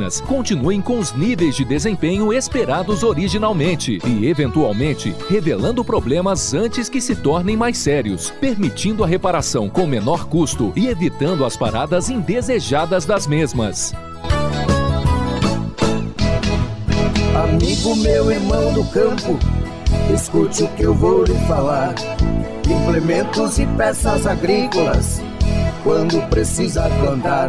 máquinas continuem com os níveis de desempenho esperados originalmente e, eventualmente, revelando problemas antes que se tornem mais sérios, permitindo a reparação com menor custo e evitando as paradas indesejadas das mesmas. Amigo meu, irmão do campo, escute o que eu vou lhe falar. Implementos e peças agrícolas, quando precisa plantar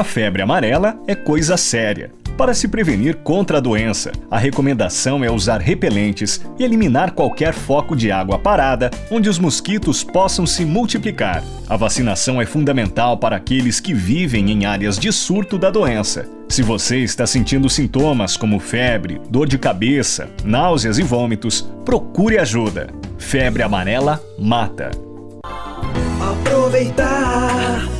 A febre amarela é coisa séria. Para se prevenir contra a doença, a recomendação é usar repelentes e eliminar qualquer foco de água parada onde os mosquitos possam se multiplicar. A vacinação é fundamental para aqueles que vivem em áreas de surto da doença. Se você está sentindo sintomas como febre, dor de cabeça, náuseas e vômitos, procure ajuda. Febre amarela mata. Aproveitar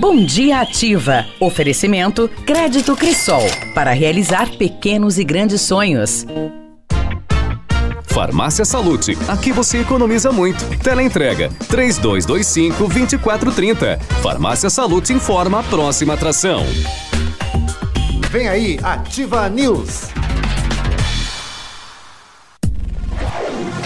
Bom Dia Ativa. Oferecimento Crédito Crisol para realizar pequenos e grandes sonhos. Farmácia Salute, aqui você economiza muito. Teleentrega 3225 2430. Farmácia Salute informa a próxima atração. Vem aí, Ativa News.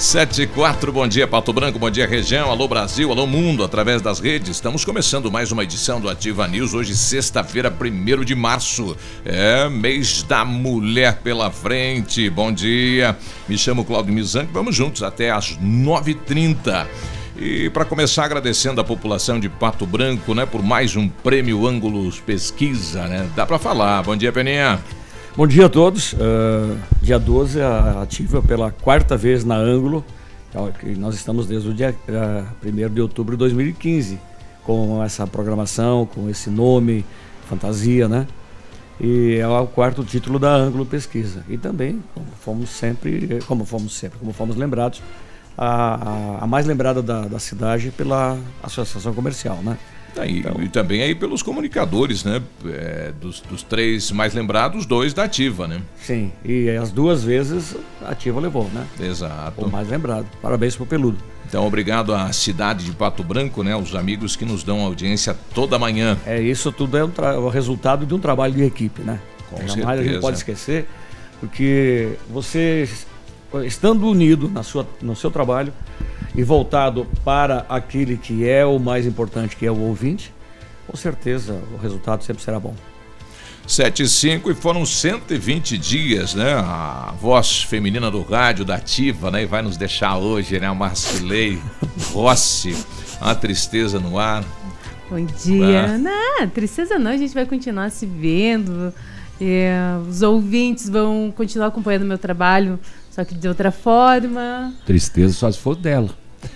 7 e 4, bom dia Pato Branco, bom dia região, alô Brasil, alô mundo, através das redes. Estamos começando mais uma edição do Ativa News, hoje sexta-feira, 1 de março. É, mês da mulher pela frente. Bom dia, me chamo Claudio Mizanque, vamos juntos até às 9h30. E para começar agradecendo a população de Pato Branco, né, por mais um prêmio Ângulos Pesquisa, né? Dá para falar. Bom dia, Peninha. Bom dia a todos. Uh, dia 12, ativa pela quarta vez na Ângulo. Nós estamos desde o dia uh, eh, 1 de outubro de 2015 com essa programação, com esse nome, fantasia, né? E é o quarto título da Ângulo Pesquisa. E também, como fomos sempre, como fomos sempre, como fomos lembrados, a, a, a mais lembrada da, da cidade pela Associação Comercial, né? Tá aí, então, e também aí pelos comunicadores, né? É, dos, dos, três mais lembrados, dois da Ativa, né? Sim, e as duas vezes a Ativa levou, né? Exato. O mais lembrado. Parabéns pro Peludo. Então, obrigado à cidade de Pato Branco, né? Os amigos que nos dão audiência toda manhã. É, isso tudo é o resultado de um trabalho de equipe, né? Com Jamais certeza. a gente pode esquecer, porque você, estando unido na sua, no seu trabalho, e voltado para aquele que é o mais importante, que é o ouvinte, com certeza o resultado sempre será bom. 7 e 5 e foram 120 dias, né? A voz feminina do rádio, da Ativa, né? E vai nos deixar hoje, né? A Marcilei Rossi, uma tristeza no ar. Bom dia. Ah. Não, tristeza não, a gente vai continuar se vendo. É, os ouvintes vão continuar acompanhando o meu trabalho, só que de outra forma. Tristeza só se for dela.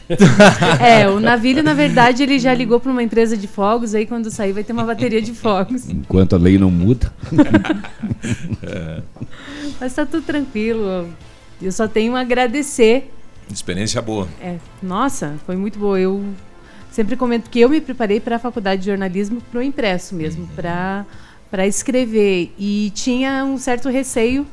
é, o Navilho, na verdade, ele já ligou para uma empresa de fogos, aí quando sair vai ter uma bateria de fogos. Enquanto a lei não muda. é. Mas está tudo tranquilo. Eu só tenho a agradecer. Experiência boa. É, nossa, foi muito boa. Eu sempre comento que eu me preparei para a faculdade de jornalismo para o impresso mesmo, uhum. para escrever. E tinha um certo receio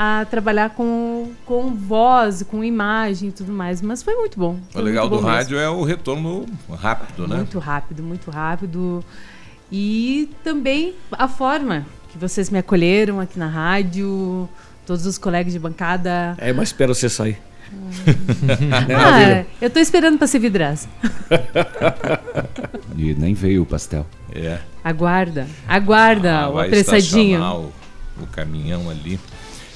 a trabalhar com, com voz, com imagem e tudo mais. Mas foi muito bom. Foi o legal do rádio mesmo. é o retorno rápido, né? Muito rápido, muito rápido. E também a forma que vocês me acolheram aqui na rádio, todos os colegas de bancada. É, mas espero você sair. ah, eu tô esperando para ser vidraça. e nem veio o pastel. É. Aguarda, aguarda ah, o apressadinho. O caminhão ali.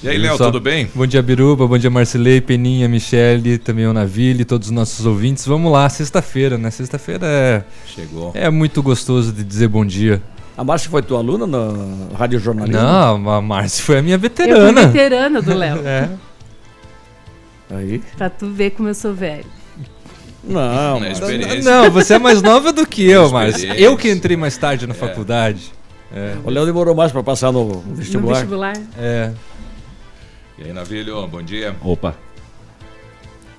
E aí, Léo, tudo bem? Bom dia, Biruba. Bom dia, Marcelei, Peninha, Michele, também o Naville, todos os nossos ouvintes. Vamos lá, sexta-feira, né? Sexta-feira é. Chegou. É muito gostoso de dizer bom dia. A Márcia foi tua aluna no Rádio Jornalismo? Não, a Márcia foi a minha veterana. Eu fui veterana do Léo. é. Aí. Pra tu ver como eu sou velho. Não, não, não, você é mais nova do que eu, Márcia. Eu que entrei mais tarde na é. faculdade. É. O Léo demorou mais para passar no vestibular. No vestibular. É. E aí, Navilho, bom dia. Opa.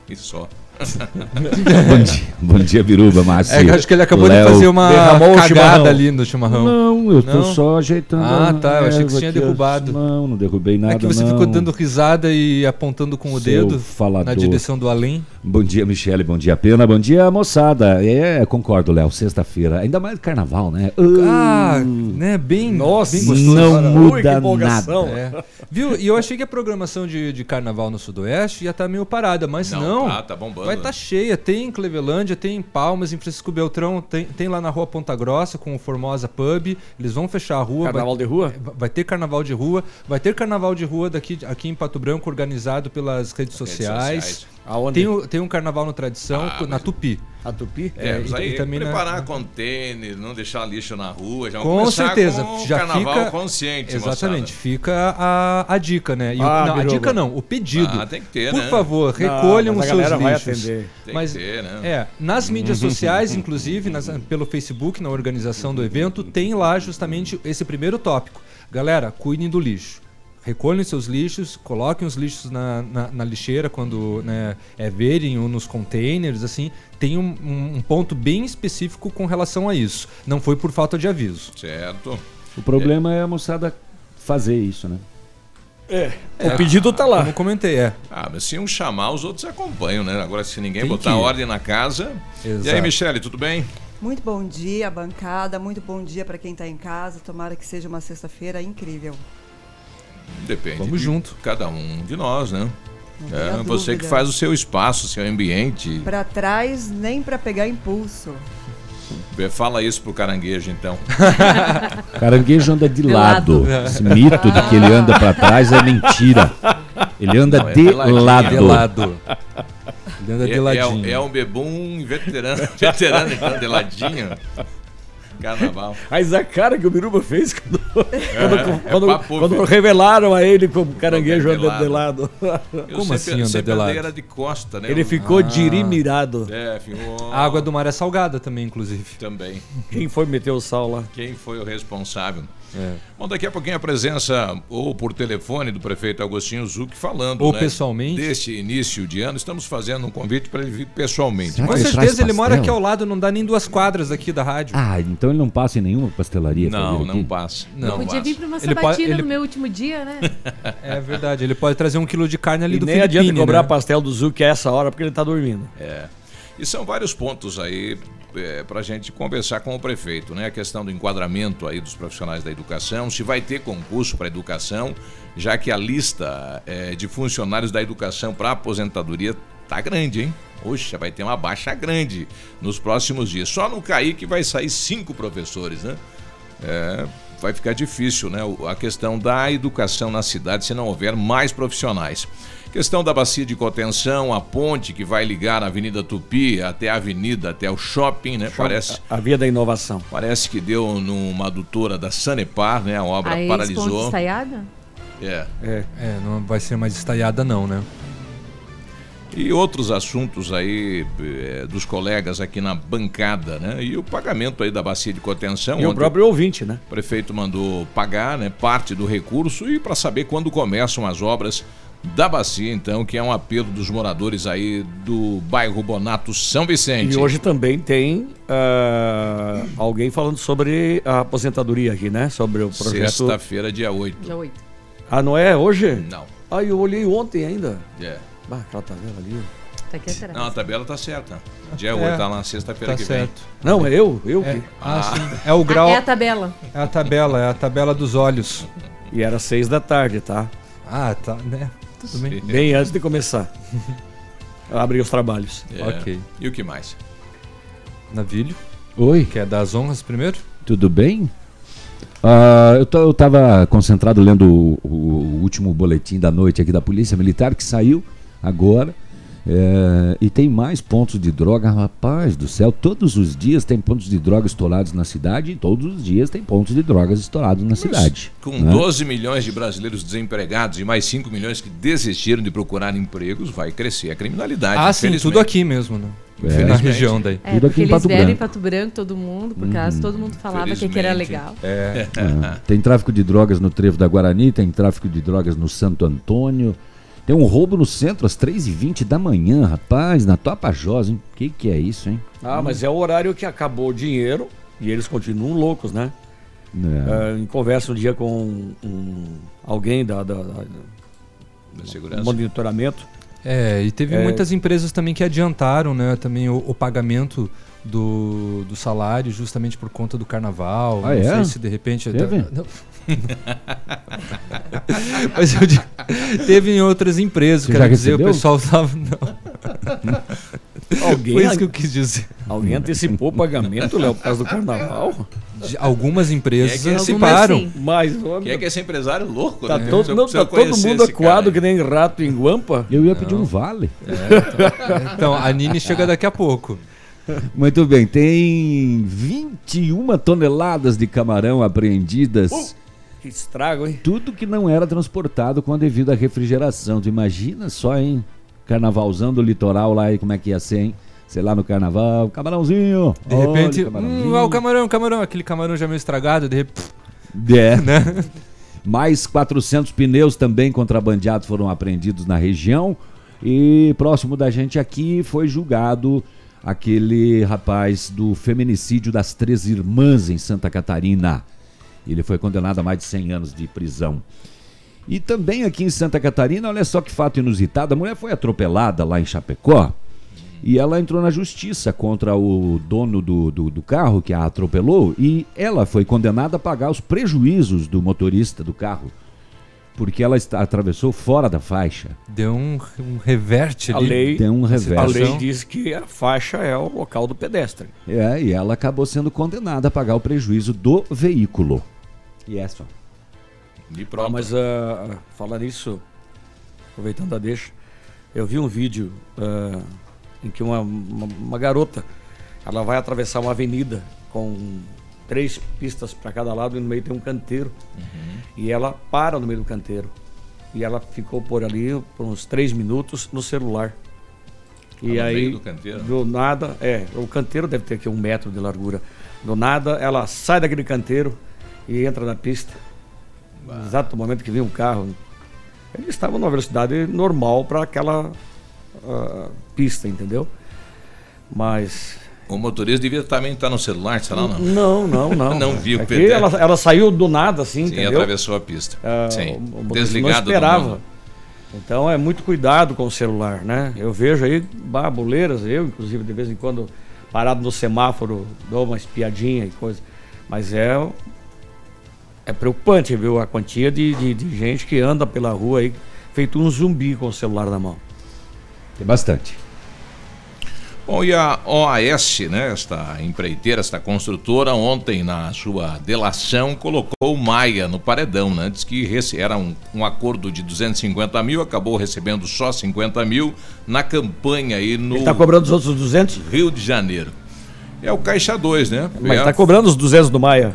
Isso só. Bom dia, bom dia, Biruba, Márcio. É, acho que ele acabou Léo, de fazer uma cagada ali no chimarrão. Não, eu tô não? só ajeitando. Ah, tá, eu achei que você tinha derrubado. Não, não derrubei nada. É que você não. ficou dando risada e apontando com o Seu dedo falador. na direção do além. Bom dia, Michele, bom dia, Pena, bom dia, moçada. É, concordo, Léo, sexta-feira, ainda mais carnaval, né? Ah, uh, né, bem, Nossa, bem gostoso. Não cara. muda Ui, nada. É. Viu? E eu achei que a programação de, de carnaval no Sudoeste ia estar tá meio parada, mas não. não tá, tá bombando. Vai estar tá cheia. Tem em Clevelândia, tem em Palmas, em Francisco Beltrão, tem, tem lá na rua Ponta Grossa com o Formosa Pub. Eles vão fechar a rua. Carnaval vai, de rua? Vai ter carnaval de rua. Vai ter carnaval de rua daqui, aqui em Pato Branco, organizado pelas redes sociais. Redes sociais. Aonde? Tem, tem um carnaval no Tradição ah, na Tupi. A Tupi? É, é e, aí e também preparar na... container, não deixar lixo na rua. Já com certeza. Com já carnaval fica consciente. Exatamente. Moçada. Fica a, a dica, né? Ah, o, não, a dica não, o pedido. Ah, tem que ter, Por né? favor, recolham os seus lixos. Tem mas, que ter, né? É, nas mídias sociais, inclusive, nas, pelo Facebook, na organização do evento, tem lá justamente esse primeiro tópico. Galera, cuidem do lixo recolhem seus lixos, coloquem os lixos na, na, na lixeira quando né, é verem ou nos containers, assim, tem um, um, ponto bem específico com relação a isso. Não foi por falta de aviso. Certo. O problema é, é a moçada fazer isso, né? É, é, o pedido tá lá. Como comentei, é. Ah, mas se um chamar, os outros acompanham, né? Agora, se ninguém tem botar que... ordem na casa. Exato. E aí, Michele, tudo bem? Muito bom dia, bancada. Muito bom dia para quem está em casa. Tomara que seja uma sexta-feira incrível. Depende. Vamos de junto. Cada um de nós, né? É, você que faz o seu espaço, o seu ambiente. Para trás, nem para pegar impulso. Fala isso pro caranguejo, então. caranguejo anda de, de lado. lado. Esse mito de que ele anda para trás é mentira. Ele anda Não, é de, lado. de lado. Ele anda é, de ladinho. É, é um bebum veterano, veterano então, de ladinho. Carnaval. Mas a cara que o Biruba fez quando, é, quando, é quando, quando revelaram a ele como caranguejo andando de lado. como assim anda de lado? era de costa, né? Ele ficou ah. dirimirado. É, ficou... A água do mar é salgada também, inclusive. Também. Quem foi meter o sal lá? Quem foi o responsável? É. Bom, daqui a pouquinho a presença, ou por telefone, do prefeito Agostinho Zuc falando. Ou né, pessoalmente. Deste início de ano, estamos fazendo um convite para ele vir pessoalmente. Com certeza, ele mora aqui ao lado, não dá nem duas quadras aqui da rádio. Ah, então ele não passa em nenhuma pastelaria? Não, não passa. Não, não Podia vir para uma sabatina pode, ele... no meu último dia, né? é verdade, ele pode trazer um quilo de carne ali e do nem Filipine, adianta cobrar né? pastel do Zuc a essa hora, porque ele está dormindo. É. E são vários pontos aí é, para a gente conversar com o prefeito, né? A questão do enquadramento aí dos profissionais da educação, se vai ter concurso para educação, já que a lista é, de funcionários da educação para aposentadoria tá grande, hein? Oxa, vai ter uma baixa grande nos próximos dias. Só no CAI que vai sair cinco professores, né? É, vai ficar difícil, né? A questão da educação na cidade se não houver mais profissionais. Questão da bacia de contenção, a ponte que vai ligar a Avenida Tupi até a avenida, até o shopping, né? Parece. A via da inovação. Parece que deu numa adutora da Sanepar, né? A obra a paralisou. Estaiada? É. é. É, não vai ser mais estaiada não, né? E outros assuntos aí é, dos colegas aqui na bancada, né? E o pagamento aí da bacia de contenção. E o próprio ouvinte, né? O prefeito mandou pagar, né? Parte do recurso e para saber quando começam as obras da bacia, então, que é um apelo dos moradores aí do bairro Bonato São Vicente. E hoje também tem uh, alguém falando sobre a aposentadoria aqui, né? Sobre o projeto. Sexta-feira, dia 8. Dia 8. Ah, não é hoje? Não. Ah, eu olhei ontem ainda. É. Bah, aquela tabela ali. Tá aqui atrás. Não, a tabela tá certa. Dia é, 8 tá na sexta-feira tá que certo. vem. Não, é eu? Eu é. que. Ah, ah, sim. É o grau. Ah, é a tabela. É a tabela, é a tabela dos olhos. E era seis da tarde, tá? Ah, tá, né? Tudo bem. Bem antes de começar. Abrir os trabalhos. É. Ok. E o que mais? Navilho. Oi. Quer dar as honras primeiro? Tudo bem? Uh, eu, eu tava concentrado lendo o, o, o, último boletim da noite aqui da Polícia Militar que saiu agora. É, e tem mais pontos de droga, rapaz do céu. Todos os dias tem pontos de droga estourados na cidade e todos os dias tem pontos de drogas estourados na Mas, cidade. Com né? 12 milhões de brasileiros desempregados e mais 5 milhões que desistiram de procurar empregos, vai crescer a criminalidade. Ah, sim, tudo aqui mesmo, né? É, na região daí. É, tudo aqui em Pato eles vieram em Pato Branco, todo mundo, por causa uhum. todo mundo falava que, que era legal. É. é. Tem tráfico de drogas no Trevo da Guarani, tem tráfico de drogas no Santo Antônio. Tem um roubo no centro às 3h20 da manhã, rapaz, na Tapajós, hein? O que, que é isso, hein? Ah, mas é o horário que acabou o dinheiro e eles continuam loucos, né? É. É, em conversa um dia com um, alguém da, da, da, da segurança. monitoramento. É, e teve é... muitas empresas também que adiantaram, né? Também o, o pagamento do, do salário justamente por conta do carnaval. Ah, não é? sei se de repente. Teve? Não, Mas eu digo, teve em outras empresas, Você quero dizer, o pessoal tava. Não. Alguém, Foi isso que eu quis dizer. Alguém antecipou o pagamento, Léo, por causa do carnaval? De algumas empresas que é que anteciparam. Assim? Mas, Quem é que é esse empresário louco? Tá, né? todo, não, tá todo mundo acuado que nem rato em guampa. Eu ia pedir não. um vale. É, então, então, a Nini chega daqui a pouco. Muito bem, tem 21 toneladas de camarão apreendidas. Uh, que estrago, hein? Tudo que não era transportado com a devida refrigeração. Tu imagina só, hein? Carnavalzão do litoral lá, e como é que ia ser, hein? Sei lá, no carnaval, camarãozinho. De repente, hum, ó, o camarão, camarão, aquele camarão já meio estragado, de repente. É. Né? Mais 400 pneus também contrabandeados foram apreendidos na região. E próximo da gente aqui foi julgado aquele rapaz do feminicídio das três irmãs em Santa Catarina. Ele foi condenado a mais de 100 anos de prisão. E também aqui em Santa Catarina, olha só que fato inusitado: a mulher foi atropelada lá em Chapecó e ela entrou na justiça contra o dono do, do, do, carro que a atropelou e ela foi condenada a pagar os prejuízos do motorista do carro porque ela está, atravessou fora da faixa. Deu um, um reverte ali. A lei, Deu um reverte. A lei diz que a faixa é o local do pedestre. É, e ela acabou sendo condenada a pagar o prejuízo do veículo. E é só. E pronto. Ah, mas uh, falar nisso, aproveitando a deixa, eu vi um vídeo uh, em que uma, uma, uma garota ela vai atravessar uma avenida com três pistas para cada lado e no meio tem um canteiro. Uhum. E ela para no meio do canteiro. E ela ficou por ali por uns três minutos no celular. E ah, aí, do, canteiro? do nada, é, o canteiro deve ter aqui um metro de largura. Do nada, ela sai daquele canteiro e entra na pista. Bah. Exato momento que vem um carro. Eles estavam numa velocidade normal para aquela uh, pista, entendeu? Mas o motorista devia também estar no celular, sei lá, não? Não, não, não. não viu o é ela, ela saiu do nada, assim, Sim, entendeu? atravessou a pista. Uh, Sim, o, desligado não esperava. Então é muito cuidado com o celular, né? Eu vejo aí babuleiras, eu inclusive de vez em quando parado no semáforo, dou uma espiadinha e coisa. Mas é é preocupante, viu? A quantia de, de, de gente que anda pela rua aí feito um zumbi com o celular na mão. Tem bastante. Bom, e a OAS, né, esta empreiteira, esta construtora, ontem na sua delação colocou o Maia no paredão, né? Diz que era um, um acordo de 250 mil, acabou recebendo só 50 mil na campanha aí no... Ele tá cobrando os outros 200? Rio de Janeiro. É o Caixa 2, né? Mas é tá cobrando os 200 do Maia.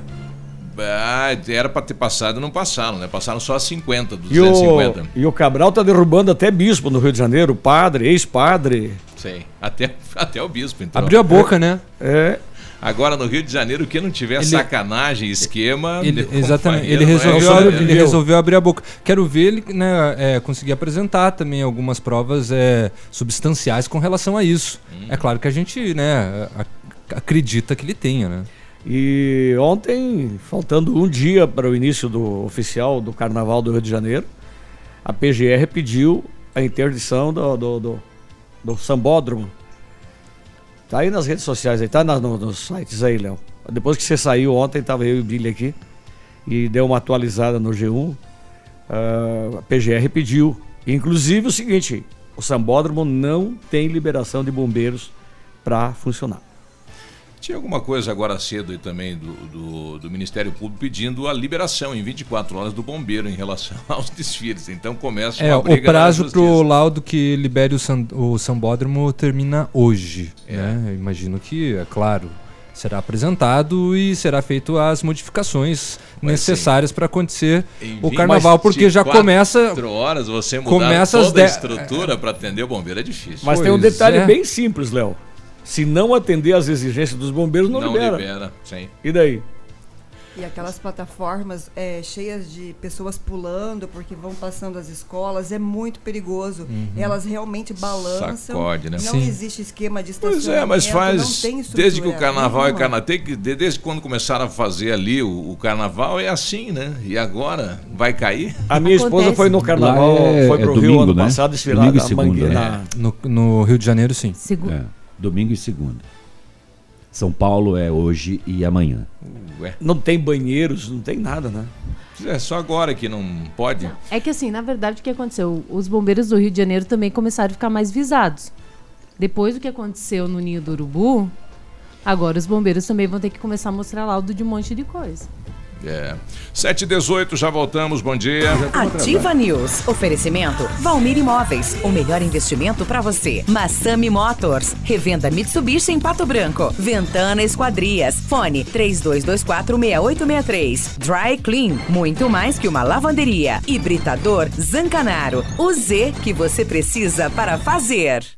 Ah, era para ter passado e não passaram, né? Passaram só 50, E 250. o, e o Cabral tá derrubando até bispo no Rio de Janeiro, padre, ex-padre. Sim, até, até o bispo, então. Abriu a boca, né? É. Agora no Rio de Janeiro, o que não tiver Ele- sacanagem, esquema. Ele, exatamente, ele é resolveu, isso, ele resolveu abrir a boca. Quero ver ele né, é, conseguir apresentar também algumas provas é, substanciais com relação a isso. Hum. É claro que a gente né, acredita que ele tenha, né? E ontem, faltando um dia para o início do oficial do Carnaval do Rio de Janeiro, a PGR pediu a interdição do, do, do, do sambódromo. Tá aí nas redes sociais, aí tá na- no- nos sites aí, Léo. Depois que você saiu ontem, tava eu e o Billy aqui e deu uma atualizada no G1. ah, a PGR pediu. Inclusive o seguinte: o sambódromo não tem liberação de bombeiros para funcionar. Tinha alguma coisa agora cedo aí também do, do, do Ministério Público pedindo a liberação em 24 horas do bombeiro em relação aos desfiles. Então começa É, uma o briga na prazo justiça. pro laudo que libere o, san, o sambódromo termina hoje. Né? Eu imagino que, é claro, será apresentado e será feito as modificações necessárias para acontecer Em o carnaval, porque já 24 começa. horas você mudar começa toda a estrutura para atender o bombeiro é difícil. Mas tem um Pois detalhe é. bem simples, Léo. Se não atender às exigências dos bombeiros, não, Não libera. libera, sim. E daí? E aquelas plataformas é, cheias de pessoas pulando porque vão passando as escolas, é muito perigoso. Uhum. Elas realmente balançam. Sacode, né? Não Sim. existe esquema de Pois estacionamento. é, mas faz desde que o carnaval é carnaval, desde quando começaram a fazer ali o, o carnaval é assim, né? E agora vai cair? A minha esposa foi no carnaval, é- foi pro é Rio domingo, ano né? passado desfilar e na segunda, Mangueira. né? na- No, no Rio de Janeiro, sim. É, domingo e segunda. São Paulo é hoje e amanhã. Ué. Não tem banheiros, não tem nada, né? É só agora que não pode. É que assim, na verdade, o que aconteceu? Os bombeiros do Rio de Janeiro também começaram a ficar mais visados. Depois do que aconteceu no Ninho do Urubu, agora os bombeiros também vão ter que começar a mostrar laudo de um monte de coisa. É. 7 h 18 já voltamos. Bom dia. Ativa News. Oferecimento Valmir Imóveis. O melhor investimento para você. Massami Motors. Revenda Mitsubishi em Pato Branco. Ventana Esquadrias. Fone 32246863. Dry Clean. Muito mais que uma lavanderia. Hibridador Zancanaro. O Z que você precisa para fazer.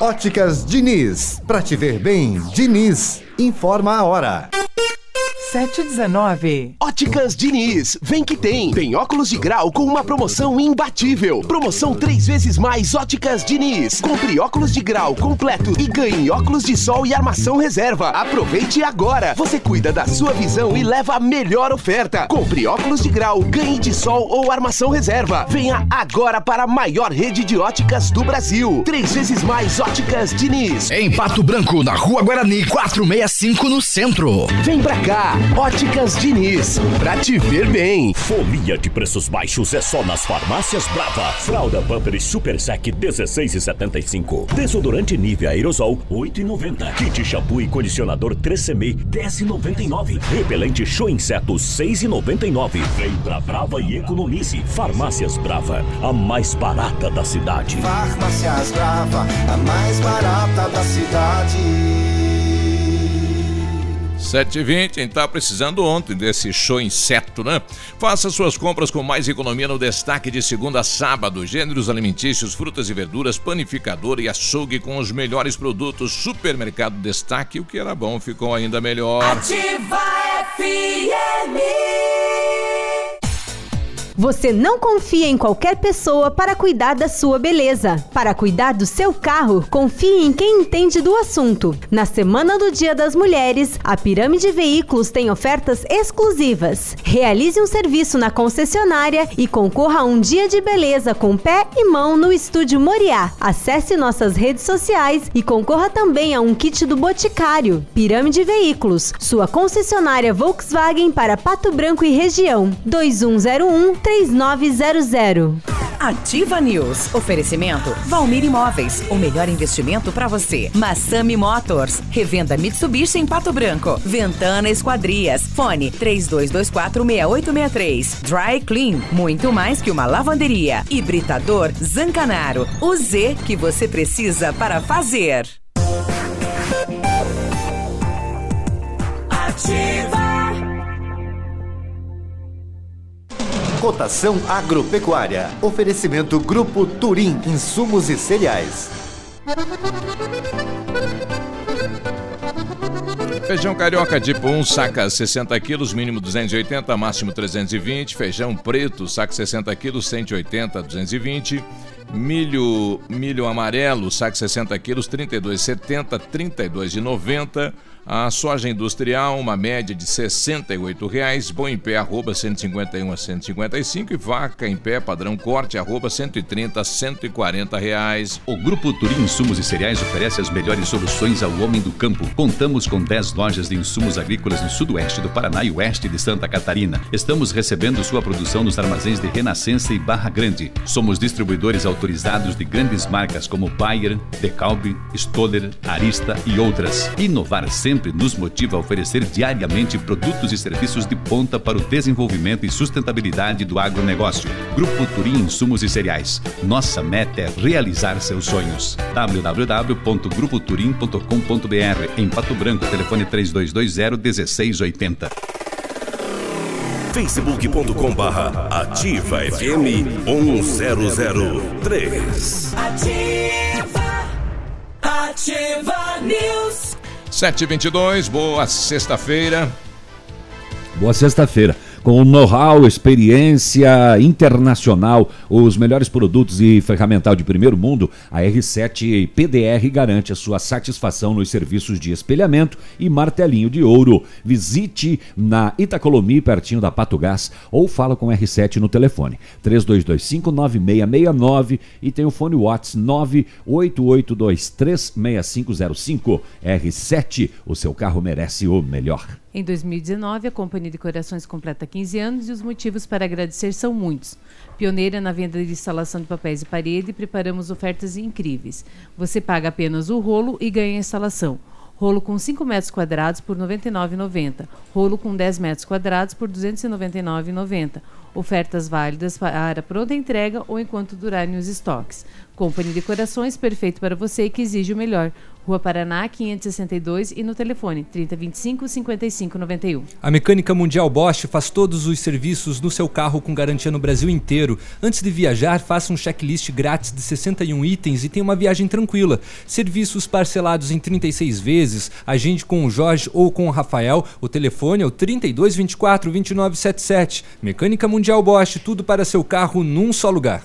Óticas Diniz. Pra te ver bem, Diniz. Informa a hora. 719. Óticas Diniz, vem que tem. Tem óculos de grau com uma promoção imbatível. Promoção três vezes mais Óticas Diniz. Compre óculos de grau completo e ganhe óculos de sol e armação reserva. Aproveite agora. Você cuida da sua visão e leva a melhor oferta. Compre óculos de grau, ganhe de sol ou armação reserva. Venha agora para a maior rede de óticas do Brasil. Três vezes mais Óticas Diniz. Em Pato Branco, na Rua Guarani, 465 no centro. Vem pra cá, Óticas Diniz, pra te ver bem. Folia de preços baixos é só nas farmácias Brava. Fralda Pampers Super Sec 16,75. Desodorante Nivea Aerosol 8,90. Kit shampoo e condicionador 3CM 10,99. Repelente Show Insetos 6,99. Vem pra Brava e economize. Farmácias Brava, a mais barata da cidade. Farmácias Brava, a mais barata da cidade. 7h20, quem tá precisando ontem desse show inseto, né? Faça suas compras com mais economia no destaque de segunda a sábado. Gêneros alimentícios, frutas e verduras, panificador e açougue com os melhores produtos. Supermercado Destaque, o que era bom ficou ainda melhor. Ativa FM. Você não confia em qualquer pessoa para cuidar da sua beleza. Para cuidar do seu carro, confie em quem entende do assunto. Na semana do Dia das Mulheres, a Pirâmide Veículos tem ofertas exclusivas. Realize um serviço na concessionária e concorra a um dia de beleza com pé e mão no Estúdio Moriá. Acesse nossas redes sociais e concorra também a um kit do Boticário. Pirâmide Veículos, sua concessionária Volkswagen para Pato Branco e região. 2101 3900. Ativa News. Oferecimento Valmir Imóveis. O melhor investimento para você. Massami Motors. Revenda Mitsubishi em Pato Branco. Ventana Esquadrias. Fone 32246863. Dry Clean. Muito mais que uma lavanderia. Hibridador Zancanaro. O Z que você precisa para fazer. Ativa. Cotação agropecuária. Oferecimento Grupo Turim, insumos e cereais. Feijão carioca tipo 1, saca 60 quilos, mínimo 280, máximo 320. Feijão preto, saca 60 quilos, 180, 220. Milho, milho amarelo, saca 60 quilos, 32,70, 32,90. A soja industrial, uma média de R$ 68,00. Bom em pé, arroba 151 a 155. E vaca em pé, padrão corte, arroba 130 a 140 reais. O Grupo Turim Insumos e Cereais oferece as melhores soluções ao homem do campo. Contamos com 10 lojas de insumos agrícolas no sudoeste do Paraná e oeste de Santa Catarina. Estamos recebendo sua produção nos armazéns de Renascença e Barra Grande. Somos distribuidores autorizados de grandes marcas como Bayer, DeKalb, Stoller, Arista e outras. Inovar sempre sempre nos motiva a oferecer diariamente produtos e serviços de ponta para o desenvolvimento e sustentabilidade do agronegócio. Grupo Turim Insumos e Cereais. Nossa meta é realizar seus sonhos. www.grupoturim.com.br Em Pato Branco, telefone 3220 1680 facebook.com barra ativa FM 1003 Ativa Ativa News 722, boa sexta-feira. Boa sexta-feira com know-how, experiência internacional, os melhores produtos e ferramental de primeiro mundo, a R7 PDR garante a sua satisfação nos serviços de espelhamento e martelinho de ouro. Visite na Itacolomi, pertinho da Pato Gás, ou fala com R7 no telefone 3225-9669 e tem o fone WhatsApp 988236505. R7, o seu carro merece o melhor. Em 2019, a Companhia de Corações completa 15 anos e os motivos para agradecer são muitos. Pioneira na venda de instalação de papéis de parede, preparamos ofertas incríveis. Você paga apenas o rolo e ganha a instalação. Rolo com 5 metros quadrados por R$ 99,90. Rolo com 10 metros quadrados por R$ 299,90. Ofertas válidas para pronta entrega ou enquanto durarem os estoques. Companhia de Corações, perfeito para você que exige o melhor. Rua Paraná, 562 e no telefone 3025 5591. A Mecânica Mundial Bosch faz todos os serviços no seu carro com garantia no Brasil inteiro. Antes de viajar, faça um checklist grátis de 61 itens e tenha uma viagem tranquila. Serviços parcelados em 36 vezes. Agende com o Jorge ou com o Rafael. O telefone é o 3224 2977. Mecânica Mundial Bosch, tudo para seu carro num só lugar.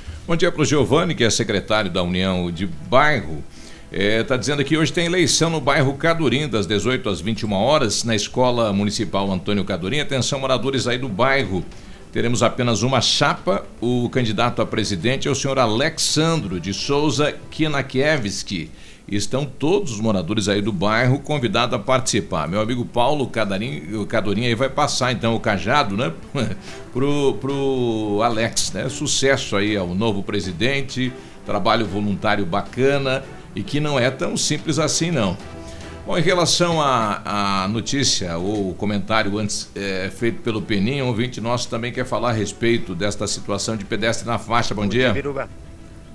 Bom dia para o Giovanni, que é secretário da União de Bairro. Está é, dizendo que hoje tem eleição no bairro Cadurim, das 18 às 21 horas, na Escola Municipal Antônio Cadurim. Atenção, moradores aí do bairro. Teremos apenas uma chapa. O candidato a presidente é o senhor Alexandro de Souza Kinakiewski estão todos os moradores aí do bairro convidados a participar. Meu amigo Paulo Cadarim, Cadorinha aí vai passar então o cajado, né? pro, pro Alex, né? Sucesso aí ao novo presidente, trabalho voluntário bacana e que não é tão simples assim não. Bom, em relação à, notícia ou comentário antes é, feito pelo Peninha, um ouvinte nosso também quer falar a respeito desta situação de pedestre na faixa. Bom, dia. Biruba.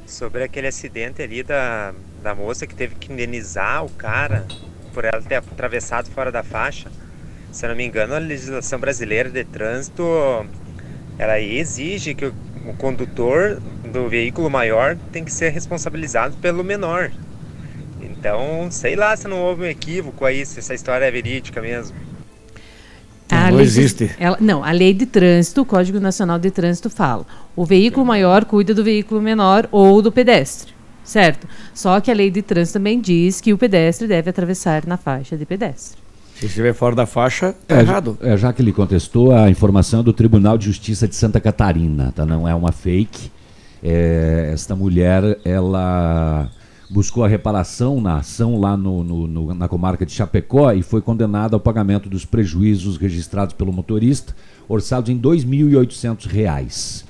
Sobre aquele acidente ali da, da moça que teve que indenizar o cara por ela ter atravessado fora da faixa. Se eu não me engano, a legislação brasileira de trânsito ela exige que o, o condutor do veículo maior tem que ser responsabilizado pelo menor. Então, sei lá se não houve um equívoco aí, se essa história é verídica mesmo. A Não lei existe. De, ela, não, a lei de trânsito, o Código Nacional de Trânsito fala: o veículo maior cuida do veículo menor ou do pedestre, certo? Só que a lei de trânsito também diz que o pedestre deve atravessar na faixa de pedestre. Se estiver fora da faixa, tá É, errado. é, já que ele contestou a informação do Tribunal de Justiça de Santa Catarina, tá? Não é uma fake. É, esta mulher, ela buscou a reparação na ação lá no, no- no- na comarca de Chapecó e foi condenada ao pagamento dos prejuízos registrados pelo motorista, orçados em 2.800 reais.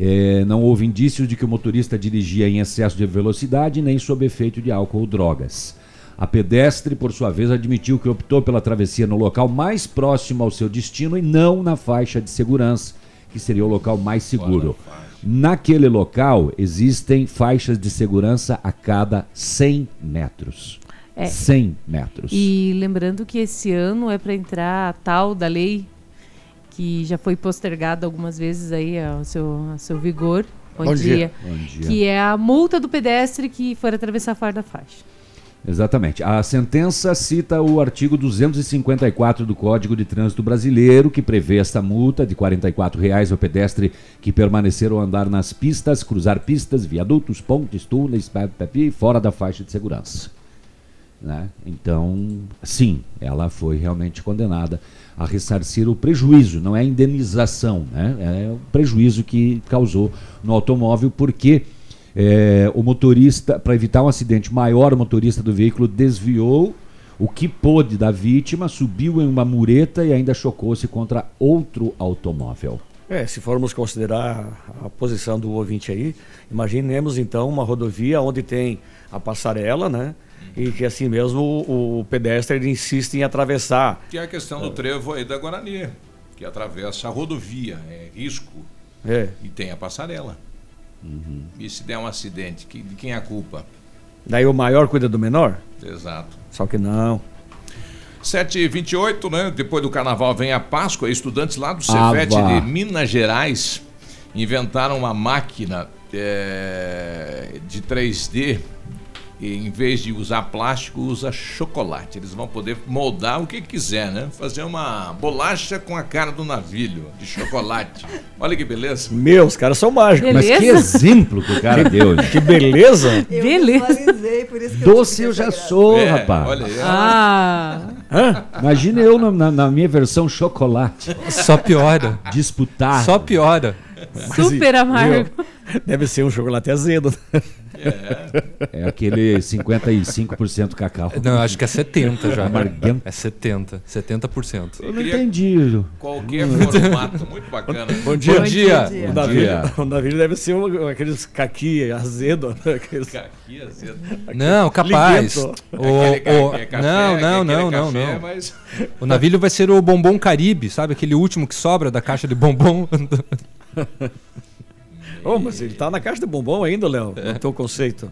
É, não houve indícios de que o motorista dirigia em excesso de velocidade nem sob efeito de álcool ou drogas. A pedestre, por sua vez, admitiu que optou pela travessia no local mais próximo ao seu destino e não na faixa de segurança, que seria o local mais seguro. Naquele local existem faixas de segurança a cada 100 metros. É. 100 metros. E lembrando que esse ano é para entrar a tal da lei que já foi postergada algumas vezes aí ao seu, ao seu vigor. Bom dia. Bom dia. Que é a multa do pedestre que for atravessar fora da faixa. Exatamente. A sentença cita o artigo 254 do Código de Trânsito Brasileiro, que prevê esta multa de 44 reais ao pedestre que permanecer ou andar nas pistas, cruzar pistas, viadutos, pontes, túneis, fora da faixa de segurança. Né? Então, sim, ela foi realmente condenada a ressarcir o prejuízo, não é indenização, né? é o prejuízo que causou no automóvel, porque é, o motorista, para evitar um acidente maior, o motorista do veículo desviou o que pôde da vítima, subiu em uma mureta e ainda chocou-se contra outro automóvel. É, se formos considerar a posição do ouvinte aí, imaginemos então uma rodovia onde tem a passarela, né? E que assim mesmo o, o pedestre ele insiste em atravessar. Que é a questão do trevo aí da Guarani, que atravessa a rodovia, é risco. É. E tem a passarela. E se der um acidente, que- de quem é a culpa? Daí o maior cuida do menor? Exato. Só que não. 7h28, né? Depois do carnaval vem a Páscoa. Estudantes lá do Cefet de Minas Gerais inventaram uma máquina é, de 3D. E em vez de usar plástico, usa chocolate. Eles vão poder moldar o que quiser, né? Fazer uma bolacha com a cara do navilho de chocolate. Olha que beleza. Meu, os caras são mágicos. Mas que exemplo que o cara deu. Que beleza. Eu Beleza. visualizei, por isso que eu Doce eu essa já graça. sou, É, rapaz. olha aí. Ah! Hã? Imagina eu na- na minha versão chocolate. Só piora. Disputar. Só piora. Super amargo. Meu, deve ser um chocolate azedo. É aquele 55% cacau. Não, acho que é 70 já. Amarguento. É 70. 70%. Eu não entendi. Qualquer formato, muito bacana. Bom dia. Bom dia. O Bom dia. o Davi deve ser um, aqueles caqui azedo. né? Aqueles... Caqui azedo. Não, capaz. O, o- ca- é café, não, não, não, não, café, não. mas- O navilho vai ser o bombom Caribe, sabe? Aquele último que sobra da caixa de bombom. Oh, mas ele tá na caixa de bombom ainda, Léo, no teu conceito.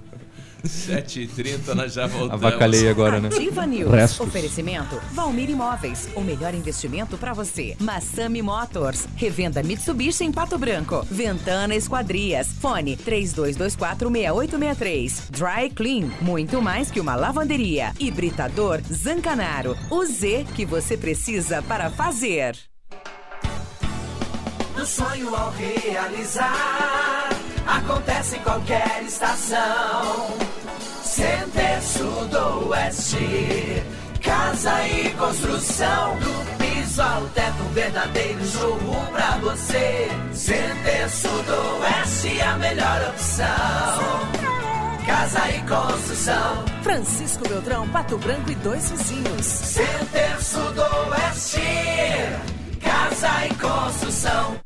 7h30, nós já voltamos. Avacalhei agora, né? Ativa News. Restos. Oferecimento Valmir Imóveis. O melhor investimento para você. Massami Motors. Revenda Mitsubishi em Pato Branco. Ventana Esquadrias. Fone 32246863. Dry Clean. Muito mais que uma lavanderia. Hibridador Zancanaro. O Z que você precisa para fazer. Sonho ao realizar, acontece em qualquer estação. Center Sul do Oeste, casa e construção. Do piso ao teto, um verdadeiro showroom pra você. Center Sul do Oeste, a melhor opção. Casa e construção. Francisco Beltrão, Pato Branco e dois vizinhos. Center Sul do Oeste, casa e construção.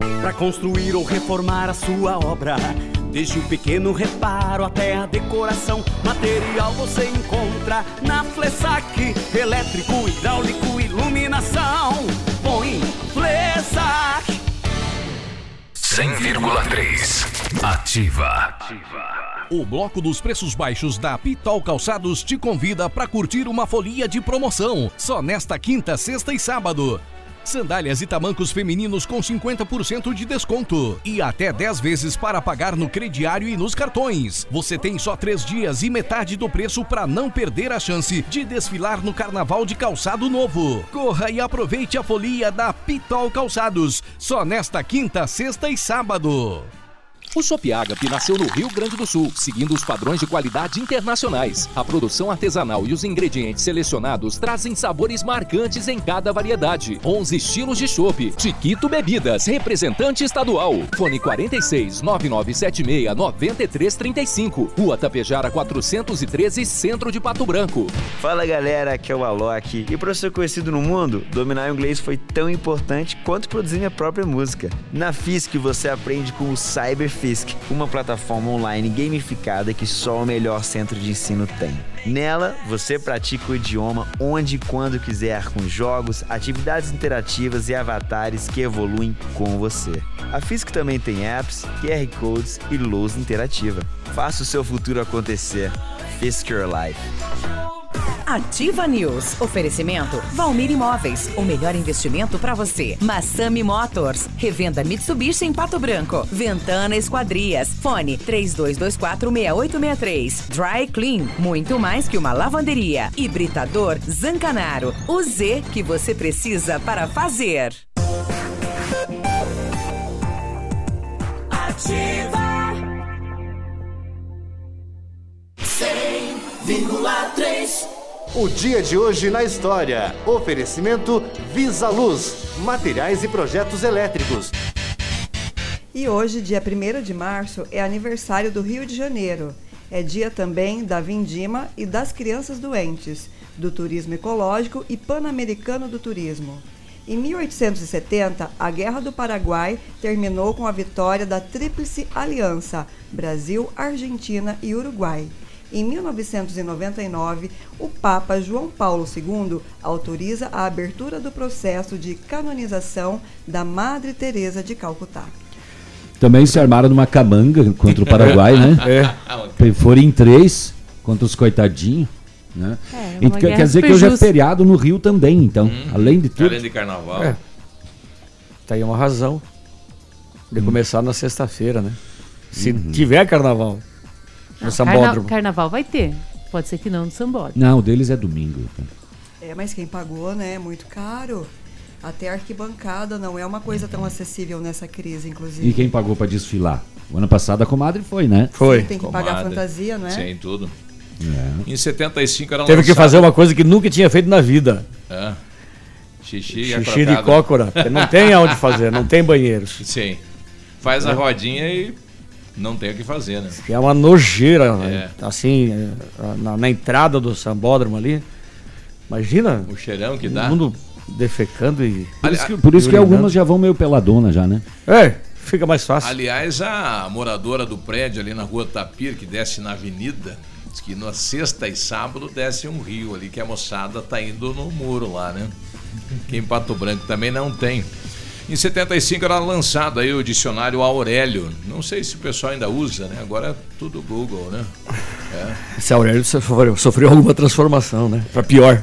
Para construir ou reformar a sua obra. Desde o pequeno reparo até a decoração, material você encontra na Flessac. Elétrico, hidráulico, iluminação. Põe Flessac. 100,3 Ativa. O bloco dos preços baixos da Pitol Calçados te convida para curtir uma folia de promoção. Só nesta quinta, sexta e sábado. Sandálias e tamancos femininos com 50% de desconto. E até 10 vezes para pagar no crediário e nos cartões. Você tem só 3 dias e metade do preço para não perder a chance de desfilar no Carnaval de Calçado Novo. Corra e aproveite a folia da Pitol Calçados. Só nesta quinta, sexta e sábado. O Shop Agape nasceu no Rio Grande do Sul, seguindo os padrões de qualidade internacionais. A produção artesanal e os ingredientes selecionados trazem sabores marcantes em cada variedade. 11 estilos de chopp. Chiquito Bebidas, representante estadual. Fone 46 9976 9335. Rua Tapejara 413, Centro de Pato Branco. Fala galera, aqui é o Alok. E para ser conhecido no mundo, dominar o inglês foi tão importante quanto produzir minha própria música. Na FISC você aprende com o Cyberfisk, uma plataforma online gamificada que só o melhor centro de ensino tem. Nela, você pratica o idioma onde e quando quiser, com jogos, atividades interativas e avatares que evoluem com você. A FISC também tem apps, QR Codes e luz interativa. Faça o seu futuro acontecer. Fisk Your Life. Ativa News. Oferecimento Valmir Imóveis. O melhor investimento para você. Massami Motors. Revenda Mitsubishi em Pato Branco. Ventana Esquadrias. Fone 32246863. Dry Clean. Muito mais que uma lavanderia. Hibridador Zancanaro. O Z que você precisa para fazer. Ativa 100,3 O dia de hoje na história. Oferecimento Visa Luz, materiais e projetos elétricos. E hoje, dia 1 de março, é aniversário do Rio de Janeiro. É dia também da Vindima e das crianças doentes, do turismo ecológico e pan-americano do turismo. Em 1870, a Guerra do Paraguai terminou com a vitória da Tríplice Aliança Brasil, Argentina e Uruguai. Em 1999, o Papa João Paulo II autoriza a abertura do processo de canonização da Madre Teresa de Calcutá. Também se armaram numa camanga contra o Paraguai, né? É. Foram em três contra os coitadinhos. Né? É, e quer, dizer que hoje é feriado no Rio também, então. Além de tudo. Além de carnaval. É. Tá aí uma razão de começar na sexta-feira, né? Se tiver carnaval no Carna- Sambódromo. Carnaval vai ter. Pode ser que não no Sambódromo. Não, o deles é domingo. É, mas quem pagou, né? É muito caro. Até arquibancada não é uma coisa tão acessível nessa crise, inclusive. E quem pagou para desfilar? O ano passado a comadre foi, né? Foi. Tem que pagar a fantasia, não é? Sim, tudo. É. Em 75 era Teve que lançado- fazer uma coisa que nunca tinha feito na vida. É. Xixi, e Xixi de cócora. Não tem aonde fazer, não tem banheiros. Sim. Faz a É. rodinha e não tem o que fazer, né? Que é uma nojeira, É. né? assim, é, na, na entrada do sambódromo ali. Imagina. O cheirão que dá. Todo mundo defecando e. Por isso que, por isso que algumas já vão meio peladona já, né? É, fica mais fácil. Aliás, a moradora do prédio ali na rua Tapir, que desce na avenida, diz que na sexta e sábado desce um rio ali, que a moçada tá indo no muro lá, né? Que em Pato Branco também não tem. Em 75 era lançado aí o dicionário Aurélio. Não sei se o pessoal ainda usa, né? Agora é tudo Google, né? É. Esse Aurélio sofreu, sofreu alguma transformação, né? Pra pior.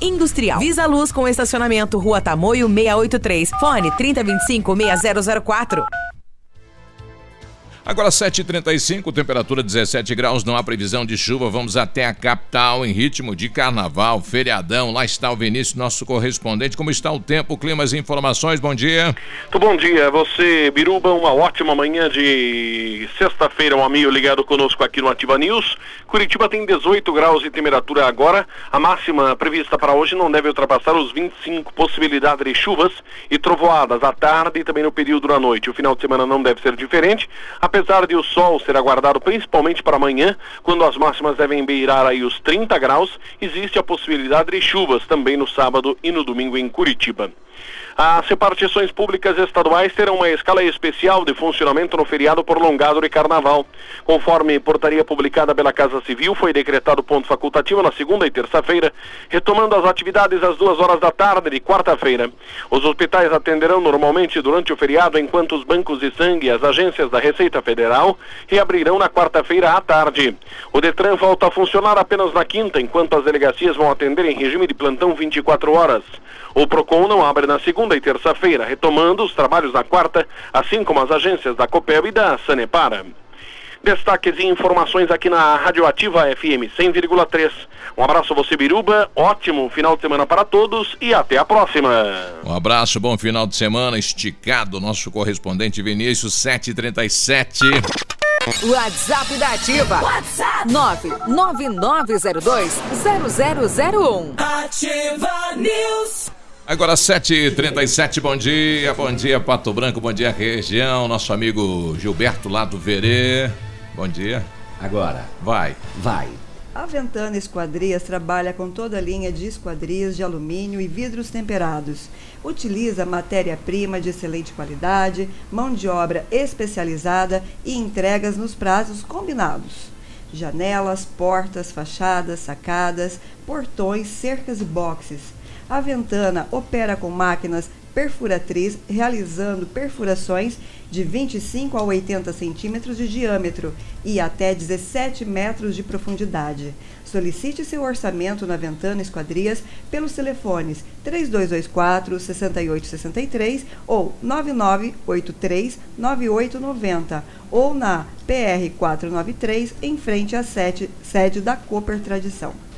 industrial. Visa Luz com estacionamento Rua Tamoio 683. Fone 3025 6004. Agora 7h35, temperatura 17 graus, não há previsão de chuva. Vamos até a capital em ritmo de carnaval, feriadão. Lá está o Vinícius, nosso correspondente. Como está o tempo, climas e informações? Bom dia. Muito bom dia, você, Biruba. Uma ótima manhã de sexta-feira, um amigo ligado conosco aqui no Ativa News. Curitiba tem 18 graus de temperatura agora. A máxima prevista para hoje não deve ultrapassar os 25. Possibilidade de chuvas e trovoadas à tarde e também no período da noite. O final de semana não deve ser diferente. Apesar de o sol ser aguardado principalmente para amanhã, quando as máximas devem beirar aí os 30 graus, existe a possibilidade de chuvas também no sábado e no domingo em Curitiba. As repartições públicas estaduais terão uma escala especial de funcionamento no feriado prolongado de carnaval. Conforme portaria publicada pela Casa Civil, foi decretado ponto facultativo na segunda e terça-feira, retomando as atividades às duas horas da tarde de quarta-feira. Os hospitais atenderão normalmente durante o feriado, enquanto os bancos de sangue e as agências da Receita Federal reabrirão na quarta-feira à tarde. O Detran volta a funcionar apenas na quinta, enquanto as delegacias vão atender em regime de plantão 24 horas. O PROCON não abre na segunda e terça-feira, retomando os trabalhos na quarta, assim como as agências da COPEL e da Sanepara. Destaques e informações aqui na Radioativa FM 100,3. Um abraço a você, Biruba. Ótimo final de semana para todos e até a próxima. Um abraço, bom final de semana. Esticado, nosso correspondente Vinícius 737. WhatsApp da Ativa. WhatsApp 999020001. Ativa News. Agora 7h37, bom dia, bom dia Pato Branco, bom dia região, nosso amigo Gilberto lá do Verê. Bom dia. Agora. Vai. Vai. A Ventana Esquadrias trabalha com toda a linha de esquadrias de alumínio e vidros temperados. Utiliza matéria-prima de excelente qualidade, mão de obra especializada e entregas nos prazos combinados. Janelas, portas, fachadas, sacadas, portões, cercas e boxes. A Ventana opera com máquinas perfuratriz, realizando perfurações de 25 a 80 centímetros de diâmetro e até 17 metros de profundidade. Solicite seu orçamento na Ventana Esquadrias pelos telefones 3224 6863 ou 9983 9890 ou na PR 493 em frente à sede da Cooper Tradição.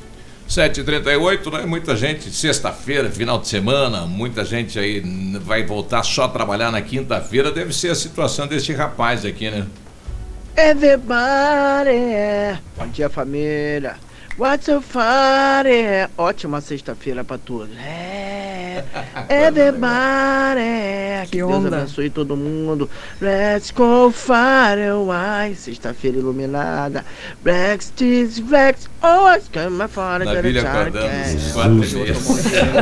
7h38, né? Muita gente, sexta-feira, final de semana, muita gente aí vai voltar só a trabalhar na quinta-feira. Deve ser a situação deste rapaz aqui, né? Everybody! Bom dia, família! What's so funny? Ótima sexta-feira pra todos. É, everybody! Que, Deus onda. abençoe todo mundo. Let's go far away. Sexta-feira iluminada. Blacks, cheese, blacks, oh, it's coming for Na Bíblia acordando.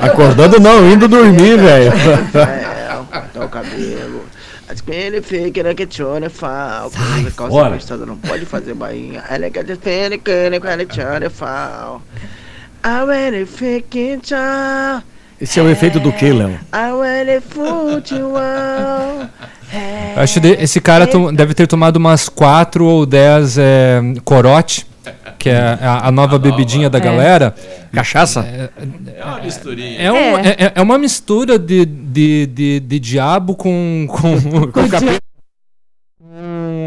Acordando não, indo dormir, velho. É, cortar o cabelo. As que fica que chora fal. Calça fora. apertada não pode fazer bainha. Ela quer te fene, que ele chora fal. I really fick tchau. Esse é o efeito do que, Léo? Acho que esse cara deve ter tomado umas 4 ou 10 é, corote, que é a, a nova bebidinha da É. galera. Cachaça? É, É uma misturinha. é, um- é- é- é uma mistura de, de, de, de diabo com, com, com capeta.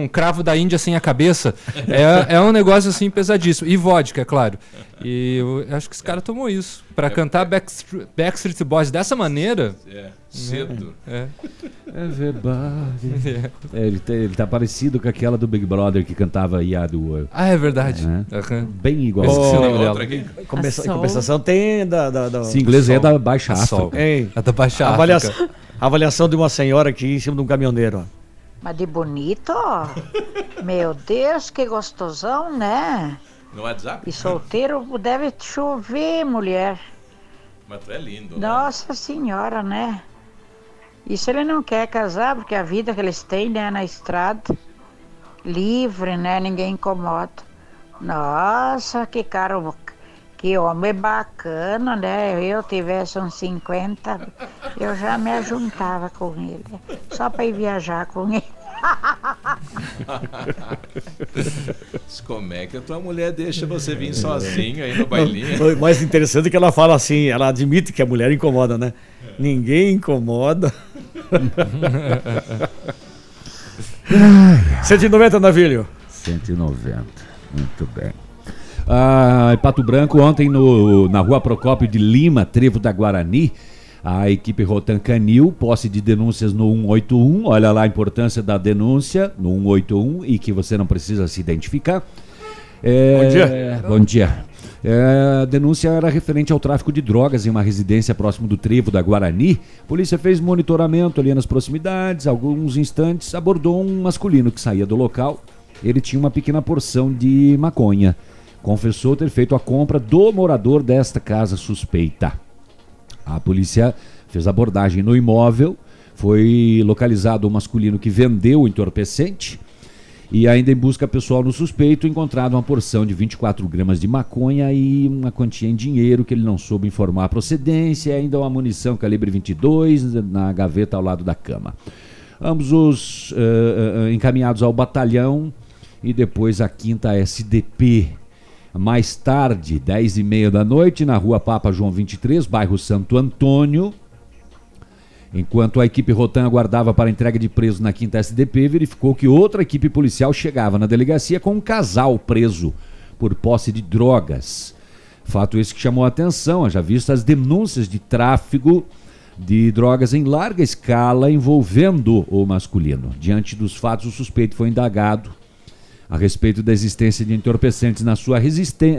Um cravo da Índia sem a cabeça. É, é um negócio assim pesadíssimo. E vodka, é claro. E eu acho que esse cara tomou isso. Pra cantar Backstreet, Backstreet Boys dessa maneira. É, cedo. É. É verdade. É, ele, tá, ele tá parecido com aquela do Big Brother que cantava Yadu. Ah, é verdade. Né? Aham. Bem igual. Esqueci o nome dela. Outra aqui. Compensa- A Sol. compensação tem da. da, da Esse inglês é da Baixa. África. É da Baixa avaliação, avaliação de uma senhora aqui em cima de um caminhoneiro. Ó. Mas de bonito. Meu Deus, que gostosão, né? No WhatsApp? E solteiro deve chover, mulher. Mas tu é lindo, né? Nossa senhora, né? Isso ele não quer casar, porque a vida que eles têm, né, na estrada, livre, né? Ninguém incomoda. Nossa, que cara, que homem bacana, né? Eu tivesse uns 50, eu já me ajuntava com ele. Só para ir viajar com ele. Mas Como é que a tua mulher deixa você vir sozinho aí no bailinho? O mais interessante é que ela fala assim, ela admite que a mulher incomoda, né? Ninguém incomoda. 190 navilho. 190. Muito bem. Ah, em Pato Branco, ontem no, na rua Procópio de Lima, Trevo da Guarani, a equipe Rotan Canil, posse de denúncias no 181. Olha lá a importância da denúncia no 181 e que você não precisa se identificar. É, Bom dia. Bom dia. É, a denúncia era referente ao tráfico de drogas em uma residência próximo do trevo da Guarani. A polícia fez monitoramento ali nas proximidades. Alguns instantes abordou um masculino que saía do local. Ele tinha uma pequena porção de maconha. Confessou ter feito a compra do morador desta casa suspeita. A polícia fez abordagem no imóvel. Foi localizado o masculino que vendeu o entorpecente. E ainda em busca pessoal no suspeito, encontrado uma porção de 24 gramas de maconha e uma quantia em dinheiro que ele não soube informar a procedência, e ainda uma munição calibre 22 na gaveta ao lado da cama. Ambos os eh, eh, encaminhados ao batalhão e depois à quinta SDP. Mais tarde, 10 e meia da noite, na rua Papa João 23, bairro Santo Antônio, Enquanto a equipe Rotan aguardava para entrega de presos na quinta SDP, verificou que outra equipe policial chegava na delegacia com um casal preso por posse de drogas. Fato esse que chamou a atenção, já visto as denúncias de tráfico de drogas em larga escala envolvendo o masculino. Diante dos fatos, o suspeito foi indagado a respeito da existência de entorpecentes na sua,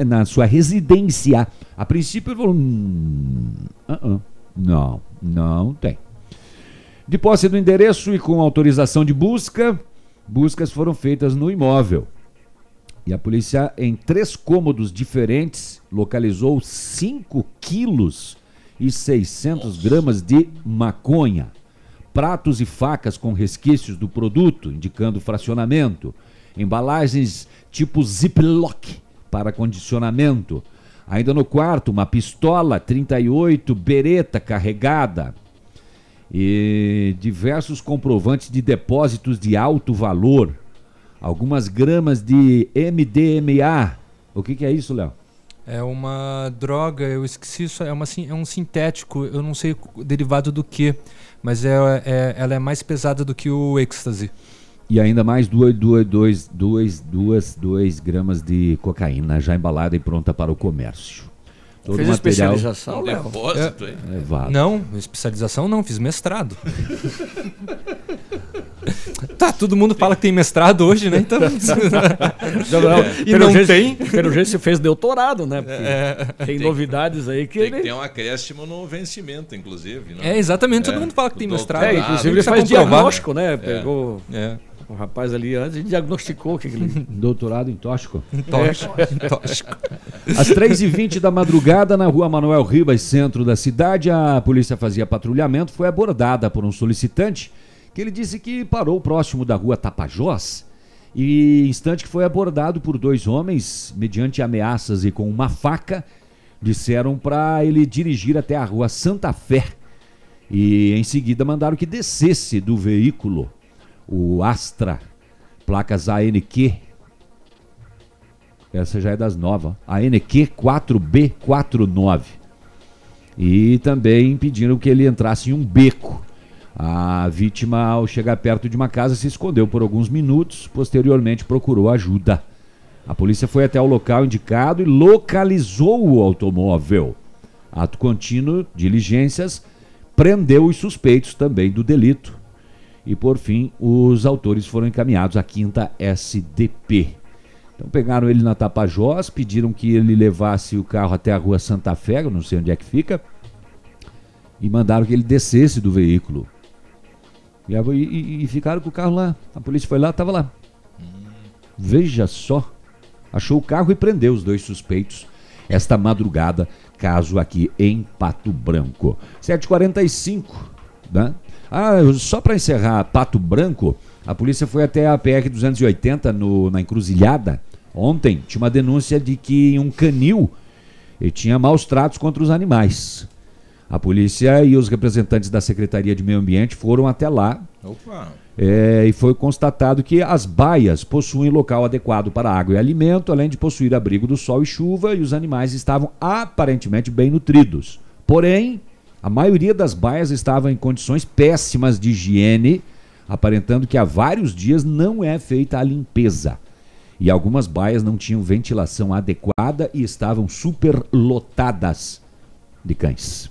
na sua residência. A princípio, ele falou: "Hum, ah, ah, não, não tem. De posse do endereço e com autorização de busca, buscas foram feitas no imóvel. E a polícia, em três cômodos diferentes, localizou 5 quilos e 600 gramas de maconha. Pratos e facas com resquícios do produto, indicando fracionamento. Embalagens tipo Ziploc para condicionamento. Ainda no quarto, uma pistola 38 Beretta carregada e diversos comprovantes de depósitos de alto valor, algumas gramas de MDMA. O que, que é isso, Léo? É uma droga, eu esqueci isso, é, uma, é um sintético, eu não sei derivado do que, mas é, é- ela é mais pesada do que o êxtase. E ainda mais duas, duas, dois, duas, duas, dois gramas de cocaína já embalada e pronta para o comércio. Todo Fez material especialização, Léo? Depósito, hein? levado. Não, especialização não, fiz mestrado. tá, todo mundo fala que tem mestrado hoje, né? Então. Não, não, e pelo não jeito- tem. Pelo jeito você fez doutorado, né? É. Tem, Tem- novidades aí que Tem que ele... ter um acréscimo no vencimento, inclusive. Né? É, exatamente, todo mundo fala que tem do mestrado. É, inclusive ele que faz comprovar. diagnóstico, né? É. Pegou É. o rapaz ali antes e diagnosticou o que, ele... Doutorado em tóxico. Tóxico, tóxico. Às 3h20 da madrugada, na rua Manuel Ribas, centro da cidade, a polícia fazia patrulhamento, foi abordada por um solicitante que ele disse que parou próximo da rua Tapajós e instante que foi abordado por dois homens, mediante ameaças e com uma faca, disseram para ele dirigir até a rua Santa Fé e em seguida mandaram que descesse do veículo, o Astra, placas ANQ essa já é das novas. A NQ 4B49. E também pediram que ele entrasse em um beco. A vítima, ao chegar perto de uma casa, se escondeu por alguns minutos. Posteriormente, procurou ajuda. A polícia foi até o local indicado e localizou o automóvel. Ato contínuo, diligências, prendeu os suspeitos também do delito. E, por fim, os autores foram encaminhados à quinta SDP. Então pegaram ele na Tapajós, pediram que ele levasse o carro até a rua Santa Fé, eu não sei onde é que fica, e mandaram que ele descesse do veículo. E, e- e ficaram com o carro lá. A polícia foi lá, estava lá. Veja só. Achou o carro e prendeu os dois suspeitos. esta madrugada, caso aqui em Pato Branco. 7h45, né? Ah, só para encerrar Pato Branco, a polícia foi até a PR 280 no, na encruzilhada. Ontem tinha uma denúncia de que um canil tinha maus tratos contra os animais. A polícia e os representantes da Secretaria de Meio Ambiente foram até lá. Opa! É, e foi constatado que as baias possuem local adequado para água e alimento, além de possuir abrigo do sol e chuva, e os animais estavam aparentemente bem nutridos. Porém, a maioria das baias estava em condições péssimas de higiene, aparentando que há vários dias não é feita a limpeza. E algumas baias não tinham ventilação adequada e estavam superlotadas de cães.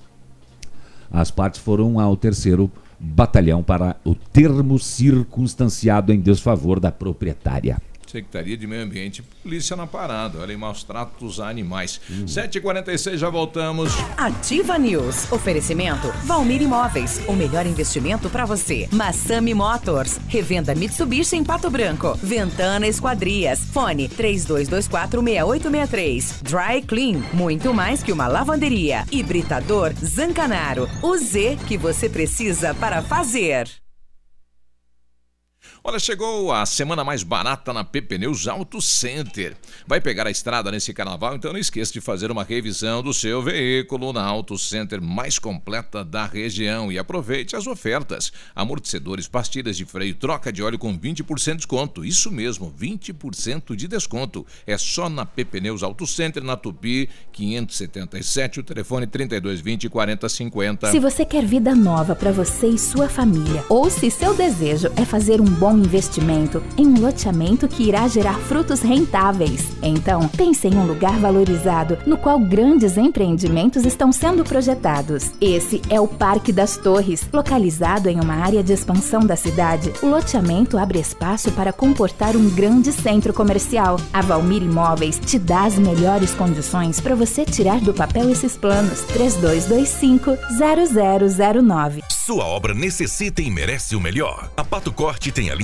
As partes foram ao terceiro batalhão para o termo circunstanciado em desfavor da proprietária. Secretaria de Meio Ambiente e Polícia na parada. Olha aí, maus tratos a animais. 7h46, já voltamos. Ativa News. Oferecimento Valmir Imóveis. O melhor investimento para você. Massami Motors. Revenda Mitsubishi em Pato Branco. Ventana Esquadrias. Fone 32246863. Dry Clean. Muito mais que uma lavanderia. Hibridador Zancanaro. O Z que você precisa para fazer. Olha, chegou a semana mais barata na PP Neus Auto Center. Vai pegar a estrada nesse carnaval, então não esqueça de fazer uma revisão do seu veículo na Auto Center mais completa da região e aproveite as ofertas. Amortecedores, pastilhas de freio, troca de óleo com 20% de desconto. Isso mesmo, 20% de desconto. É só na PP Neus Auto Center, na Tupi 577, o telefone 3220 4050. Se você quer vida nova para você e sua família, ou se seu desejo é fazer um bom investimento em um loteamento que irá gerar frutos rentáveis, então pense em um lugar valorizado no qual grandes empreendimentos estão sendo projetados. Esse é o Parque das Torres, localizado em uma área de expansão da cidade. O loteamento abre espaço para comportar um grande centro comercial. A Valmir Imóveis te dá as melhores condições para você tirar do papel esses planos. 3225 0009. Sua obra necessita e merece o melhor. A Pato Corte tem a linha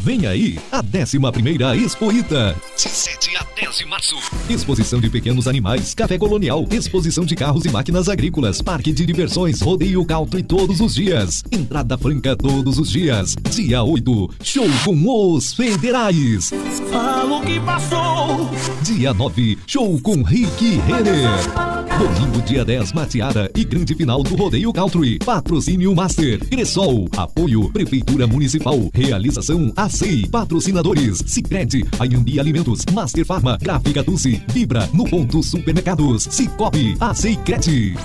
Vem aí a 11ª Expo Ita. De 7 a 10 de março. Exposição de pequenos animais, café colonial, exposição de carros e máquinas agrícolas, parque de diversões, rodeio country todos os dias. Entrada franca todos os dias. Dia 8, show com os federais. Fala o que passou. Dia 9, show com Rick Renner. Domingo, dia 10, Mateada e grande final do Rodeio Country. Patrocínio Master. Cressol. Apoio Prefeitura Municipal. Realização ACEI. Patrocinadores. Cicred. Ayambi Alimentos. Master Farma. Gráfica Dulce. Vibra. No Ponto Supermercados. Cicobi. ACEI Cred.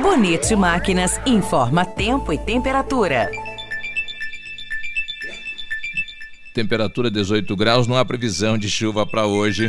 Bonito Máquinas informa tempo e temperatura. Temperatura 18 graus, não há previsão de chuva para hoje.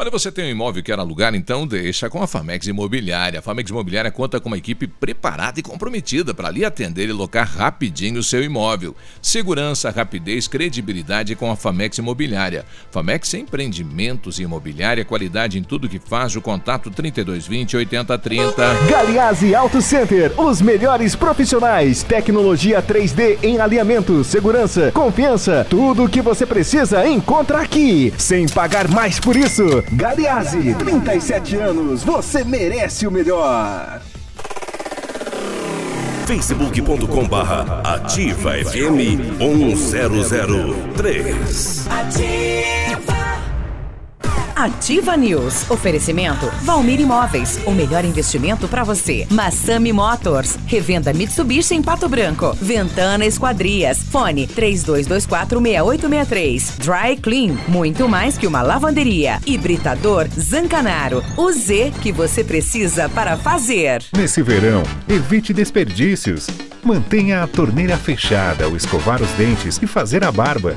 Olha, você tem um imóvel que quer alugar, então deixa com a Famex Imobiliária. A Famex Imobiliária conta com uma equipe preparada e comprometida para lhe atender e locar rapidinho o seu imóvel. Segurança, rapidez, credibilidade com a Famex Imobiliária. Famex Empreendimentos e Imobiliária, qualidade em tudo que faz. O contato 3220 8030. Galiase Auto Center, os melhores profissionais, tecnologia 3D em alinhamento, segurança, confiança, tudo o que você precisa encontra aqui, sem pagar mais por isso. Galiase, 37 anos, você merece o melhor. facebook.com barra ativa FM 1003. Ativa. Ativa News. Oferecimento Valmir Imóveis. O melhor investimento para você. Massami Motors. Revenda Mitsubishi em Pato Branco. Ventana Esquadrias. Fone 32246863. Dry Clean. Muito mais que uma lavanderia. Hibridador Zancanaro. O Z que você precisa para fazer. Nesse verão, evite desperdícios. Mantenha a torneira fechada ao escovar os dentes e fazer a barba.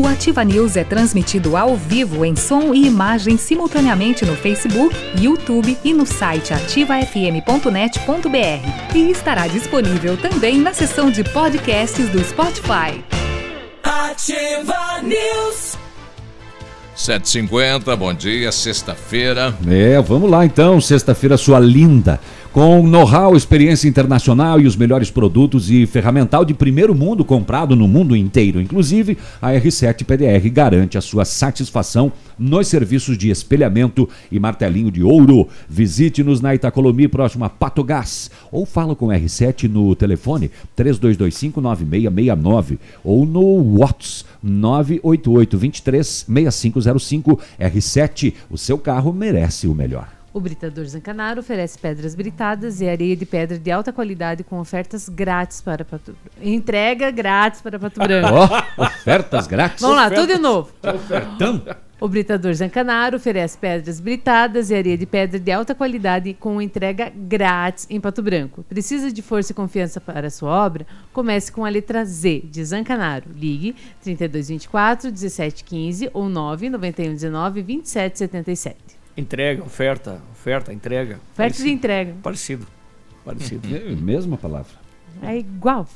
O Ativa News é transmitido ao vivo em som e imagem simultaneamente no Facebook, YouTube e no site ativafm.net.br. E estará disponível também na seção de podcasts do Spotify. Ativa News. 7h50, bom dia, sexta-feira. É, vamos lá então, sexta-feira sua linda. Com know-how, experiência internacional e os melhores produtos e ferramental de primeiro mundo comprado no mundo inteiro. Inclusive, a R7 PDR garante a sua satisfação nos serviços de espelhamento e martelinho de ouro. Visite-nos na Itacolomi, próximo a Pato Gás. Ou fala com a R7 no telefone 3225-9669 ou no WhatsApp 988 23 6505 R7. O seu carro merece o melhor. O Britador Zancanaro oferece pedras britadas e areia de pedra de alta qualidade com ofertas grátis para Pato Entrega grátis para Pato Branco. Ó, ofertas grátis. Vamos lá, Ofertas. tudo de novo. Ofertão. O Britador Zancanaro oferece pedras britadas e areia de pedra de alta qualidade com entrega grátis em Pato Branco. Precisa de força e confiança para a sua obra? Comece com a letra Z de Zancanaro. Ligue 3224 1715 ou 99119 2777. Entrega, oferta, oferta, entrega. Oferta Parecido. de entrega. Parecido. Parecido. É, mesma palavra. É igual.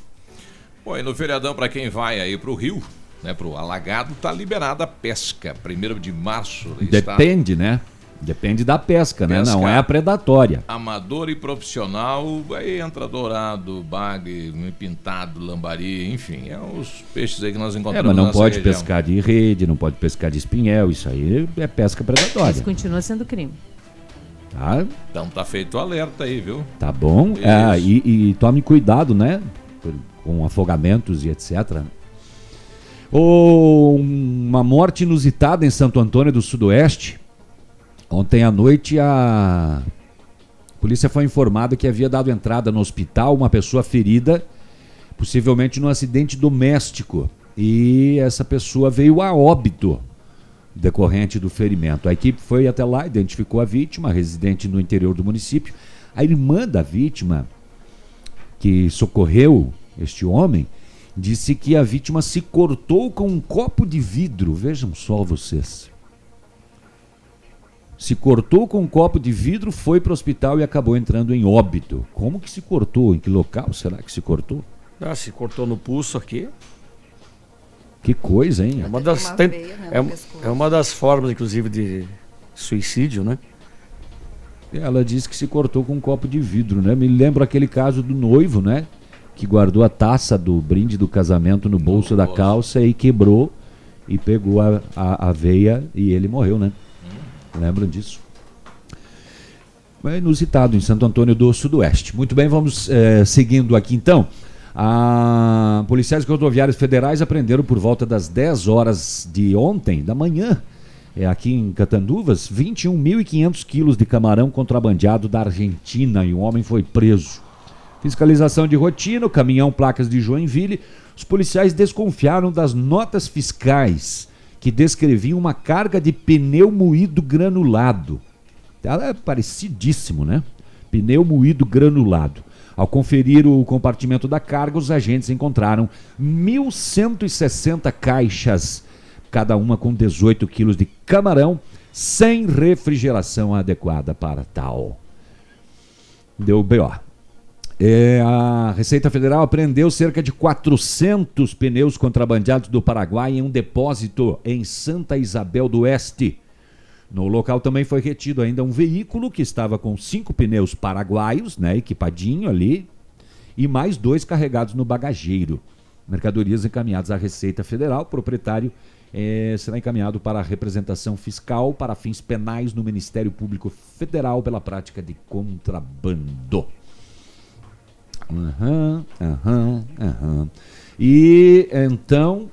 Bom, e no feriadão, para quem vai aí pro Rio, né, pro Alagado, tá liberada a pesca. Primeiro de março. está Depende, né? Depende da pesca, né? Pesca. Não é a predatória. Amador e profissional, aí entra dourado, bagre, pintado, lambari, enfim, é os peixes aí que nós É, encontramos mas não nessa pode região. pescar de rede, não pode pescar de espinhel, isso aí é pesca Isso predatória. continua sendo crime. Tá, Então tá feito o alerta aí, viu? tá bom? Isso. É, e, e tome cuidado, né? Com afogamentos e etc. Ô, uma morte inusitada em Santo Antônio do Sudoeste. Ontem à noite a polícia foi informada que havia dado entrada no hospital uma pessoa ferida, possivelmente num acidente doméstico. E essa pessoa veio a óbito decorrente do ferimento. A equipe foi até lá, identificou a vítima, residente no interior do município. A irmã da vítima, que socorreu este homem, disse que a vítima se cortou com um copo de vidro. Vejam só vocês. Se cortou com um copo de vidro, foi para o hospital e acabou entrando em óbito. Como que se cortou? Em que local será que se cortou? Ah, se cortou no pulso aqui. Que coisa, hein? É uma das, tem- é, uma- é uma das formas, inclusive, de suicídio, né? Ela disse que se cortou com um copo de vidro, né? Me lembra aquele caso do noivo, né? Que guardou a taça do brinde do casamento no bolso da calça e quebrou e pegou a, a, a veia e ele morreu, né? Lembram disso? É inusitado em Santo Antônio do Sudoeste. Muito bem, vamos eh, seguindo aqui então. A policiais rodoviários federais apreenderam por volta das 10 horas de ontem, da manhã, é aqui em Catanduvas, 21.500 quilos de camarão contrabandeado da Argentina e um homem foi preso. Fiscalização de rotina, caminhão placas de Joinville, os policiais desconfiaram das notas fiscais que descreviam uma carga de pneu moído granulado. Ela é parecidíssimo, né? Pneu moído granulado. Ao conferir o compartimento da carga, os agentes encontraram 1.160 caixas, cada uma com 18 quilos de camarão, sem refrigeração adequada para tal. Deu B.O. É, a Receita Federal apreendeu cerca de 400 pneus contrabandeados do Paraguai em um depósito em Santa Isabel do Oeste. No local também foi retido ainda um veículo que estava com cinco pneus paraguaios, né, equipadinho ali, e mais dois carregados no bagageiro. Mercadorias encaminhadas à Receita Federal. O proprietário eh, será encaminhado para a representação fiscal para fins penais no Ministério Público Federal pela prática de contrabando. Aham, aham, aham. E então,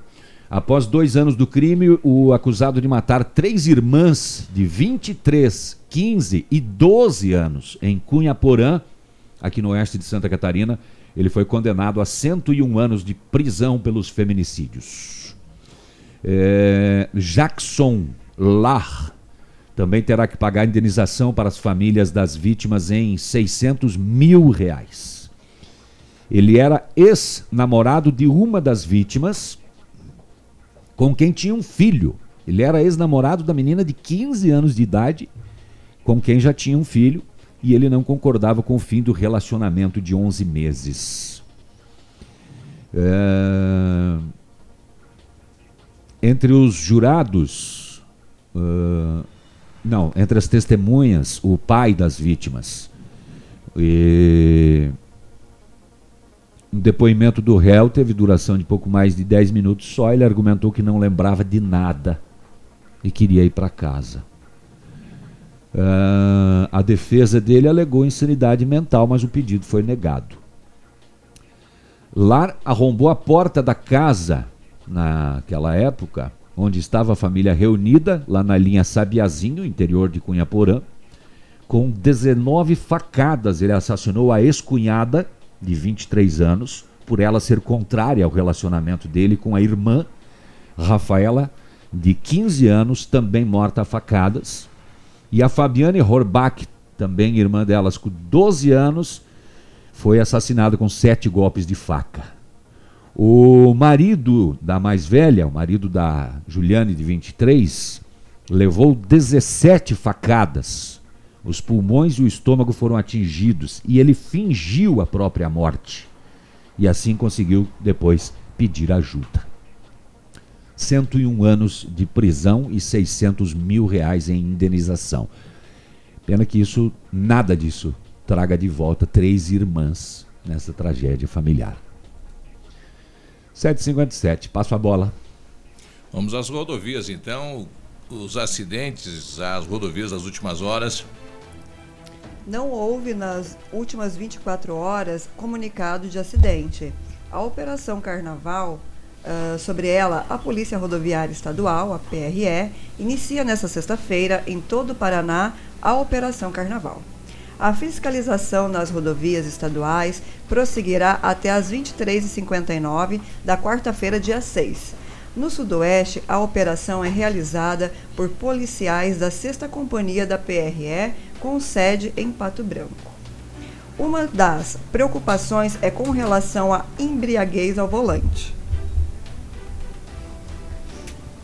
após dois anos do crime, o acusado de matar três irmãs de 23, 15 e 12 anos em Cunhaporã, aqui no oeste de Santa Catarina, ele foi condenado a 101 anos de prisão pelos feminicídios. É, Jackson Lar também terá que pagar indenização para as famílias das vítimas em 600 mil reais. Ele era ex-namorado de uma das vítimas, com quem tinha um filho. Ele era ex-namorado da menina de 15 anos de idade, com quem já tinha um filho, e ele não concordava com o fim do relacionamento de 11 meses. É... Entre os jurados, uh, não, entre as testemunhas, o pai das vítimas. E o depoimento do réu teve duração de pouco mais de 10 minutos só. Ele argumentou que não lembrava de nada e queria ir para casa. Uh, a defesa dele alegou insanidade mental, mas o pedido foi negado. Lar arrombou a porta da casa naquela época, onde estava a família reunida, lá na linha Sabiazinho, interior de Cunhaporã, com 19 facadas. Ele assassinou a ex-cunhada, de 23 anos, por ela ser contrária ao relacionamento dele com a irmã, Rafaela, de 15 anos, também morta a facadas. E a Fabiane Horbach, também irmã delas, com 12 anos, foi assassinada com sete golpes de faca. O marido da mais velha, o marido da Juliane, de 23, levou 17 facadas. Os pulmões e o estômago foram atingidos e ele fingiu a própria morte. E assim conseguiu depois pedir ajuda. 101 anos de prisão e 600 mil reais em indenização. Pena que isso, nada disso, traga de volta três irmãs nessa tragédia familiar. 757, passo a bola. Vamos às rodovias então. Os acidentes, as rodovias das últimas horas. Não houve nas últimas 24 horas comunicado de acidente. A Operação Carnaval Uh, sobre ela, a Polícia Rodoviária Estadual, a PRE, inicia nesta sexta-feira, em todo o Paraná, a Operação Carnaval. A fiscalização nas rodovias estaduais prosseguirá até às 23h59 da quarta-feira, dia 6. No Sudoeste, a operação é realizada por policiais da 6 Companhia da PRE, com sede em Pato Branco. Uma das preocupações é com relação à embriaguez ao volante.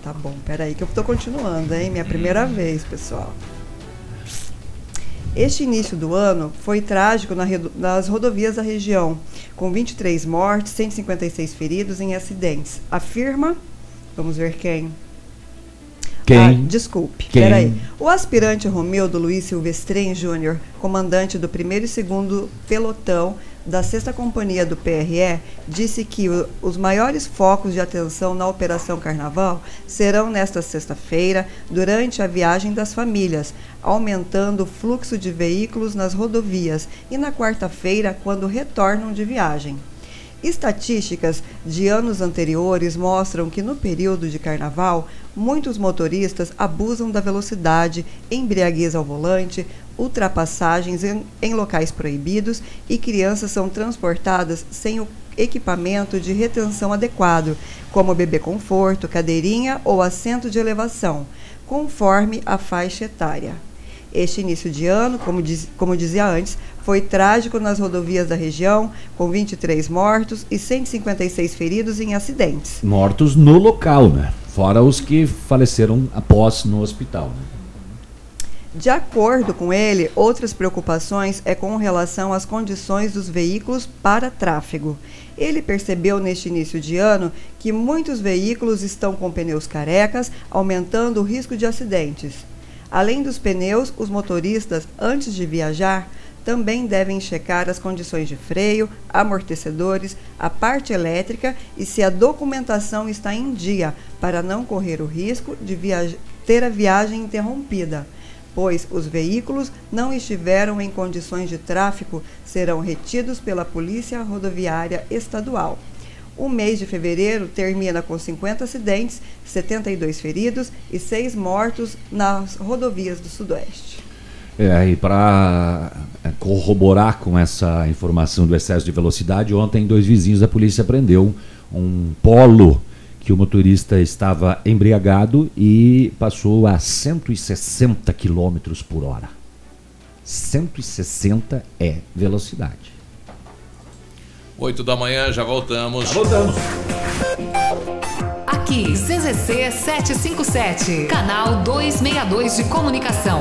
Tá bom, peraí que eu tô continuando, hein? Minha primeira vez, pessoal. Este início do ano foi trágico na, nas rodovias da região, com 23 mortes, 156 feridos em acidentes. Afirma, vamos ver quem. Quem? Ah, desculpe, quem? peraí. O aspirante Romildo Luiz Silvestrin Júnior, comandante do primeiro e segundo pelotão da Sexta Companhia do PRE disse que o, os maiores focos de atenção na Operação Carnaval serão nesta sexta-feira, durante a viagem das famílias, aumentando o fluxo de veículos nas rodovias, e na quarta-feira, quando retornam de viagem. Estatísticas de anos anteriores mostram que no período de carnaval, muitos motoristas abusam da velocidade, embriaguez ao volante, ultrapassagens em, em locais proibidos e crianças são transportadas sem o equipamento de retenção adequado, como bebê conforto, cadeirinha ou assento de elevação, conforme a faixa etária. Este início de ano, como, diz, como dizia antes, foi trágico nas rodovias da região, com 23 mortos e 156 feridos em acidentes. Mortos no local, né? Fora os que faleceram após no hospital. Né? De acordo com ele, outras preocupações é com relação às condições dos veículos para tráfego. Ele percebeu neste início de ano que muitos veículos estão com pneus carecas, aumentando o risco de acidentes. Além dos pneus, os motoristas, antes de viajar, também devem checar as condições de freio, amortecedores, a parte elétrica e se a documentação está em dia, para não correr o risco de ter a viagem interrompida, pois os veículos não estiveram em condições de tráfego serão retidos pela Polícia Rodoviária Estadual. O mês de fevereiro termina com 50 acidentes, 72 feridos e 6 mortos nas rodovias do Sudoeste. É, e para corroborar com essa informação do excesso de velocidade, ontem dois vizinhos da polícia prendeu um polo que o motorista estava embriagado e passou a 160 km por hora. 160 é velocidade. 8 da manhã, já voltamos. Já voltamos. Aqui, CZC 757, canal 262 de comunicação.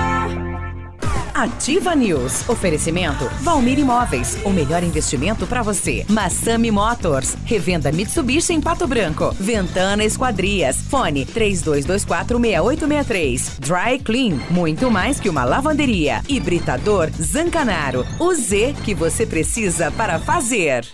Ativa News. Oferecimento Valmir Imóveis. O melhor investimento para você. Massami Motors. Revenda Mitsubishi em Pato Branco. Ventana Esquadrias. Fone 32246863. Dry Clean. Muito mais que uma lavanderia. Hibridador Zancanaro. O Z que você precisa para fazer.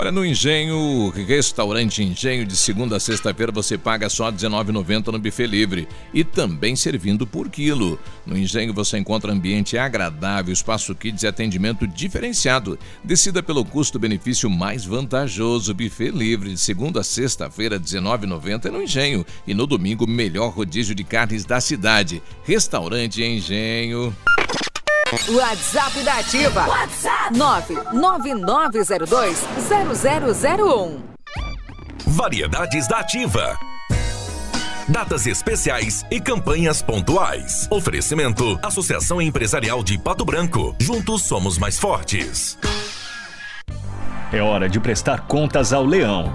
Olha, no Engenho, restaurante Engenho, de segunda a sexta-feira você paga só R$19,90 no buffet livre e também servindo por quilo. No Engenho você encontra ambiente agradável, espaço kids e atendimento diferenciado. Decida pelo custo-benefício mais vantajoso. Buffet livre, de segunda a sexta-feira, R$19,90 no Engenho. E no domingo, melhor rodízio de carnes da cidade. Restaurante Engenho. WhatsApp da Ativa. WhatsApp 999020001. Variedades da Ativa. Datas especiais e campanhas pontuais. Oferecimento: Associação Empresarial de Pato Branco. Juntos somos mais fortes. É hora de prestar contas ao leão.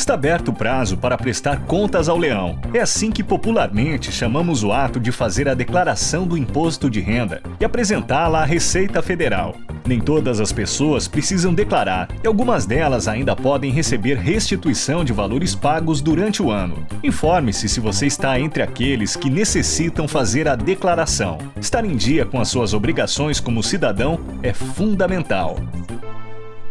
Está aberto o prazo para prestar contas ao leão. É assim que popularmente chamamos o ato de fazer a declaração do imposto de renda e apresentá-la à Receita Federal. Nem todas as pessoas precisam declarar e algumas delas ainda podem receber restituição de valores pagos durante o ano. Informe-se se você está entre aqueles que necessitam fazer a declaração. Estar em dia com as suas obrigações como cidadão é fundamental.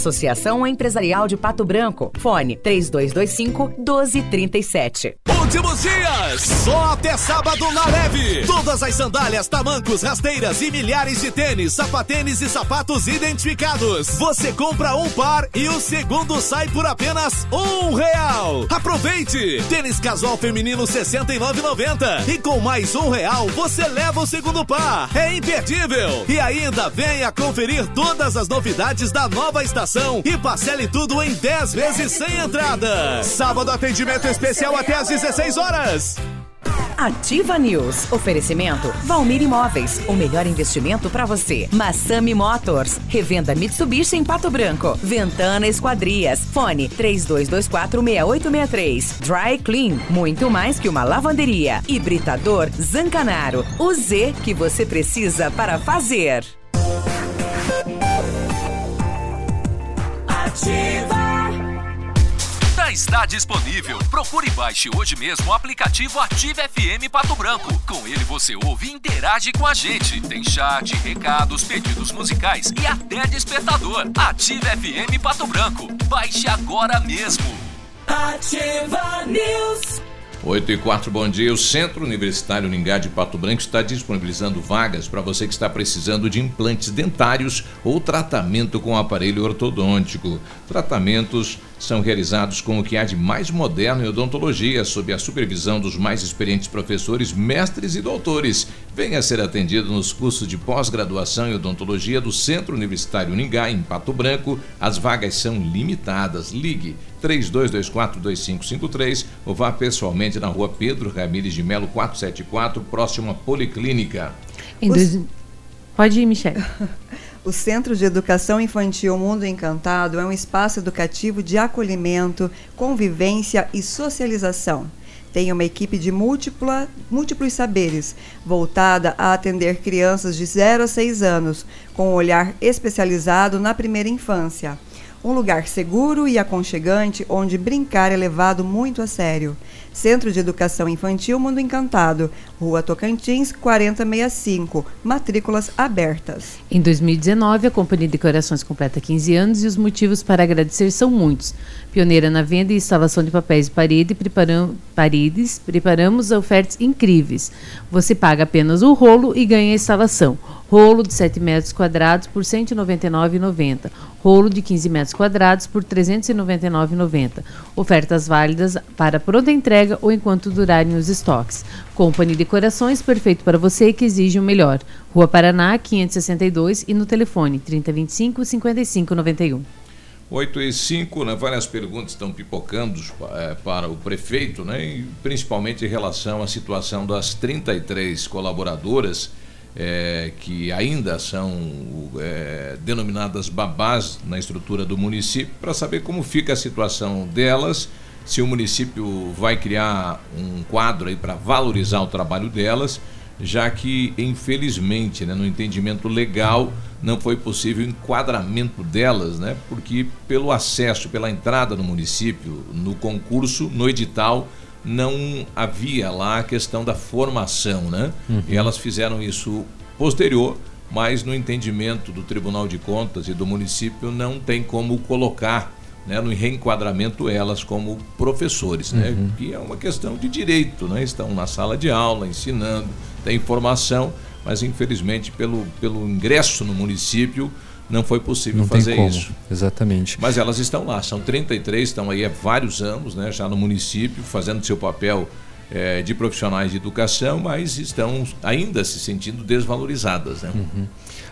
Associação Empresarial de Pato Branco. Fone 3225 1237. Últimos dias, só até sábado na leve. Todas as sandálias, tamancos, rasteiras e milhares de tênis, sapatênis e sapatos identificados. Você compra um par e o segundo sai por apenas um real. Aproveite! Tênis casual feminino 69,90 e com mais um real você leva o segundo par. É imperdível! E ainda venha conferir todas as novidades da nova estação e parcele tudo em 10 vezes sem entrada. Sábado atendimento especial até às 16 horas. Ativa News. Oferecimento Valmir Imóveis. O melhor investimento para você. Massami Motors. Revenda Mitsubishi em Pato Branco. Ventana Esquadrias. Fone 32246863. Dry Clean. Muito mais que uma lavanderia. Hibridador Zancanaro. O Z que você precisa para fazer. Ativa. Já está disponível. Procure e baixe hoje mesmo o aplicativo Ative FM Pato Branco. Com ele você ouve e interage com a gente. Tem chat, recados, pedidos musicais e até despertador. Ative FM Pato Branco. Baixe agora mesmo. Ativa News. 8 e 4, bom dia. O Centro Universitário Ningá de Pato Branco está disponibilizando vagas para você que está precisando de implantes dentários ou tratamento com aparelho ortodôntico. Tratamentos são realizados com o que há de mais moderno em odontologia, sob a supervisão dos mais experientes professores, mestres e doutores. Venha ser atendido nos cursos de pós-graduação em odontologia do Centro Universitário Uningá, em Pato Branco. As vagas são limitadas. Ligue 3224-2553 ou vá pessoalmente na rua Pedro Ramires de Melo 474, próximo à Policlínica. Dois... Pode ir, Michelle. O Centro de Educação Infantil Mundo Encantado é um espaço educativo de acolhimento, convivência e socialização. Tem uma equipe de múltipla, múltiplos saberes, voltada a atender crianças de 0 a 6 anos, com um olhar especializado na primeira infância. Um lugar seguro e aconchegante onde brincar é levado muito a sério. Centro de Educação Infantil Mundo Encantado, Rua Tocantins, 4065, matrículas abertas. Em 2019, a Companhia de Corações completa 15 anos e os motivos para agradecer são muitos. Pioneira na venda e instalação de papéis de parede, preparam, paredes, preparamos ofertas incríveis. Você paga apenas o rolo e ganha a instalação. Rolo de 7 metros quadrados por R$ 199,90. Rolo de 15 metros quadrados por R$ 399,90. Ofertas válidas para pronta entrega ou enquanto durarem os estoques. Companhia de Corações, perfeito para você que exige o melhor. Rua Paraná, 562 e no telefone 3025 5591. 8 e 5, né, várias perguntas estão pipocando é, para o prefeito, né, e principalmente em relação à situação das 33 colaboradoras é, que ainda são é, denominadas babás na estrutura do município, para saber como fica a situação delas, se o município vai criar um quadro aí para valorizar o trabalho delas, já que, infelizmente, né, no entendimento legal, não foi possível o enquadramento delas, né, porque pelo acesso, pela entrada no município, no concurso, no edital, não havia lá a questão da formação, né? Uhum. E elas fizeram isso posterior, mas no entendimento do Tribunal de Contas e do município não tem como colocar né, no reenquadramento elas como professores, né? uhum. Que é uma questão de direito, né? Estão na sala de aula, ensinando, tem formação, mas infelizmente pelo, pelo ingresso no município não foi possível não fazer isso. Exatamente. Mas elas estão lá, são 33, estão aí há vários anos, né, já no município, fazendo seu papel é, de profissionais de educação, mas estão ainda se sentindo desvalorizadas. Né? Uhum.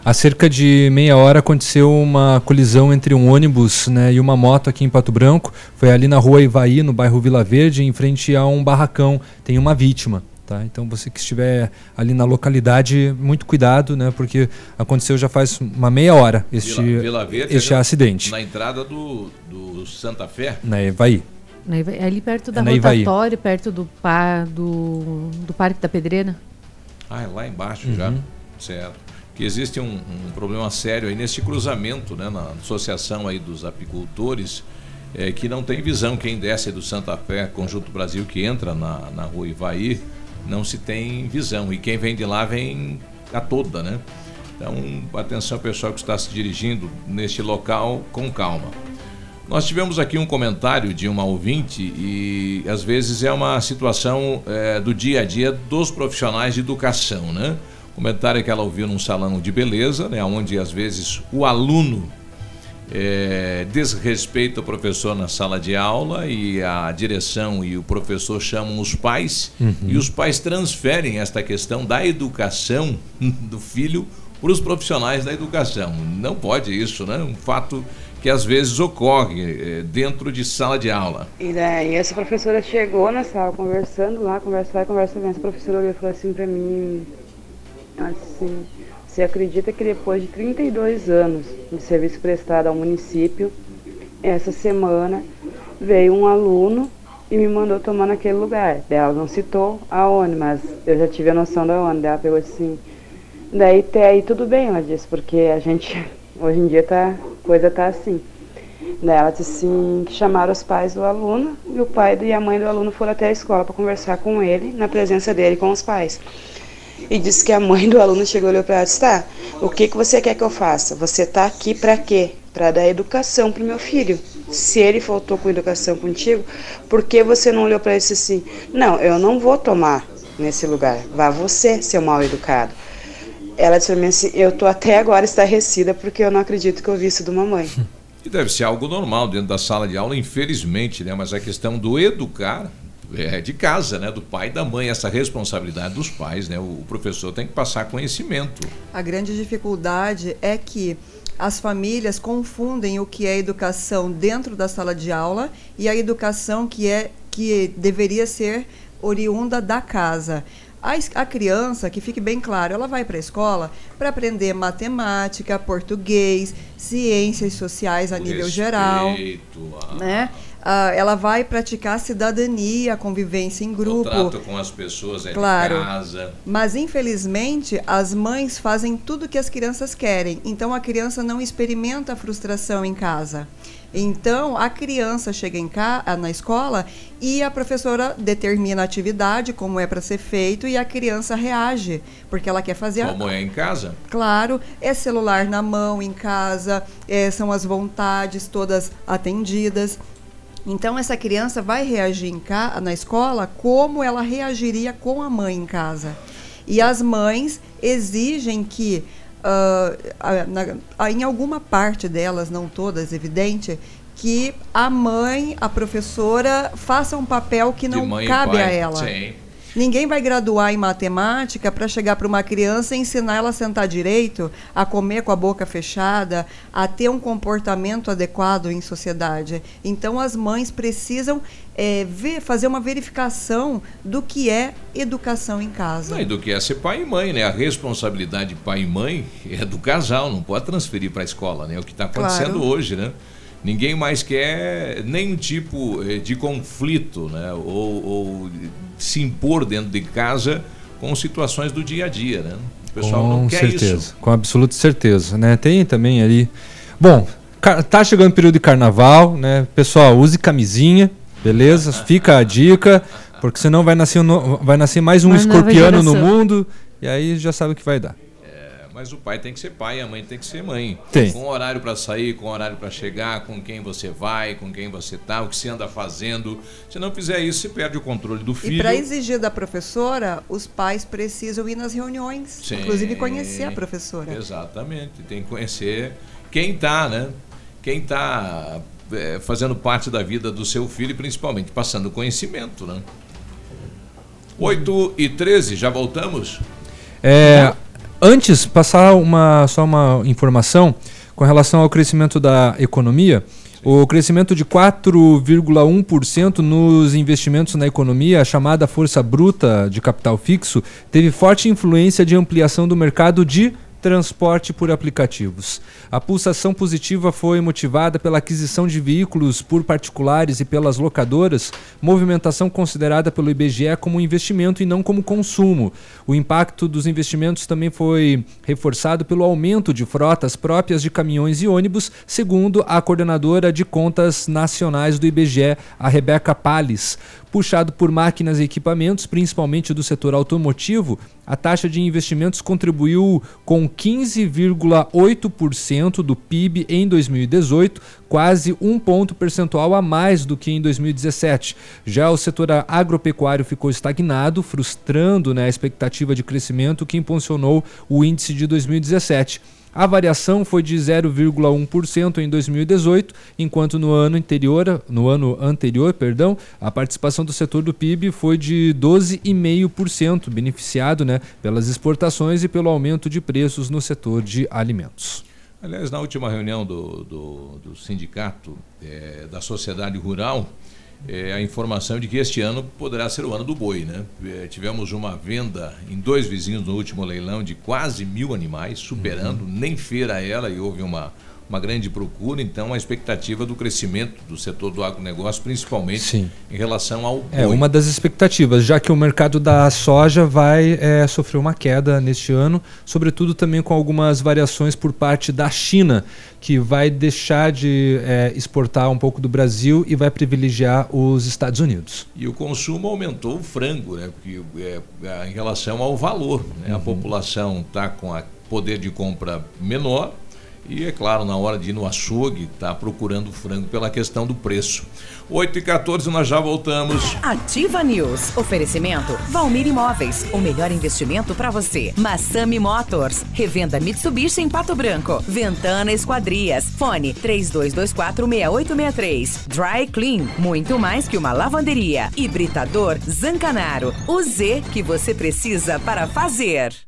Há cerca de meia hora aconteceu uma colisão entre um ônibus né, e uma moto aqui em Pato Branco. Foi ali na rua Ivaí, no bairro Vila Verde, em frente a um barracão. Tem uma vítima. Tá? Então você que estiver ali na localidade, muito cuidado, né? Porque aconteceu já faz uma meia hora este, Vila, Vila Verde, este acidente. Na entrada do, do Santa Fé? Na Ivaí. Na Ivaí ali perto da é rotatória, perto do, par, do, do Parque da Pedreira. Ah, é lá embaixo uhum. já. Certo. Que existe um, um, problema sério aí nesse cruzamento, né? Na associação aí dos apicultores, é, que não tem visão. Quem desce do Santa Fé, Conjunto Brasil, que entra na, na rua Ivaí, não se tem visão. E quem vem de lá vem a toda, né? Então, atenção pessoal que está se dirigindo neste local com calma. Nós tivemos aqui um comentário de uma ouvinte e às vezes é uma situação é, do dia a dia dos profissionais de educação, né? Comentário que ela ouviu num salão de beleza, né? Onde às vezes o aluno é, desrespeita o professor na sala de aula e a direção e o professor chamam os pais uhum. e os pais transferem esta questão da educação do filho para os profissionais da educação. Não pode isso, né? Um fato que às vezes ocorre é, dentro de sala de aula. E daí essa professora chegou na sala conversando lá, conversa vai, conversa vem. Essa professora olhou e falou assim para mim, assim, você acredita que depois de 32 anos de serviço prestado ao município, essa semana veio um aluno e me mandou tomar naquele lugar. Ela não citou aonde, mas eu já tive a noção da onde. Ela pegou assim. Daí até aí tudo bem, ela disse, porque a gente hoje em dia tá, coisa tá assim. Daí ela disse assim, que chamaram os pais do aluno e o pai e a mãe do aluno foram até a escola para conversar com ele, na presença dele com os pais e disse que a mãe do aluno chegou e olhou para ela e disse: Tá, o que, que você quer que eu faça? Você tá aqui para quê? Para dar educação pro meu filho. Se ele faltou com educação contigo, por que você não olhou para ele assim: Não, eu não vou tomar nesse lugar. Vá você, seu mal educado. Ela disse para mim assim: Eu tô até agora estarrecida porque eu não acredito que eu vi isso de uma mãe. E deve ser algo normal dentro da sala de aula, infelizmente, né? Mas a questão do educar é de casa, né? Do pai e da mãe, essa responsabilidade dos pais, né? O professor tem que passar conhecimento. A grande dificuldade é que as famílias confundem o que é educação dentro da sala de aula e a educação que é que deveria ser oriunda da casa. A, a criança, que fique bem claro, ela vai para a escola para aprender matemática, português, ciências sociais a O nível geral, respeito, a- né? Ah, ela vai praticar cidadania, convivência em O grupo. trato com as pessoas é Claro. de casa. Mas infelizmente as mães fazem tudo que as crianças querem, então a criança não experimenta a frustração em casa. Então a criança chega em ca ah, na escola e a professora determina a atividade, como é para ser feito, e a criança reage, porque ela quer fazer a, Como é em casa? Claro, é celular na mão em casa, é, são as vontades todas atendidas. Então essa criança vai reagir ca na escola como ela reagiria com a mãe em casa. E as mães exigem que na- a- em alguma parte delas, não todas, evidente, que a mãe, a professora, faça um papel que não cabe a ela. Sim. Ninguém vai graduar em matemática para chegar para uma criança e ensinar ela a sentar direito, a comer com a boca fechada, a ter um comportamento adequado em sociedade. Então, as mães precisam eh, ver, fazer uma verificação do que é educação em casa. Não, e do que é ser pai e mãe, né? A responsabilidade de pai e mãe é do casal, não pode transferir para a escola, né? É o que está acontecendo Claro. hoje, né? Ninguém mais quer nenhum tipo eh, de conflito, né? Ou, ou se impor dentro de casa com situações do dia a dia, né? O pessoal com não quer certeza, isso. com absoluta certeza, né? Tem também ali. Bom, tá chegando o período de carnaval, né? Pessoal, use camisinha, beleza? Fica a dica, porque senão vai nascer, um no- vai nascer mais um escorpiano no mundo e aí já sabe o que vai dar. É, Mas o pai tem que ser pai, a mãe tem que ser mãe. Tem. Com horário para sair, com horário para chegar, com quem você vai, com quem você tá, o que você anda fazendo. Se não fizer isso, você perde o controle do E filho. para exigir da professora, os pais precisam ir nas reuniões, Sim. inclusive conhecer a professora. Exatamente. Tem que conhecer quem está, né? Quem está fazendo parte da vida do seu filho e principalmente passando conhecimento, né? 8 e 13, já voltamos? É, antes, passar uma, só uma informação com relação ao crescimento da economia. O crescimento de 4,1% nos investimentos na economia, a chamada força bruta de capital fixo, teve forte influência de ampliação do mercado de transporte por aplicativos. A pulsação positiva foi motivada pela aquisição de veículos por particulares e pelas locadoras, movimentação considerada pelo IBGE como investimento e não como consumo. O impacto dos investimentos também foi reforçado pelo aumento de frotas próprias de caminhões e ônibus, segundo a coordenadora de contas nacionais do IBGE, a Rebeca Palles. Puxado por máquinas e equipamentos, principalmente do setor automotivo, a taxa de investimentos contribuiu com 15,8% do PIB em 2018, quase um ponto percentual a mais do que em 2017. Já o setor agropecuário ficou estagnado, frustrando né, a expectativa de crescimento que impulsionou o índice de 2017. A variação foi de 0,1% em 2018, enquanto no ano anterior, no ano anterior, perdão, a participação do setor do PIB foi de 12,5%, beneficiado né, pelas exportações e pelo aumento de preços no setor de alimentos. Aliás, na última reunião do, do, do sindicato eh, da sociedade rural, eh, a informação de que este ano poderá ser o ano do boi. Né? Eh, tivemos uma venda em dois vizinhos no último leilão de quase mil animais, superando, nem feira ela, e houve uma, uma grande procura. Então, a expectativa do crescimento do setor do agronegócio, principalmente Sim. em relação ao É boi. uma das expectativas, já que o mercado da soja vai é, sofrer uma queda neste ano, sobretudo também com algumas variações por parte da China, que vai deixar de é, exportar um pouco do Brasil e vai privilegiar os Estados Unidos. E o consumo aumentou o frango, né? Porque, é, é, em relação ao valor. Né? A população está com a poder de compra menor E é claro, na hora de ir no açougue, tá procurando frango pela questão do preço. 8 e 14 nós já voltamos. Ativa News. Oferecimento Valmir Imóveis. O melhor investimento para você. Massami Motors. Revenda Mitsubishi em Pato Branco. Ventana Esquadrias. Fone 32246863. Dry Clean. Muito mais que uma lavanderia. Hibridador Zancanaro. O Z que você precisa para fazer.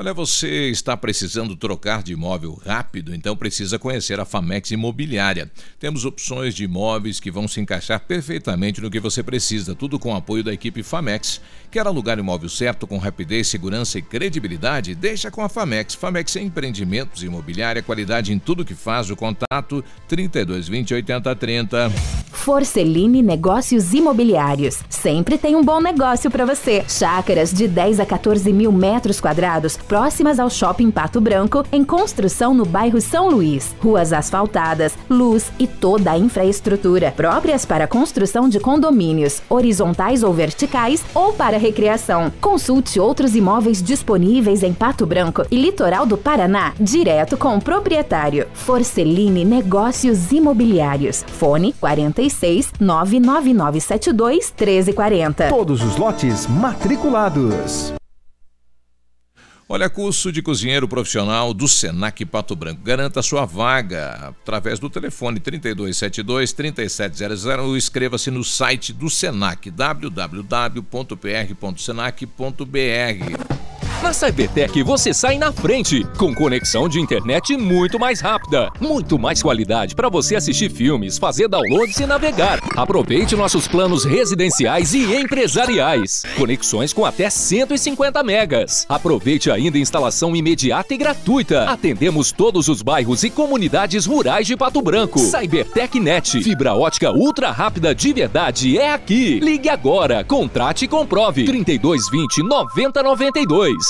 Olha, você está precisando trocar de imóvel rápido, então precisa conhecer a Famex Imobiliária. Temos opções de imóveis que vão se encaixar perfeitamente no que você precisa, tudo com o apoio da equipe Famex. Quer alugar imóvel certo com rapidez, segurança e credibilidade? Deixa com a Famex. Famex é empreendimentos imobiliária, qualidade em tudo que faz. O contato 3220 8030. Forceline Negócios Imobiliários. Sempre tem um bom negócio para você. Chácaras de 10 a 14 mil metros quadrados próximas ao Shopping Pato Branco, em construção no bairro São Luís. Ruas asfaltadas, luz e toda a infraestrutura próprias para construção de condomínios, horizontais ou verticais, ou para recreação. Consulte outros imóveis disponíveis em Pato Branco e Litoral do Paraná, direto com o proprietário. Forceline Negócios Imobiliários. Fone 46 99972 1340. Todos os lotes matriculados. Olha, curso de cozinheiro profissional do Senac Pato Branco. Garanta sua vaga através do telefone 3272-3700. Inscreva-se no site do Senac, www.pr.senac.br. Na Cybertech você sai na frente, com conexão de internet muito mais rápida, muito mais qualidade para você assistir filmes, fazer downloads e navegar. Aproveite nossos planos residenciais e empresariais. Conexões com até 150 megas. Aproveite ainda instalação imediata e gratuita. Atendemos todos os bairros e comunidades rurais de Pato Branco. Cybertech Net, fibra ótica ultra rápida de verdade é aqui. Ligue agora, contrate e comprove. 3220 9092.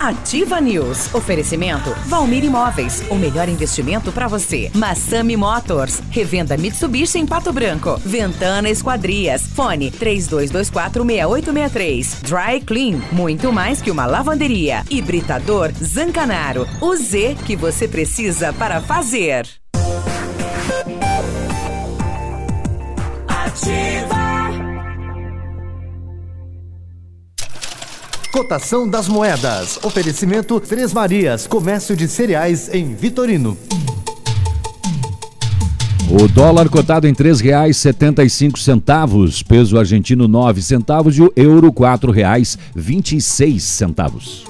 Ativa News. Oferecimento Valmir Imóveis. O melhor investimento para você. Massami Motors. Revenda Mitsubishi em Pato Branco. Ventana Esquadrias. Fone 32246863. Dry Clean. Muito mais que uma lavanderia. Hibridador Zancanaro. O Z que você precisa para fazer. Ativa. Cotação das moedas. Oferecimento Três Marias, comércio de cereais em Vitorino. O dólar cotado em R$ 3,75, peso argentino nove centavos e o euro R$ 4,26 centavos.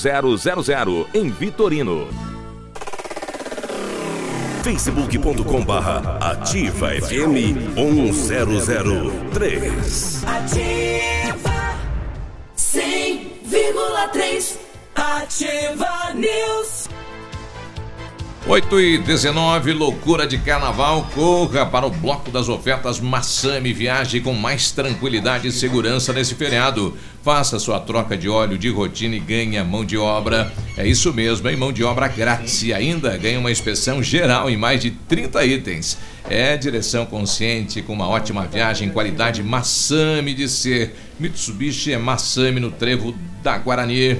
0000 em Vitorino. facebook.com barra ativa FM 1003. Ativa 100,3. Ativa News. 8 e 19, loucura de carnaval. Corra para o bloco das ofertas Massami. Viaje com mais tranquilidade e segurança nesse feriado. Faça sua troca de óleo de rotina e ganhe a mão de obra. É isso mesmo, em mão de obra grátis. E ainda ganha uma inspeção geral em mais de 30 itens. É direção consciente com uma ótima viagem, qualidade Massami de ser. Mitsubishi é Massami no trevo da Guarani.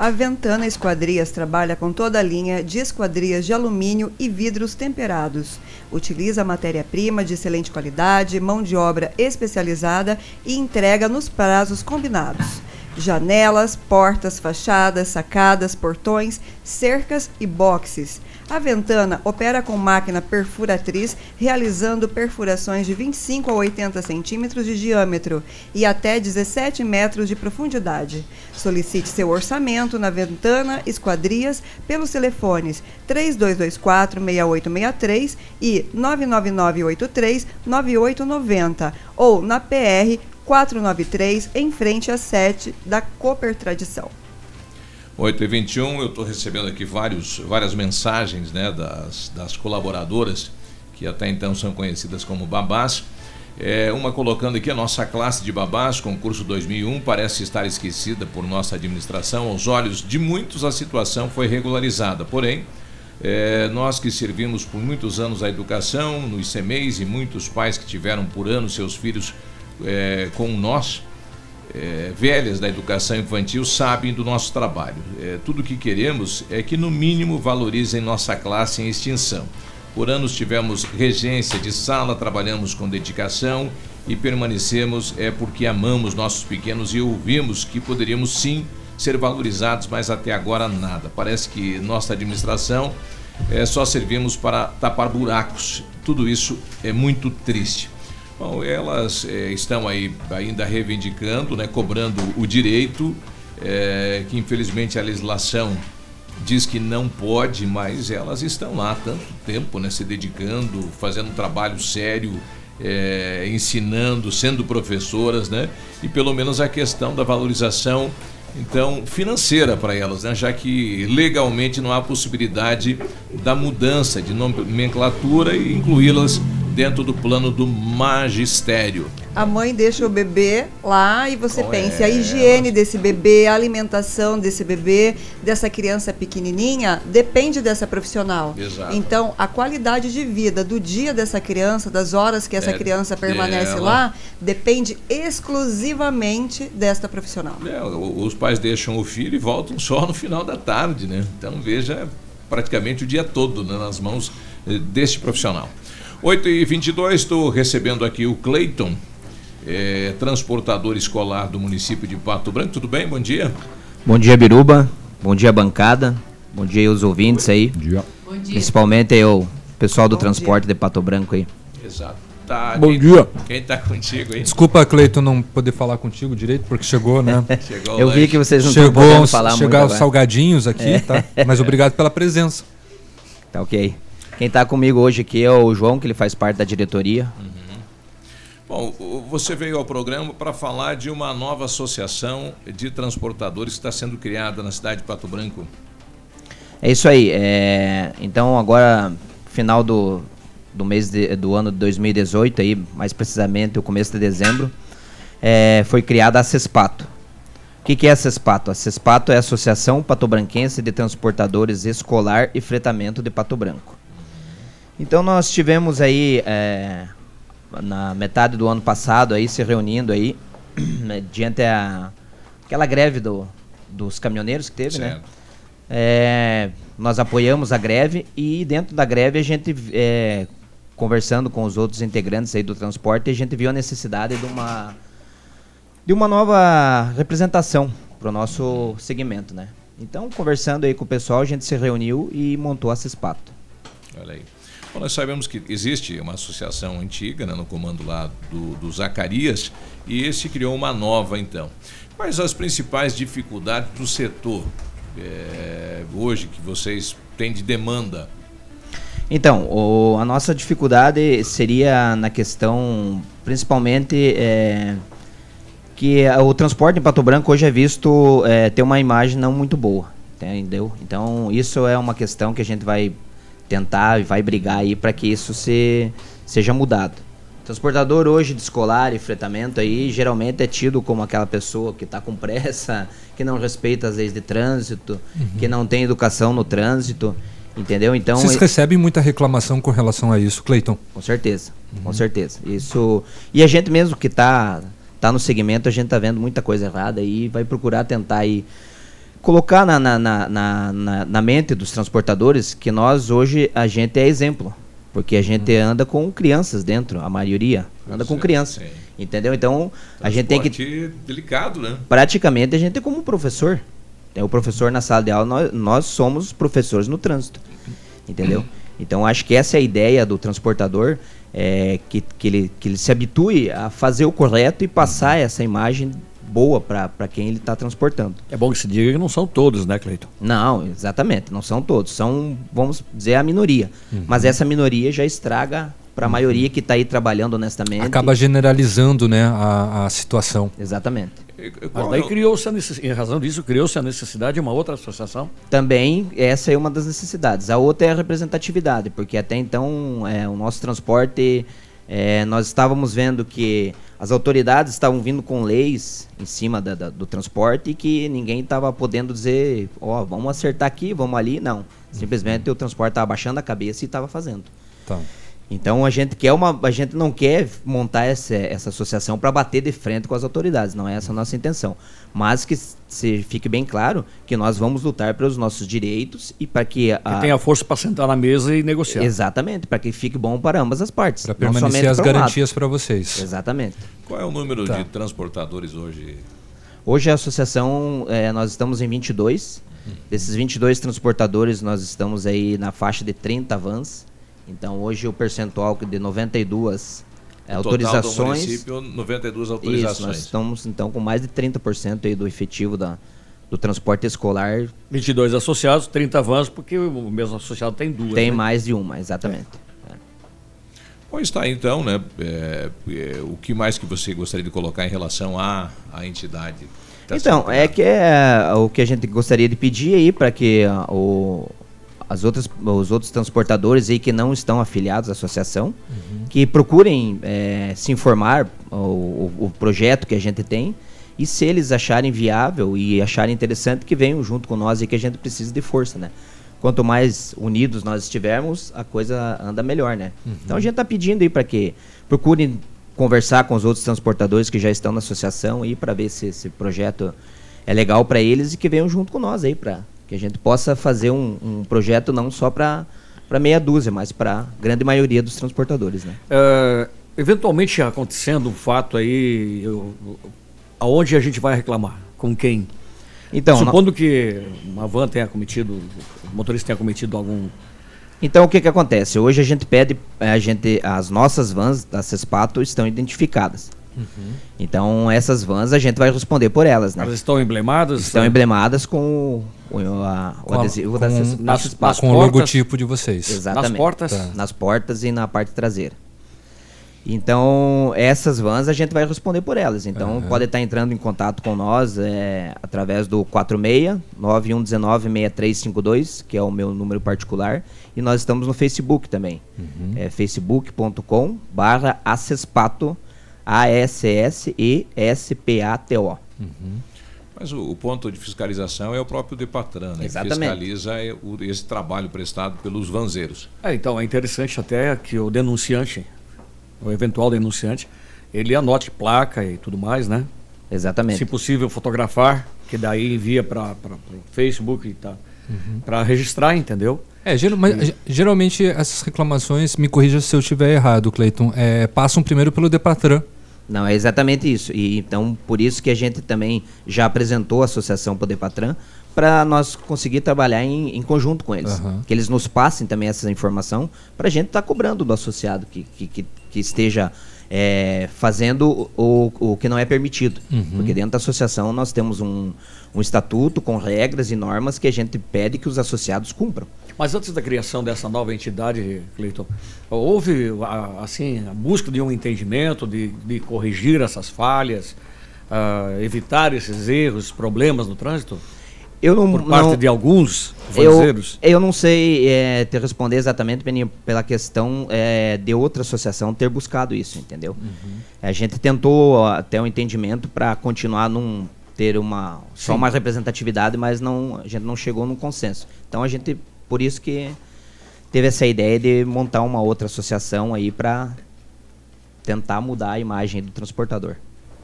A Ventana Esquadrias trabalha com toda a linha de esquadrias de alumínio e vidros temperados. Utiliza matéria-prima de excelente qualidade, mão de obra especializada e entrega nos prazos combinados. Janelas, portas, fachadas, sacadas, portões, cercas e boxes. A Ventana opera com máquina perfuratriz, realizando perfurações de 25 a 80 centímetros de diâmetro e até 17 metros de profundidade. Solicite seu orçamento na Ventana Esquadrias pelos telefones 3224-6863 e 99983-9890 ou na PR 493 em frente à 7 da Cooper Tradição. 8 e 21 eu estou recebendo aqui vários, várias mensagens né, das, das colaboradoras, que até então são conhecidas como babás. É, uma colocando aqui a nossa classe de babás, concurso 2001, parece estar esquecida por nossa administração. Aos olhos de muitos, a situação foi regularizada. Porém, é, nós que servimos por muitos anos a educação, nos CMEs e muitos pais que tiveram por anos seus filhos é, com nós, é, velhas da educação infantil sabem do nosso trabalho. É, tudo o que queremos é que, no mínimo, valorizem nossa classe em extinção. Por anos tivemos regência de sala, trabalhamos com dedicação e permanecemos é porque amamos nossos pequenos e ouvimos que poderíamos sim ser valorizados, mas até agora nada. Parece que nossa administração é, só servimos para tapar buracos. Tudo isso é muito triste. Bom, elas é, estão aí ainda reivindicando, né, cobrando o direito, é, que infelizmente a legislação diz que não pode, mas elas estão lá tanto tempo, né, se dedicando, fazendo um trabalho sério, é, ensinando, sendo professoras, né, e pelo menos a questão da valorização então financeira para elas, né? já que legalmente não há possibilidade da mudança de nomenclatura e incluí-las dentro do plano do magistério. A mãe deixa o bebê lá e você Com pensa, a higiene desse bebê, a alimentação desse bebê, dessa criança pequenininha, depende dessa profissional. Exato. Então, a qualidade de vida do dia dessa criança, das horas que essa É criança permanece dela. lá, depende exclusivamente desta profissional. É, os pais deixam o filho e voltam só no final da tarde, né? Então veja praticamente o dia todo né, nas mãos eh, deste profissional. 8 e 22 estou recebendo aqui o Cleiton, eh, transportador escolar do município de Pato Branco. Tudo bem? Bom dia. Bom dia, Biruba. Bom dia, bancada. Bom dia aí os ouvintes aí. Bom dia. Principalmente aí o pessoal do transporte de Pato Branco aí. Exato. Tá, Bom quem, dia. Quem tá contigo aí? Desculpa, Cleiton, não poder falar contigo direito, porque chegou, né? Chegou o Eu vi que vocês não estão Chegou podendo os- falar muito Chegaram os agora. salgadinhos aqui, É. tá? Mas obrigado pela presença. Tá ok. Quem tá comigo hoje aqui é o João, que ele faz parte da diretoria. Bom, o- você veio ao programa para falar de uma nova associação de transportadores que está sendo criada na cidade de Pato Branco. É isso aí. é, Então agora, final do, do mês de- do ano de 2018, aí, mais precisamente o começo de dezembro, é, foi criada a CESPATO. O que, que é a CESPATO? A CESPATO é a Associação Patobranquense de Transportadores Escolar e Fretamento de Pato Branco. Então nós tivemos aí é, na metade do ano passado aí se reunindo aí né, diante a aquela greve do dos caminhoneiros que teve, né? Certo. É, nós apoiamos a greve e dentro da greve a gente, é, conversando com os outros integrantes aí do transporte, a gente viu a necessidade de uma, de uma nova representação para o nosso segmento, né? Então, conversando aí com o pessoal, a gente se reuniu e montou a Cispato. Olha aí. Bom, nós sabemos que existe uma associação antiga, né, no comando lá do, do Zacarias, e esse criou uma nova, então. Quais as principais dificuldades do setor é, hoje que vocês têm de demanda? Então, o- a nossa dificuldade seria na questão, principalmente, é, que o transporte em Pato Branco hoje é visto é, ter uma imagem não muito boa, entendeu? Então, isso é uma questão que a gente vai tentar e vai brigar aí para que isso se, seja mudado. Transportador hoje de escolar e fretamento aí geralmente é tido como aquela pessoa que está com pressa, que não respeita as leis de trânsito, que não tem educação no trânsito, entendeu? Então Vocês recebem muita reclamação com relação a isso, Cleiton? com certeza, com certeza. Isso e a gente mesmo que tá tá no segmento, a gente tá vendo muita coisa errada e vai procurar tentar aí colocar na, na, na, na, na- mente dos transportadores que nós hoje a gente é exemplo. Porque a gente anda com crianças dentro, a maioria anda com criança. Entendeu? Então, a gente tem que Transporte delicado, né? praticamente a gente é como um professor. Tem o professor na sala de aula, nós, nós somos professores no trânsito. Entendeu? Então acho que essa é a ideia do transportador, é, que, que, ele, que ele se habitue a fazer o correto e passar essa imagem boa para quem ele está transportando. É bom que se diga que não são todos, né, Cleiton? Não, exatamente, não são todos, são, vamos dizer, a minoria. Uhum. Mas essa minoria já estraga para a maioria que está aí trabalhando honestamente. Acaba generalizando né, a, a situação. Exatamente. Mas daí criou-se, a necess- em razão disso, criou-se a necessidade de uma outra associação. Também essa é uma das necessidades. A outra é a representatividade, porque até então é, o nosso transporte, é, nós estávamos vendo que as autoridades estavam vindo com leis em cima da- da- do transporte e que ninguém estava podendo dizer, ó, vamos acertar aqui, vamos ali. Não. Simplesmente o transporte estava baixando a cabeça e estava fazendo. Tá. Então a gente quer uma, a gente não quer montar essa, essa associação para bater de frente com as autoridades, não é essa a nossa intenção. Mas que se fique bem claro que nós vamos lutar pelos nossos direitos e para que a Que tenha força para sentar na mesa e negociar. Exatamente, para que fique bom para ambas as partes. Para permanecer as para um garantias para vocês. Exatamente. Qual é o número Tá. de transportadores hoje? Hoje a associação, eh, nós estamos em 22. Desses 22 transportadores, nós estamos aí na faixa de 30 vans. Então hoje o percentual de 92 eh, No total do autorizações. município, 92 Isso, autorizações. nós estamos então com mais de 30% aí do efetivo da, do transporte escolar. 22 associados, 30 vans, porque o mesmo associado tem duas. Tem né? mais de uma, exatamente. Bom, está aí, então, né? é, é, o que mais que você gostaria de colocar em relação à, à entidade? Tá Então, é que é o que a gente gostaria de pedir aí para que ah, o, as outras, os outros transportadores aí que não estão afiliados à associação, que procurem eh, se informar o, o, projeto que a gente tem e se eles acharem viável e acharem interessante que venham junto com nós e que a gente precisa de força, né? Quanto mais unidos nós estivermos, a coisa anda melhor, né? Então a gente está pedindo aí para que procurem conversar com os outros transportadores que já estão na associação aí para ver se esse projeto é legal para eles e que venham junto com nós aí para que a gente possa fazer um, um projeto não só para meia dúzia, mas para grande maioria dos transportadores, né? É, eventualmente acontecendo um fato aí, eu- aonde a gente vai reclamar? Com quem? Então, Supondo que uma van tenha cometido, o motorista tenha cometido algum. Então o que que acontece? Hoje a gente pede, a gente, as nossas vans da Cespato estão identificadas. Então essas vans a gente vai responder por elas, né? Elas estão emblemadas? Estão emblemadas com o, o- a- o Com adesivo com- da Ces- da nas- Cespato. com o logotipo de vocês. Exatamente. Nas portas? Tá. Nas portas e na parte traseira. Então, essas vans a gente vai responder por elas. Então, Aham. pode estar entrando em contato com nós é, através do 46 9119 6352, que é o meu número particular. E nós estamos no Facebook também. Uhum. É facebook.com barra acespato, A-S-S-E-S-P-A-T-O. Mas o, o ponto de fiscalização é o próprio Depatran, né? Exatamente. Que fiscaliza é, o- esse trabalho prestado pelos vanzeiros. É, então é interessante até que o denunciante, o eventual denunciante, ele anote placa e tudo mais, né? Exatamente. Se possível, fotografar, que daí envia para o Facebook e tá, Uhum. para registrar, entendeu? É, geral- mas, geralmente essas reclamações, me corrija se eu estiver errado, Cleiton, é, passam primeiro pelo Depatran. Não, é exatamente isso. E então, por isso que a gente também já apresentou a Associação Poder Patran para nós conseguir trabalhar em, em conjunto com eles. Aham. Que eles nos passem também essa informação para a gente estar cobrando do associado que, que, que, que esteja é, fazendo o, o que não é permitido. Uhum. Porque dentro da associação nós temos um, um estatuto com regras e normas que a gente pede que os associados cumpram. Mas antes da criação dessa nova entidade, Cleiton, houve a- assim a busca de um entendimento, de, de corrigir essas falhas, ah, evitar esses erros, problemas no trânsito? Eu não, Por parte não- de alguns eu, vanzeiros? eu não sei é, te responder exatamente Peninha, pela questão é, de outra associação ter buscado isso, entendeu? Uhum. A gente tentou até um entendimento para continuar num ter uma só Sim. uma representatividade, mas não a gente não chegou num consenso. Então a gente por isso que teve essa ideia de montar uma outra associação aí para tentar mudar a imagem do transportador,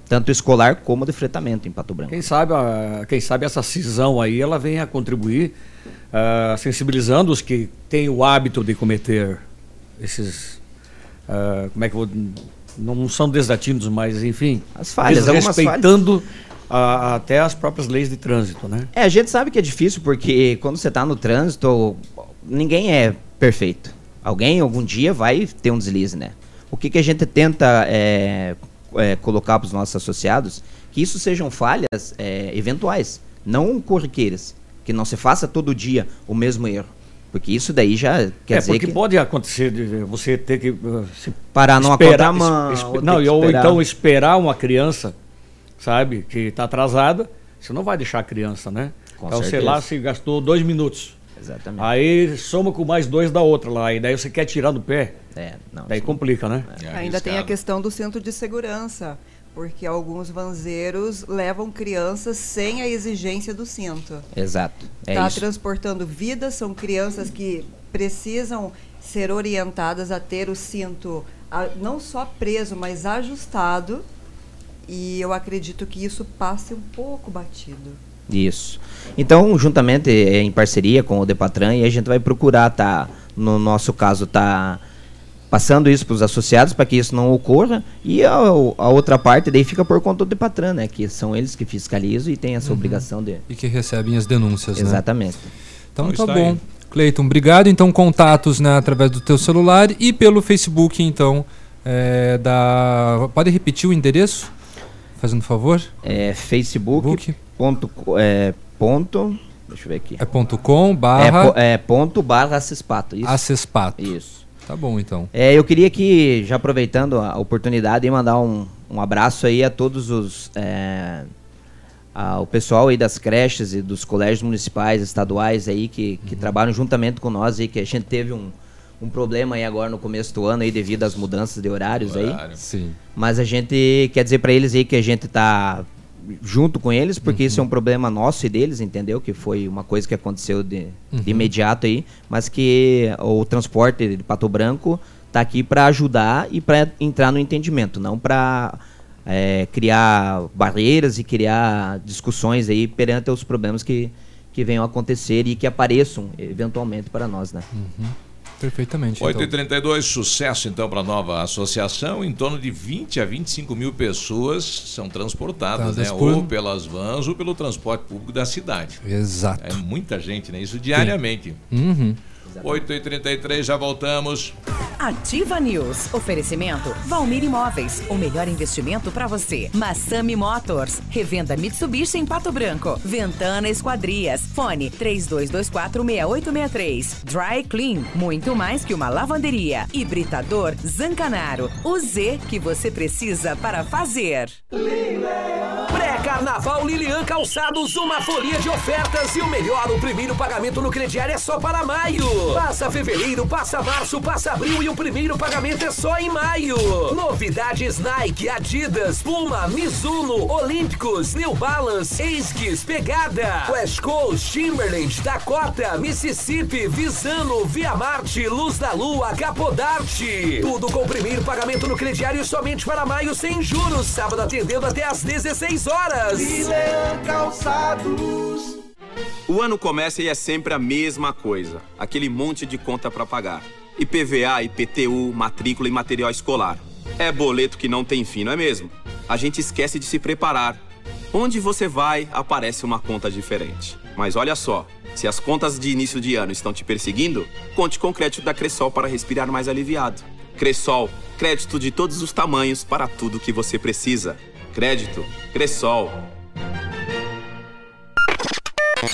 tanto escolar como de fretamento em Pato Branco. Quem sabe, a- quem sabe essa cisão aí ela vem a contribuir, ah, sensibilizando os que têm o hábito de cometer esses, ah, como é que eu vou, não são desatinos, mas enfim, As falhas, respeitando a- até as próprias leis de trânsito, né? É, a gente sabe que é difícil porque quando você está no trânsito, ninguém é perfeito. Alguém algum dia vai ter um deslize, né? O que, que a gente tenta é, é, colocar para os nossos associados? Que isso sejam falhas é, eventuais, não corriqueiras. Que não se faça todo dia o mesmo erro. Porque isso daí já quer é, dizer porque que... pode acontecer de você ter que uh, se Parar numa esperar- ou ter não, e- ou esperar. então esperar uma criança, sabe, que está atrasada, você não vai deixar a criança, né? Com então, sei certeza. lá, se gastou dois minutos. Exatamente. Aí soma com mais dois da outra lá, e daí você quer tirar do pé. É, não, daí complica, né? Ainda tem a questão do cinto de segurança, porque alguns vanzeiros levam crianças sem a exigência do cinto. Exato. É Está isso. transportando vidas, são crianças que precisam ser orientadas a ter o cinto a- não só preso, mas ajustado. E eu acredito que isso passe um pouco batido. Isso. Então, juntamente eh, em parceria com o Depatran, e a gente vai procurar tá, no nosso caso, tá passando isso para os associados para que isso não ocorra e a, a outra parte daí fica por conta do Depatran, né, que são eles que fiscalizam e têm essa Uhum. obrigação de E que recebem as denúncias, né? Exatamente. Então Então tá bom. aí. Cleiton, obrigado. Então, contatos né, através do teu celular e pelo Facebook, então, é, da... Pode repetir o endereço? Fazendo favor? É Facebook. Ponto, é, ponto, deixa eu ver aqui. É ponto com barra... É, é ponto barra Acespato. Isso. Acespato. Isso. Tá bom, então. É, eu queria que, já aproveitando a oportunidade, mandar um, um abraço aí a todos os. é, a- o pessoal aí das creches e dos colégios municipais, estaduais aí, que, que trabalham juntamente com nós aí, que a gente teve um, um problema aí agora no começo do ano aí, devido às mudanças de horários aí. Sim. Mas a gente quer dizer para eles aí que a gente tá junto com eles, porque isso é um problema nosso e deles, entendeu? Que foi uma coisa que aconteceu de, Uhum. de imediato aí, mas que o transporte de Pato Branco tá aqui para ajudar e para entrar no entendimento, não para criar barreiras e criar discussões aí perante os problemas que, que venham a acontecer e que apareçam eventualmente para nós, né? Perfeitamente. 8h32, sucesso então para a nova associação. Em torno de 20 a 25 mil pessoas são transportadas, né? por- Ou pelas vans ou pelo transporte público da cidade. Exato. É muita gente, né? Isso diariamente. Uhum. 8h33, já voltamos. Ativa News. Oferecimento Valmir Imóveis. O melhor investimento para você. Massami Motors. Revenda Mitsubishi em Pato Branco. Ventana Esquadrias. Fone 32246863. Dry Clean. Muito mais que uma lavanderia. Hibridador Zancanaro. O Z que você precisa para fazer. Carnaval Lilian Calçados, uma folia de ofertas e o melhor, o primeiro pagamento no crediário é só para maio. Passa fevereiro, passa março, passa abril e o primeiro pagamento é só em maio. Novidades Nike, Adidas, Puma, Mizuno, Olímpicos, New Balance, Esquis, Pegada, West Coast, Timberland, Dakota, Mississippi, Visano, Via Marte, Luz da Lua, Capodarte. Tudo com o primeiro pagamento no crediário somente para maio sem juros. Sábado atendendo até às 16 horas. Lilian Calçados. O ano começa e é sempre a mesma coisa. Aquele monte de conta para pagar. IPVA, IPTU, matrícula e material escolar. É boleto que não tem fim, não é mesmo? A gente esquece de se preparar. Onde você vai, aparece uma conta diferente. Mas olha só, se as contas de início de ano estão te perseguindo, conte com o crédito da Cressol para respirar mais aliviado. Cressol, crédito de todos os tamanhos para tudo que você precisa. Crédito, Cressol.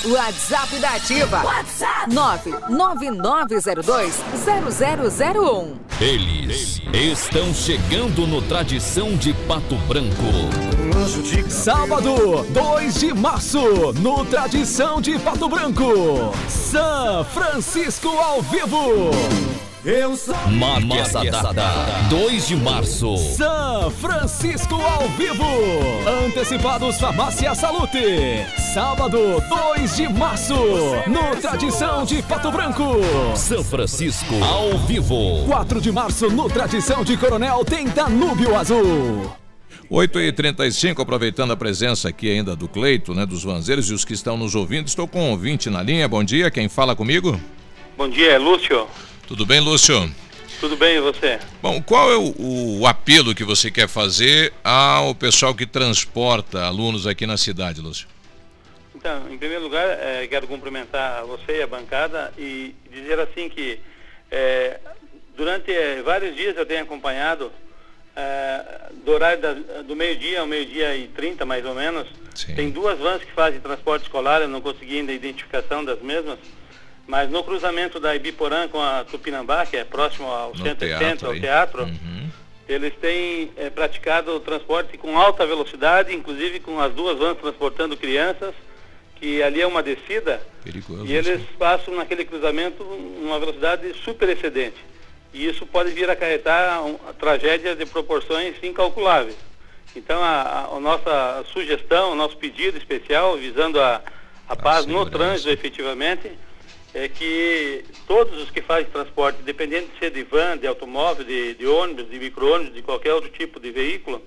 WhatsApp da Ativa. WhatsApp 999020001. Eles estão chegando no Tradição de Pato Branco. Sábado, 2 de março, no Tradição de Pato Branco. São Francisco ao vivo. Eu sou Marque essa data, 2 de março. São Francisco ao vivo. Antecipados Farmácia Salute. Sábado, 2 de março, no Tradição de Pato Branco. São Francisco ao vivo. 4 de março, no Tradição de Coronel, tem Danúbio Azul. 8 e 35 aproveitando a presença aqui ainda do Cleito, né, dos vanzeiros e os que estão nos ouvindo. Estou com um ouvinte na linha. Bom dia, quem fala comigo? Bom dia, é Lúcio. Tudo bem, Lúcio? Tudo bem, e você? Bom, qual é o, o, apelo que você quer fazer ao pessoal que transporta alunos aqui na cidade, Lúcio? Então, em primeiro lugar, é, quero cumprimentar você e a bancada e dizer assim que é, durante é, vários dias eu tenho acompanhado do horário da, do meio-dia ao meio-dia e 30, mais ou menos, Sim. tem duas vans que fazem transporte escolar, eu não consegui ainda a identificação das mesmas, mas no cruzamento da Ibiporã com a Tupinambá, que é próximo ao no centro teatro, centro, ao teatro, uhum. eles têm é, praticado o transporte com alta velocidade, inclusive com as duas vans transportando crianças, que ali é uma descida, Perigoso, e eles passam naquele cruzamento uma velocidade super excedente. E isso pode vir a acarretar uma tragédia de proporções incalculáveis. Então, a, a, a nossa sugestão, o nosso pedido especial, visando a, a paz no trânsito efetivamente, é que todos os que fazem transporte, independente de ser de van, de automóvel, de, de ônibus, de micro-ônibus, de qualquer outro tipo de veículo,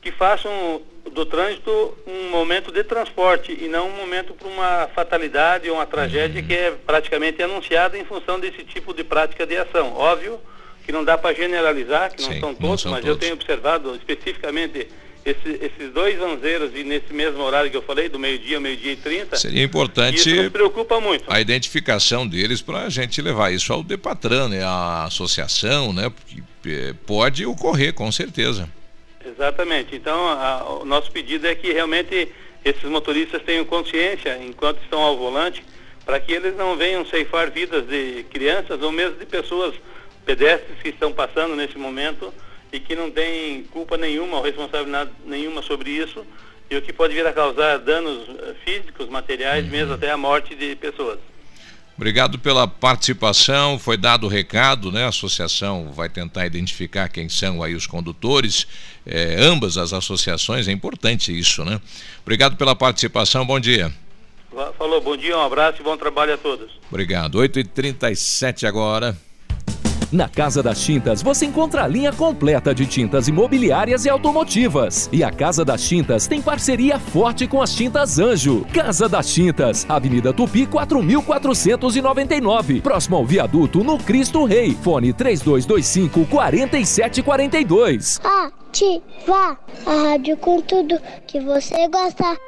que façam do trânsito um momento de transporte e não um momento para uma fatalidade ou uma tragédia uhum. que é praticamente anunciada em função desse tipo de prática de ação. Óbvio que não dá para generalizar, que não Sim, são todos, não são mas todos. eu tenho observado especificamente esse, esses dois anzeiros e nesse mesmo horário que eu falei, do meio-dia, meio-dia e 30. Seria importante. Isso nos preocupa muito. A identificação deles para a gente levar isso ao Depatran, né? A associação, né? Porque é, pode ocorrer, com certeza. Exatamente. Então, a, o nosso pedido é que realmente esses motoristas tenham consciência enquanto estão ao volante, para que eles não venham ceifar vidas de crianças ou mesmo de pessoas pedestres que estão passando nesse momento e que não tem culpa nenhuma ou responsabilidade nenhuma sobre isso e o que pode vir a causar danos eh, físicos, materiais, uhum. mesmo até a morte de pessoas. Obrigado pela participação, foi dado o recado, né? A associação vai tentar identificar quem são aí os condutores, é, ambas as associações, é importante isso, né? Obrigado pela participação, bom dia. Falou, bom dia, um abraço e bom trabalho a todos. Obrigado, 8h37 agora. Na Casa das Tintas você encontra a linha completa de tintas imobiliárias e automotivas. E a Casa das Tintas tem parceria forte com as Tintas Anjo. Casa das Tintas, Avenida Tupi 4499, próximo ao viaduto no Cristo Rei. Fone 3225 4742. Ativa a rádio com tudo que você gosta.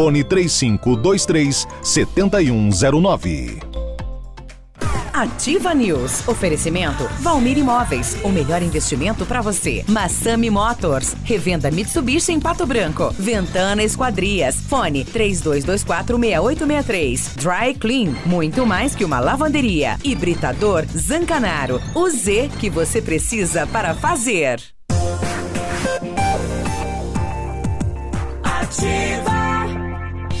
Fone 3523 7109. Ativa News. Oferecimento Valmir Imóveis. O melhor investimento para você. Massami Motors. Revenda Mitsubishi em Pato Branco. Ventana Esquadrias. Fone 32246863. Dry Clean. Muito mais que uma lavanderia. Hibridador Zancanaro. O Z que você precisa para fazer. Ativa.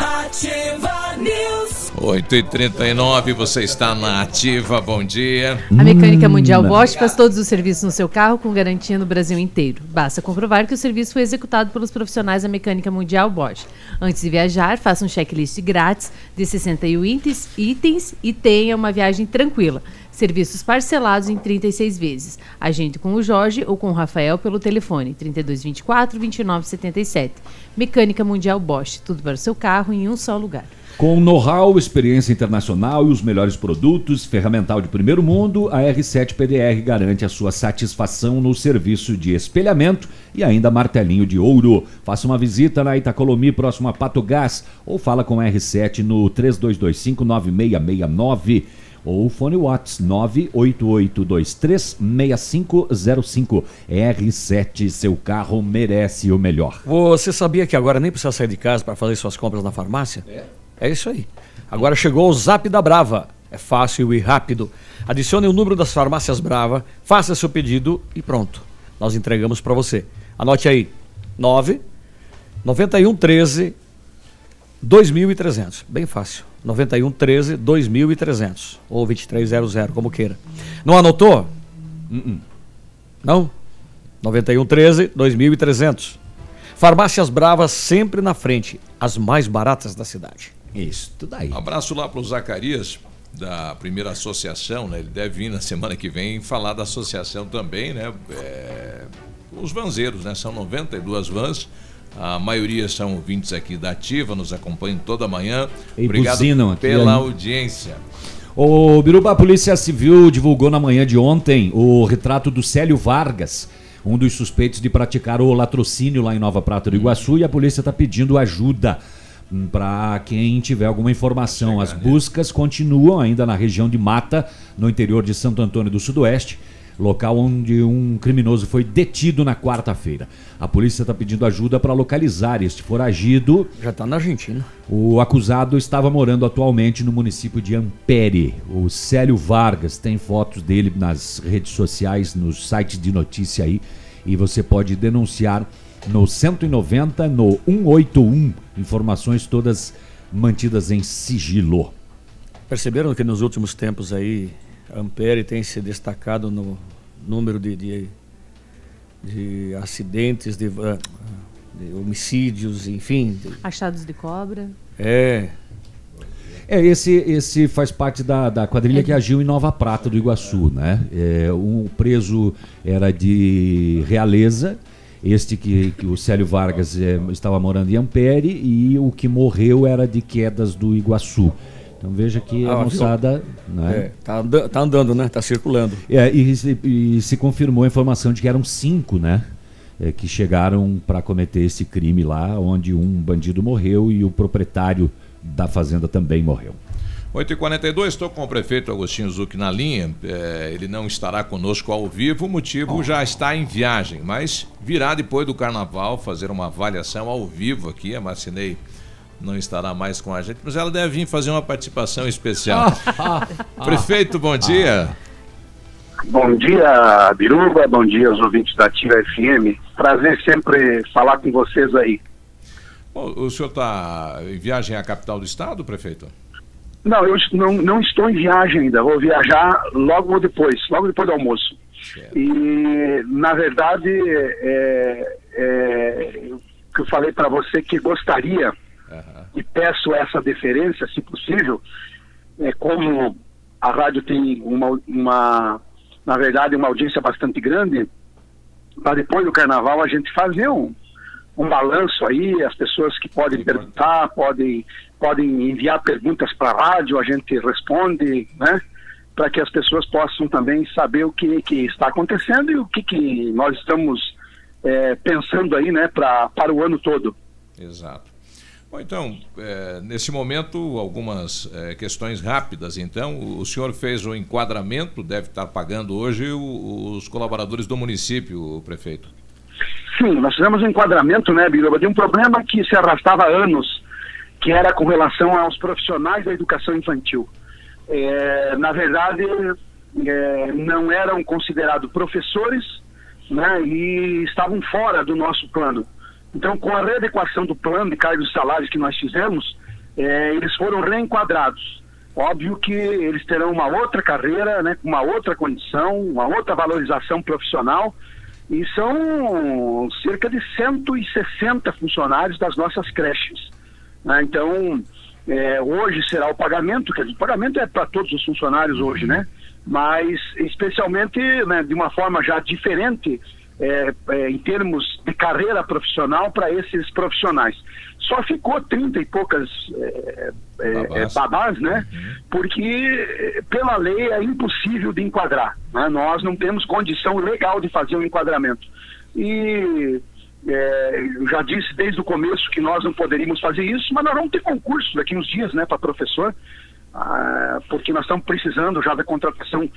Ativa News. 8h39, você está na Ativa, bom dia. A Mecânica Mundial Bosch faz todos os serviços no seu carro com garantia no Brasil inteiro. Basta comprovar que o serviço foi executado pelos profissionais da Mecânica Mundial Bosch. Antes de viajar, faça um checklist grátis de 61 itens, itens e tenha uma viagem tranquila. Serviços parcelados em 36 vezes. Agende com o Jorge ou com o Rafael pelo telefone 3224 2977. Mecânica Mundial Bosch, tudo para o seu carro em um só lugar. Com know-how, experiência internacional e os melhores produtos, ferramental de primeiro mundo, a R7 PDR garante a sua satisfação no serviço de espelhamento e ainda martelinho de ouro. Faça uma visita na Itacolomi, próximo a Pato Gás, ou fala com a R7 no 3225 9669 ou fone Whats 988236505. R7, seu carro merece o melhor. Você sabia que agora nem precisa sair de casa para fazer suas compras na farmácia? É. É isso aí. Agora chegou o Zap da Brava. É fácil e rápido. Adicione o número das farmácias Brava, faça seu pedido e pronto. Nós entregamos para você. Anote aí: 9 91 13 2300. Bem fácil. 91 13 2300 ou 2300, como queira. Não anotou? Uh-uh. Não? 91 13 2300. Farmácias Bravas sempre na frente, as mais baratas da cidade. Isso, tudo aí. Um abraço lá para o Zacarias, da primeira associação, né? Ele deve vir na semana que vem falar da associação também, né? É, os vanzeiros, né? São 92 vans. A maioria são ouvintes aqui da Ativa, nos acompanham toda manhã. E Obrigado buzinam pela audiência. O Biruba, a Polícia Civil divulgou na manhã de ontem o retrato do Célio Vargas, um dos suspeitos de praticar o latrocínio lá em Nova Prata do Iguaçu, e a polícia está pedindo ajuda para quem tiver alguma informação. As buscas continuam ainda na região de Mata, no interior de Santo Antônio do Sudoeste, local onde um criminoso foi detido na quarta-feira. A polícia está pedindo ajuda para localizar este foragido. Já está na Argentina. O acusado estava morando atualmente no município de Ampere. O Célio Vargas tem fotos dele nas redes sociais, nos sites de notícia aí, e você pode denunciar no 190, no 181. Informações todas mantidas em sigilo. Perceberam que nos últimos tempos aí, Ampere tem se destacado no número de, de, de acidentes, de, ah, de homicídios, enfim. de- Achados de cobra. É. É, esse, esse faz parte da, da quadrilha que agiu em Nova Prata do Iguaçu, né? É, um preso era de Realeza, este que, que o Célio Vargas é, estava morando em Ampere, e o que morreu era de Quedas do Iguaçu. Então veja que a Ah, moçada. Né? É, tá, tá andando, né? Tá circulando. É, e, se- e se confirmou a informação de que eram cinco, né? é, que chegaram para cometer esse crime lá, onde um bandido morreu e o proprietário da fazenda também morreu. 8h42, estou com o prefeito Agostinho Zuc na linha. É, ele não estará conosco ao vivo, o motivo já está em viagem, mas virá depois do carnaval fazer uma avaliação ao vivo aqui. A Marcinei não estará mais com a gente, mas ela deve vir fazer uma participação especial. prefeito, bom dia. Bom dia, Biruba. Bom dia aos ouvintes da Ativa FM. prazer sempre falar com vocês aí. O, o senhor está em viagem à capital do estado, prefeito? Não, eu não, não estou em viagem ainda, vou viajar logo depois, logo depois do almoço. E, na verdade, é, é, que eu falei para você que gostaria e peço essa deferência, se possível, é, como a rádio tem uma, uma, na verdade, uma audiência bastante grande, para depois do carnaval a gente fazer um, um balanço aí, as pessoas que podem perguntar, podem, podem enviar perguntas para a rádio, a gente responde, né? Para que as pessoas possam também saber o que, que está acontecendo e o que, que nós estamos é, pensando aí, né, pra, para o ano todo. Exato. Bom, então, é, nesse momento, algumas é, questões rápidas. Então, o senhor fez o enquadramento, deve estar pagando hoje o, os colaboradores do município, prefeito. Sim, nós fizemos um enquadramento, né, Biruba, de um problema que se arrastava há anos, que era com relação aos profissionais da educação infantil. É, na verdade, é, não eram considerados professores né, e estavam fora do nosso plano. Então, com a readequação do plano de cargos e salários que nós fizemos, é, eles foram reenquadrados. Óbvio que eles terão uma outra carreira, né, uma outra condição, uma outra valorização profissional, e são cerca de 160 funcionários das nossas creches. Né? Então, é, hoje será o pagamento, dizer, o pagamento é para todos os funcionários hoje, né? Mas, especialmente, né, de uma forma já diferente, é, é, em termos de carreira profissional para esses profissionais. Só ficou 30 e poucas é, é, babás. babás, né? Porque pela lei é impossível de enquadrar. Né? Nós não temos condição legal de fazer um enquadramento. E é, eu já disse desde o começo que nós não poderíamos fazer isso, mas nós vamos ter concurso daqui uns dias, né, para professor, ah, porque nós estamos precisando já da contratação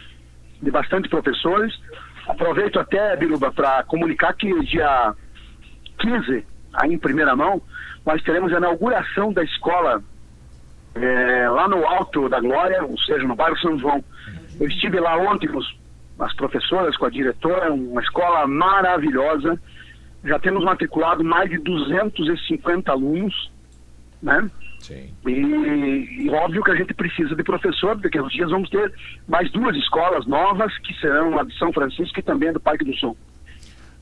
de bastante professores. Aproveito até, Biruba, para comunicar que dia 15, aí em primeira mão, nós teremos a inauguração da escola é, lá no Alto da Glória, ou seja, no bairro São João. Eu estive lá ontem com as professoras, com a diretora, uma escola maravilhosa. Já temos matriculado mais de 250 alunos, né? Sim. E, e, óbvio que a gente precisa de professor, porque uns dias vamos ter mais duas escolas novas, que serão a de São Francisco e também a do Parque do Sul.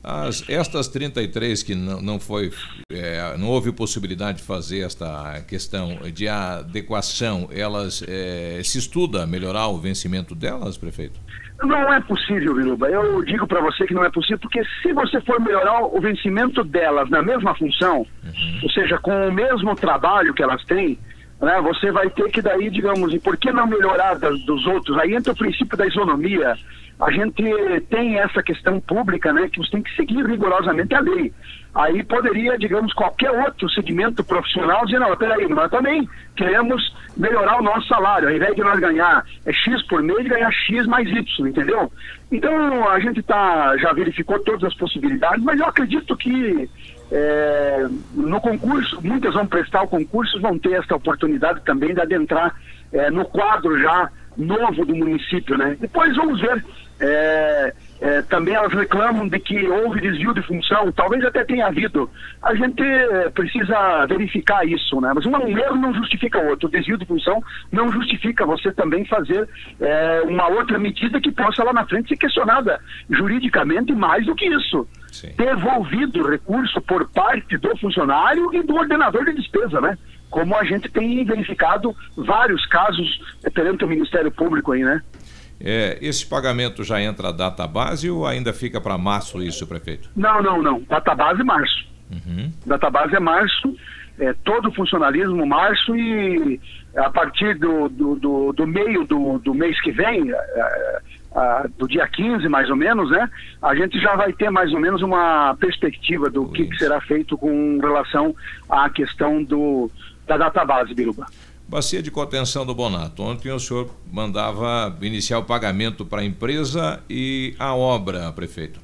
As, estas 33 que não, não foi, é, não houve possibilidade de fazer esta questão de adequação, elas é, se estuda melhorar o vencimento delas, prefeito? Não é possível, Viluba. Eu digo para você que não é possível, porque se você for melhorar o vencimento delas na mesma função, uhum. ou seja, com o mesmo trabalho que elas têm, né, você vai ter que daí, digamos, e por que não melhorar das, dos outros? Aí entra o princípio da isonomia. A gente tem essa questão pública, né, que você tem que seguir rigorosamente a lei. Aí poderia, digamos, qualquer outro segmento profissional dizer, não, peraí, nós também queremos melhorar o nosso salário. Ao invés de nós ganhar é X por mês, ganhar X mais Y, entendeu? Então, a gente tá, já verificou todas as possibilidades, mas eu acredito que é, no concurso, muitas vão prestar o concurso, vão ter essa oportunidade também de adentrar é, no quadro já novo do município, né? Depois vamos ver. É, é, também elas reclamam de que houve desvio de função, talvez até tenha havido. A gente é, precisa verificar isso, né? Mas um erro não justifica o outro. O desvio de função não justifica você também fazer é, uma outra medida que possa lá na frente ser questionada juridicamente mais do que isso. Sim. Devolvido o recurso por parte do funcionário e do ordenador de despesa, né? Como a gente tem verificado vários casos perante o Ministério Público aí, né? É, esse pagamento já entra a data base ou ainda fica para março isso, prefeito? Não, não, não. Data base março. Uhum. Data base é março, é, todo o funcionalismo março e a partir do, do, do, do meio do, do mês que vem, é, é, do dia 15 mais ou menos, né? A gente já vai ter mais ou menos uma perspectiva do que, que, será feito com relação à questão do, da data base, Biruba. Bacia de contenção do Bonato. Ontem o senhor mandava iniciar o pagamento para a empresa e a obra, prefeito.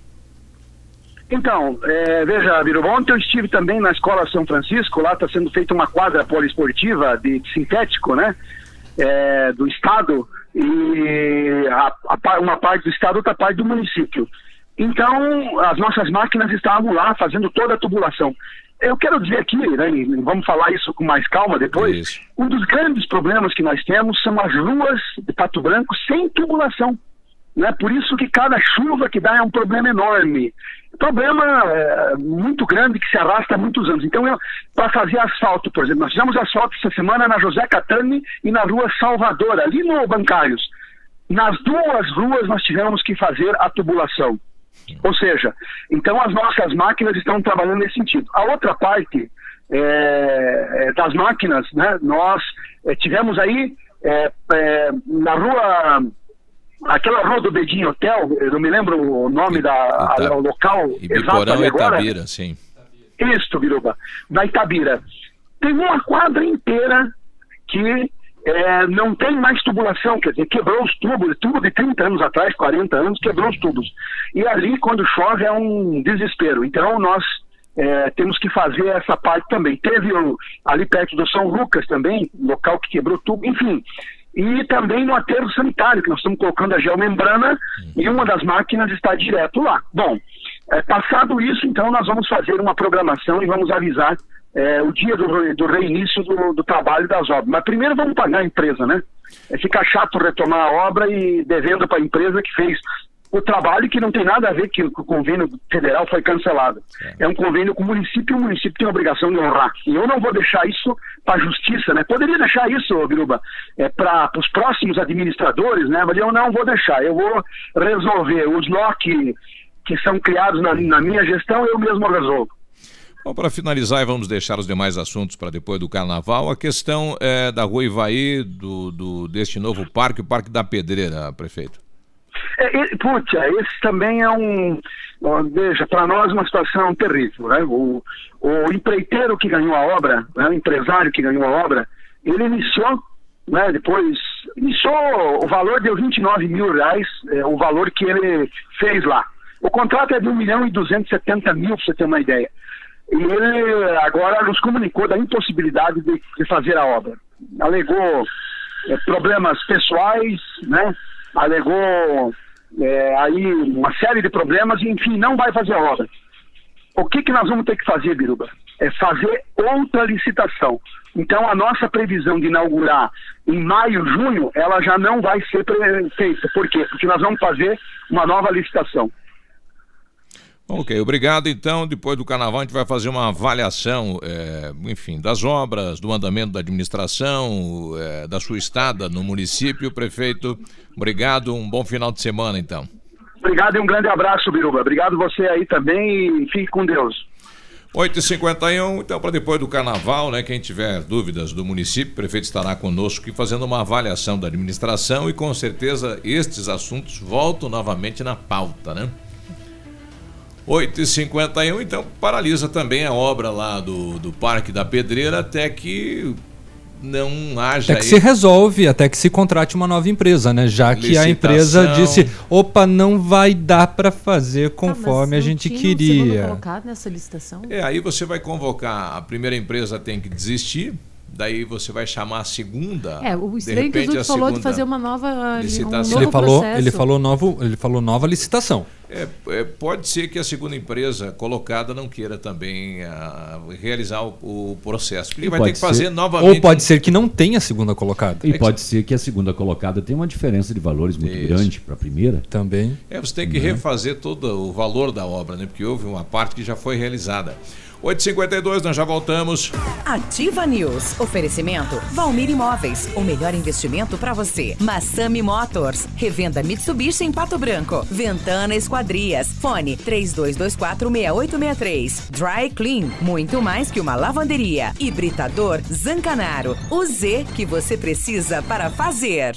Então, é, veja, Biruba, ontem eu estive também na Escola São Francisco, lá está sendo feita uma quadra poliesportiva de, de sintético, né? É, do Estado, e a, a, uma parte do Estado, outra parte do município. Então, as nossas máquinas estavam lá fazendo toda a tubulação. Eu quero dizer aqui, né, vamos falar isso com mais calma depois, um dos grandes problemas que nós temos são as ruas de Pato Branco sem tubulação. Né? Por isso que cada chuva que dá é um problema enorme. Problema é, muito grande que se arrasta há muitos anos. Então, para fazer asfalto, por exemplo, nós fizemos asfalto essa semana na José Catani e na rua Salvador, ali no Bancários. Nas duas ruas nós tivemos que fazer a tubulação. Ou seja, então as nossas máquinas estão trabalhando nesse sentido. A outra parte é, é, das máquinas, né, nós é, tivemos aí é, é, na rua, aquela rua do Bedinho Hotel, eu não me lembro o nome da a, o local exato agora. Itabira, sim. Isso, Biruba, na Itabira. Tem uma quadra inteira que é, não tem mais tubulação, quer dizer, quebrou os tubos, tubo de 30 anos atrás, 40 anos, quebrou os tubos. E ali, quando chove, é um desespero. Então, nós é, temos que fazer essa parte também. Teve o- ali perto do São Lucas também, local que quebrou tubo, enfim. E também no aterro sanitário, que nós estamos colocando a geomembrana e uma das máquinas está direto lá. Bom, é, passado isso, então, nós vamos fazer uma programação e vamos avisar é, o dia do, do reinício do, do trabalho das obras. Mas primeiro vamos pagar a empresa, né? É ficar chato retomar a obra e devendo para a empresa que fez o trabalho que não tem nada a ver que o convênio federal foi cancelado. É um convênio com o município e o município tem a obrigação de honrar. E eu não vou deixar isso para a justiça, né? Poderia deixar isso, Biruba, é, para os próximos administradores, né? Mas eu não vou deixar. Eu vou resolver os nó que, que são criados na, na minha gestão, eu mesmo resolvo. Bom, para finalizar, vamos deixar os demais assuntos para depois do carnaval, a questão é, da Rua Ivaí, do, do, deste novo parque, o Parque da Pedreira, prefeito. É, é, esse também é um. Veja, para nós uma situação terrível. Né? O, o empreiteiro que ganhou a obra, né, o empresário que ganhou a obra, ele iniciou, né, depois. Iniciou, o valor deu 29 mil reais, é, o valor que ele fez lá. O contrato é de 1 milhão e 270 mil, para você ter uma ideia. E ele agora nos comunicou da impossibilidade de, de fazer a obra. Alegou é, problemas pessoais, né? Alegou é, aí uma série de problemas e, enfim, não vai fazer a obra. O que, que nós vamos ter que fazer, Biruba? É fazer outra licitação. Então, a nossa previsão de inaugurar em maio, junho, ela já não vai ser feita. Por quê? Porque nós vamos fazer uma nova licitação. Ok, obrigado. Então, depois do carnaval, a gente vai fazer uma avaliação, é, enfim, das obras, do andamento da administração, é, da sua estada no município. Prefeito, obrigado. Um bom final de semana, então. Obrigado e um grande abraço, Biruba. Obrigado você aí também e fique com Deus. 8h51, então, para depois do carnaval, né? Quem tiver dúvidas do município, o prefeito estará conosco aqui fazendo uma avaliação da administração e com certeza estes assuntos voltam novamente na pauta, né? 8h51, então paralisa também a obra lá do, do Parque da Pedreira até que não haja. Até que aí- se resolve, até que se contrate uma nova empresa, né? Já que a empresa disse, opa, não vai dar para fazer conforme a gente Tinha um queria. colocado nessa licitação? É, aí você vai convocar, a primeira empresa tem que desistir, daí você vai chamar a segunda. É, o de estranho que o falou de fazer uma nova licitação. um novo Ele falou, processo. ele falou novo, ele falou nova licitação. É, é, pode ser que a segunda empresa colocada não queira também ah, realizar o, o processo. Porque E vai pode ter que fazer ser- novamente. Ou pode ser que não tenha segunda colocada. E pode ser que a segunda colocada tenha uma diferença de valores muito Isso. grande para a primeira. Também. É, você tem que refazer todo o valor da obra, né? Porque houve uma parte que já foi realizada. 8h52, nós já voltamos. Ativa News. Oferecimento Valmir Imóveis. O melhor investimento para você. Massami Motors. Revenda Mitsubishi em Pato Branco. Ventana Esquadrias. Fone 32246863. Dry Clean. Muito mais que uma lavanderia. Hibridador Zancanaro. O Z que você precisa para fazer.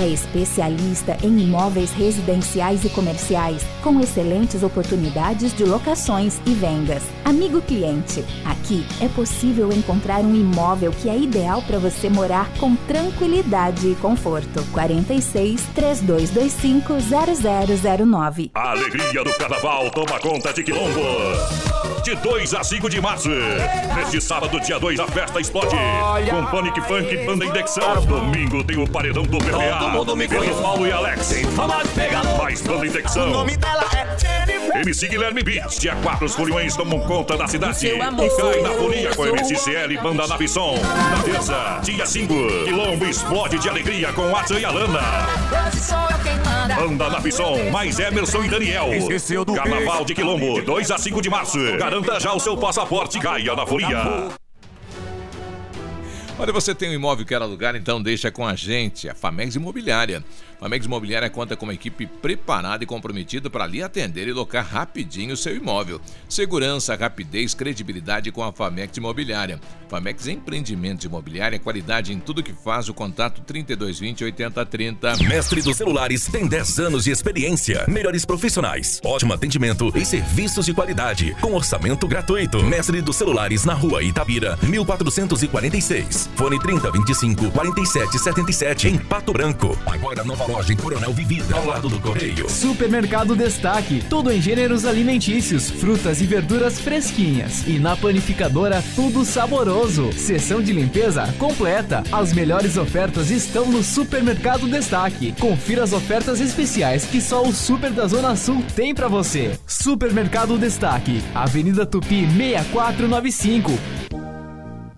É especialista em imóveis residenciais e comerciais, com excelentes oportunidades de locações e vendas. Amigo cliente, aqui é possível encontrar um imóvel que é ideal para você morar com tranquilidade e conforto. 46 3225 0009. A alegria do carnaval toma conta de Quilombo. de 2 a 5 de março. Neste sábado, dia 2, a festa explode. Com Panic Funk e Banda Indexão. Domingo tem o paredão do PPA. Todo mundo me Pedro conhece. Paulo e Alex. Fama de pegador. Mais Banda Indexão. O nome dela é Jennifer. MC Guilherme Beats. Dia 4, os foliões tomam conta da cidade. Seu amor. Cai na folia com MCCL e Banda Navisson. Na terça, dia 5, Quilombo explode de alegria com Atza e Alana. Hoje sou eu quem manda. Banda Navisson, mais Emerson e Daniel. Esqueceu do Carnaval de Quilombo, 2 a 5 de março. Garanta já o seu passaporte Gaia na folia. Olha, você tem um imóvel que quer alugar, então deixa com a gente, a Famex Imobiliária. Famex Imobiliária conta com uma equipe preparada e comprometida para lhe atender e locar rapidinho o seu imóvel. Segurança, rapidez, credibilidade com a Famex Imobiliária. Famex Empreendimentos Imobiliária, qualidade em tudo que faz, o contato 3220 8030. Mestre dos Celulares tem 10 anos de experiência, melhores profissionais, ótimo atendimento e serviços de qualidade, com orçamento gratuito. Mestre dos Celulares na rua Itabira, 1446. Fone 3025 4777 em Pato Branco. Agora nova loja em Coronel Vivida, ao lado do Correio. Supermercado Destaque, tudo em gêneros alimentícios, frutas e verduras fresquinhas. E na panificadora, tudo saboroso. Seção de limpeza completa. As melhores ofertas estão no Supermercado Destaque. Confira as ofertas especiais que só o Super da Zona Sul tem pra você. Supermercado Destaque, Avenida Tupi 6495.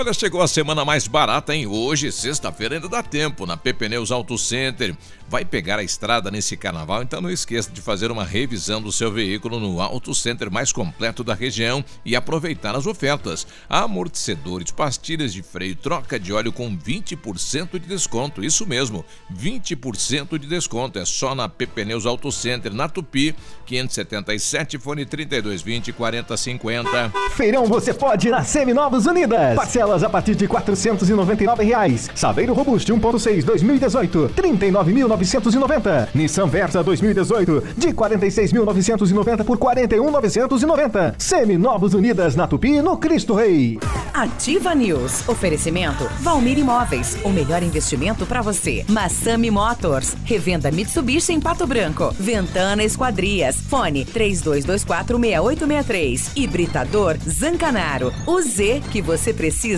Olha, chegou a semana mais barata, hein? Hoje, sexta-feira, ainda dá tempo na PP Neus Auto Center. Vai pegar a estrada nesse carnaval, então não esqueça de fazer uma revisão do seu veículo no Auto Center mais completo da região e aproveitar as ofertas. Amortecedores, pastilhas de freio, troca de óleo com 20% de desconto. Isso mesmo, 20% de desconto. É só na PP Neus Auto Center, na Tupi, 577, fone 3220 4050. Feirão você pode na Seminovos Unidas. Parcelas a partir de 499 reais. Saveiro Robusto 1.6 2018, 39.990. Nissan Versa 2018, de 46.990 por 41.990. Seminovos Unidas na Tupi, no Cristo Rei. Ativa News. Oferecimento Valmir Imóveis. O melhor investimento para você. Massami Motors. Revenda Mitsubishi em Pato Branco. Ventana Esquadrias. Fone 32246863. Hibridador Zancanaro. O Z que você precisa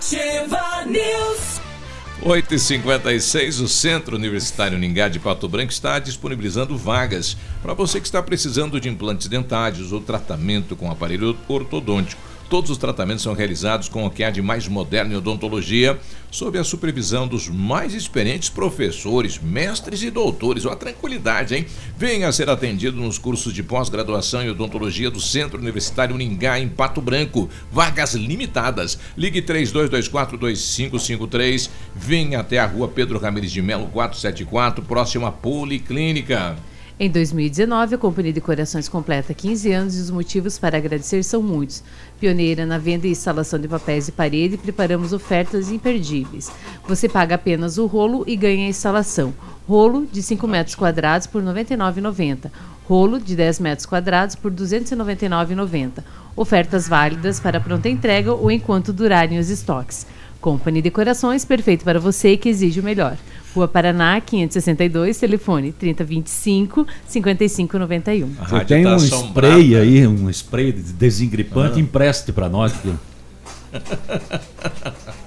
Ativa News. 8h56, o Centro Universitário Ningá de Pato Branco está disponibilizando vagas para você que está precisando de implantes dentários ou tratamento com aparelho ortodôntico. Todos os tratamentos são realizados com o que há de mais moderno em odontologia, sob a supervisão dos mais experientes professores, mestres e doutores. Uma tranquilidade, hein? Venha ser atendido nos cursos de pós-graduação em odontologia do Centro Universitário Ningá, em Pato Branco. Vagas limitadas. Ligue 3224-2553. Venha até a rua Pedro Ramirez de Melo, 474, próximo à Policlínica. Em 2019, a Companhia de Corações completa 15 anos e os motivos para agradecer são muitos. Pioneira na venda e instalação de papéis de parede, preparamos ofertas imperdíveis. Você paga apenas o rolo e ganha a instalação. Rolo de 5 metros quadrados por R$ 99,90. Rolo de 10 metros quadrados por R$ 299,90. Ofertas válidas para pronta entrega ou enquanto durarem os estoques. Company Decorações, perfeito para você que exige o melhor. Rua Paraná, 562, telefone 3025 5591. Você tem um spray aí, um spray de desengripante, Ah. empreste para nós. aqui.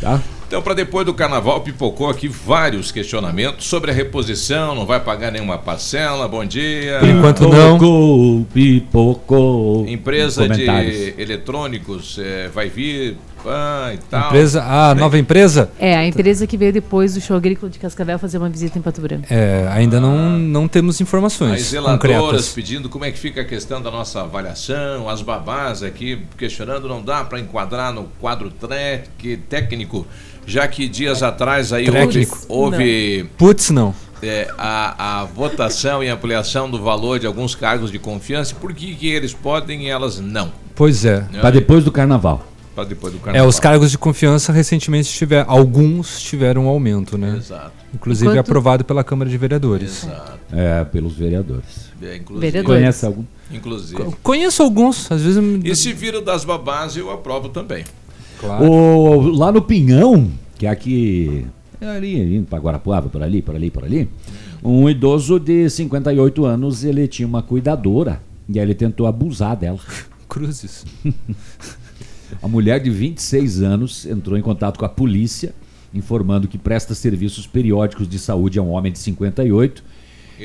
Tá? Então, para depois do carnaval, pipocou aqui vários questionamentos sobre a reposição, não vai pagar nenhuma parcela. Bom dia. Por enquanto não. Pipocou, pipocou. Empresa de eletrônicos eh, vai vir ah, e tal. Empresa, a nova empresa? É, a empresa que veio depois do show agrícola de Cascavel fazer uma visita em Pato Branco. É, ainda não, não temos As informações zeladoras concretas. pedindo como é que fica a questão da nossa avaliação, as babás aqui questionando, não dá para enquadrar no quadro técnico, já que dias atrás aí houve, Técnico. houve Putz, não. é, a, a votação e ampliação do valor de alguns cargos de confiança, por que, que eles podem e elas não? Pois é. Para depois do carnaval. Para depois do É, carnaval. os cargos de confiança recentemente tiveram, alguns tiveram um aumento, né? Exato. Inclusive Enquanto- aprovado pela Câmara de Vereadores. Exato. É, pelos vereadores. É, inclusive. Vereadores. Conhece algum? Inclusive. Conheço alguns, às vezes. E se vira das babás, eu aprovo também. O, lá no Pinhão, que é aqui, é ali, indo para Guarapuava, por ali, por ali, por ali, um idoso de 58 anos, ele tinha uma cuidadora e aí ele tentou abusar dela. Cruzes. A mulher de 26 anos entrou em contato com a polícia, informando que presta serviços periódicos de saúde a um homem de 58.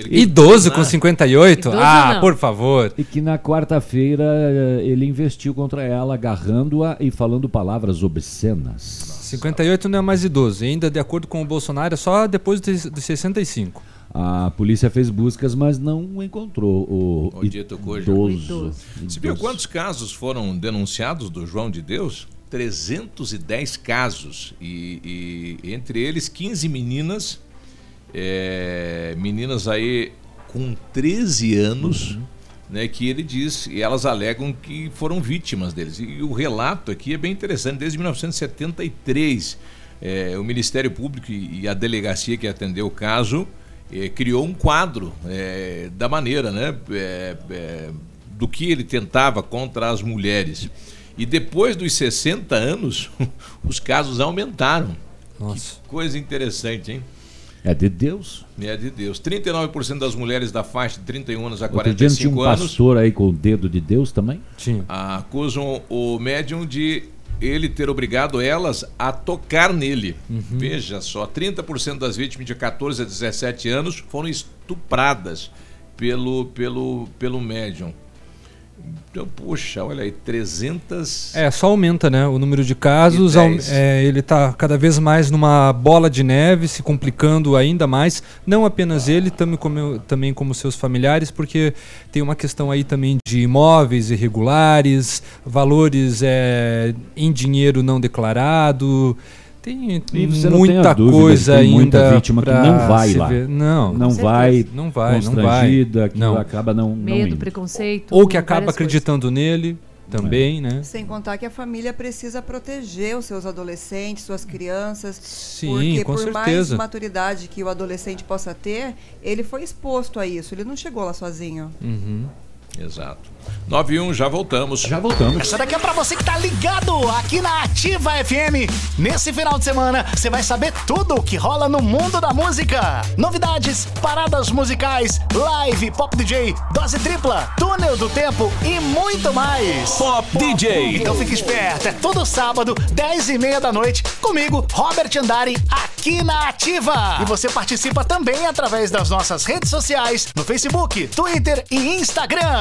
Idoso com 58? Idoso ah, não. por favor. E que na quarta-feira eh, ele investiu contra ela, agarrando-a e falando palavras obscenas. 58 não é mais idoso. Ainda, de acordo com o Bolsonaro, é só depois dos dos 65. A polícia fez buscas, mas não encontrou o, O dito cujo. idoso. Você viu quantos casos foram denunciados do João de Deus? 310 casos. E, e entre eles, 15 meninas. é, meninas aí com 13 anos. Né, que ele diz, e elas alegam que foram vítimas deles. E o relato aqui é bem interessante, desde 1973, é, o Ministério Público e e a delegacia que atendeu o caso eh, criou um quadro eh, da maneira, né, eh, do que ele tentava contra as mulheres. E depois dos 60 anos, os casos aumentaram. Nossa. Que coisa interessante, hein? É de Deus. É de Deus. 39% das mulheres da faixa de 31 anos a Outro dia não tinha 45 um anos pastor aí com o dedo de Deus também? Tinha. acusam o médium de ele ter obrigado elas a tocar nele. Uhum. Veja só, 30% das vítimas de 14 a 17 anos foram estupradas pelo, pelo, pelo médium. Então, poxa, olha aí, 300. É, só aumenta, né? O número de casos. Aum- 10. é, ele está cada vez mais numa bola de neve, se complicando ainda mais. Não apenas ele, também como, também como seus familiares, porque tem uma questão aí também de imóveis irregulares, valores é, em dinheiro não declarado. Tem não muita dúvida coisa que tem ainda. muita vítima que não vai lá. ver. Não, Não vai, não vai, não vai. aquilo Não. acaba não, não Medo, indo. preconceito. Ou que acaba acreditando nele também, né? Sem contar que a família precisa proteger os seus adolescentes, suas crianças. Sim, porque com por mais certeza. maturidade que o adolescente possa ter, ele foi exposto a isso. Ele não chegou lá sozinho. Uhum. Exato. 91, já voltamos. Já voltamos. Essa daqui é pra você que tá ligado aqui na Ativa FM. Nesse final de semana, você vai saber tudo o que rola no mundo da música. Novidades, paradas musicais, live, pop DJ, dose tripla, túnel do tempo e muito mais. Pop DJ. Então fique esperto, é todo sábado, 10 e meia da noite, comigo, Robert Andari, aqui na Ativa. E você participa também através das nossas redes sociais, no Facebook, Twitter e Instagram.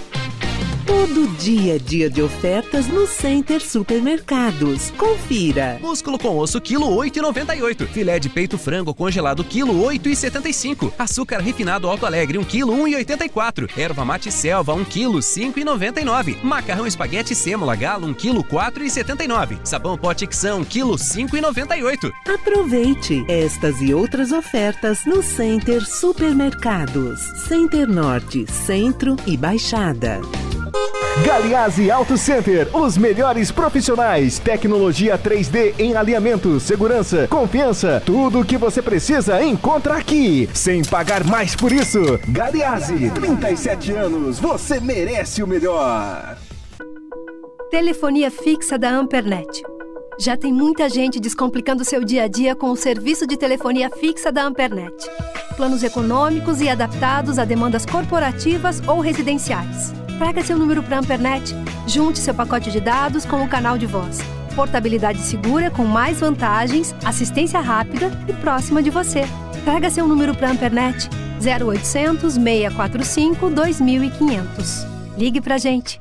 Todo dia é dia de ofertas no Center Supermercados. Confira. Músculo com osso quilo 8,98. Filé de peito frango congelado quilo 8,75. Açúcar refinado Alto Alegre 1 quilo 1,84. Erva mate selva 1 quilo 5,99. Macarrão espaguete sêmola galo 1 quilo 4,79. Sabão pote 1 quilo 5,98. Aproveite estas e outras ofertas no Center Supermercados. Center Norte, Centro e Baixada. Galiase Auto Center, os melhores profissionais, tecnologia 3D em alinhamento, segurança, confiança, tudo o que você precisa encontra aqui, sem pagar mais por isso. Galiase, 37 anos, você merece o melhor. Telefonia fixa da Ampernet. Já tem muita gente descomplicando seu dia a dia com o serviço de telefonia fixa da Ampernet. Planos econômicos e adaptados a demandas corporativas ou residenciais. Traga seu número para a Ampernet, junte seu pacote de dados com o canal de voz. Portabilidade segura com mais vantagens, assistência rápida e próxima de você. Traga seu número para a Ampernet 0800 645 2500. Ligue pra gente.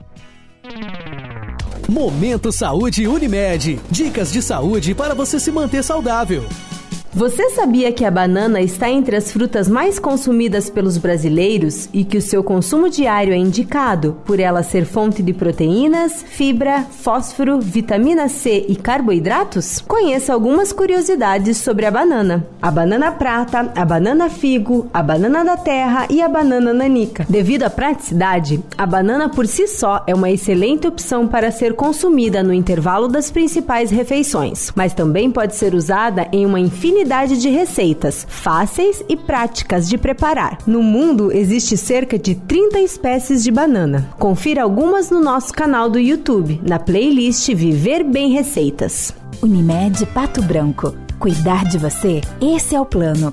Momento Saúde Unimed. Dicas de saúde para você se manter saudável. Você sabia que a banana está entre as frutas mais consumidas pelos brasileiros e que o seu consumo diário é indicado por ela ser fonte de proteínas, fibra, fósforo, vitamina C e carboidratos? Conheça algumas curiosidades sobre a banana: a banana prata, a banana figo, a banana da terra e a banana nanica. Devido à praticidade, a banana por si só é uma excelente opção para ser consumida no intervalo das principais refeições, mas também pode ser usada em uma infinidade de receitas, fáceis e práticas de preparar. No mundo existe cerca de 30 espécies de banana. Confira algumas no nosso canal do YouTube, na playlist Viver Bem Receitas. Unimed Pato Branco. Cuidar de você? Esse é o plano.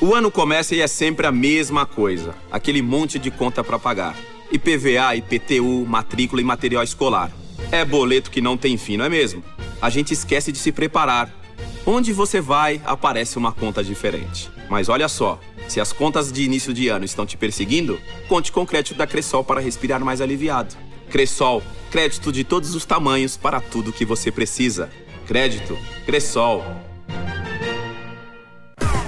O ano começa e é sempre a mesma coisa. Aquele monte de conta para pagar. IPVA, IPTU, matrícula e material escolar. É boleto que não tem fim, não é mesmo? A gente esquece de se preparar. Onde você vai, aparece uma conta diferente. Mas olha só, se as contas de início de ano estão te perseguindo, conte com o crédito da Cressol para respirar mais aliviado. Cressol, crédito de todos os tamanhos para tudo que você precisa. Crédito, Cressol.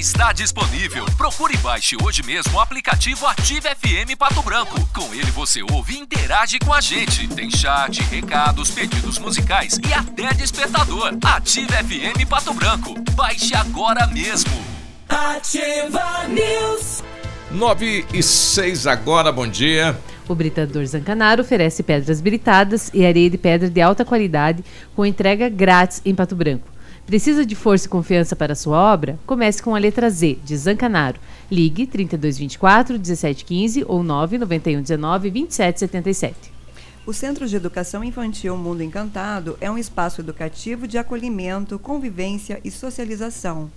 Está disponível. Procure e baixe hoje mesmo o aplicativo Ative FM Pato Branco. Com ele você ouve e interage com a gente. Tem chat, recados, pedidos musicais e até despertador. Ative FM Pato Branco. Baixe agora mesmo. Ativa News. 9 e 6 agora, bom dia. O Britador Zancanaro oferece pedras britadas e areia de pedra de alta qualidade com entrega grátis em Pato Branco. Precisa de força e confiança para sua obra? Comece com a letra Z, de Zancanaro. Ligue 3224 1715 ou 991 19 2777. O Centro de Educação Infantil Mundo Encantado é um espaço educativo de acolhimento, convivência e socialização.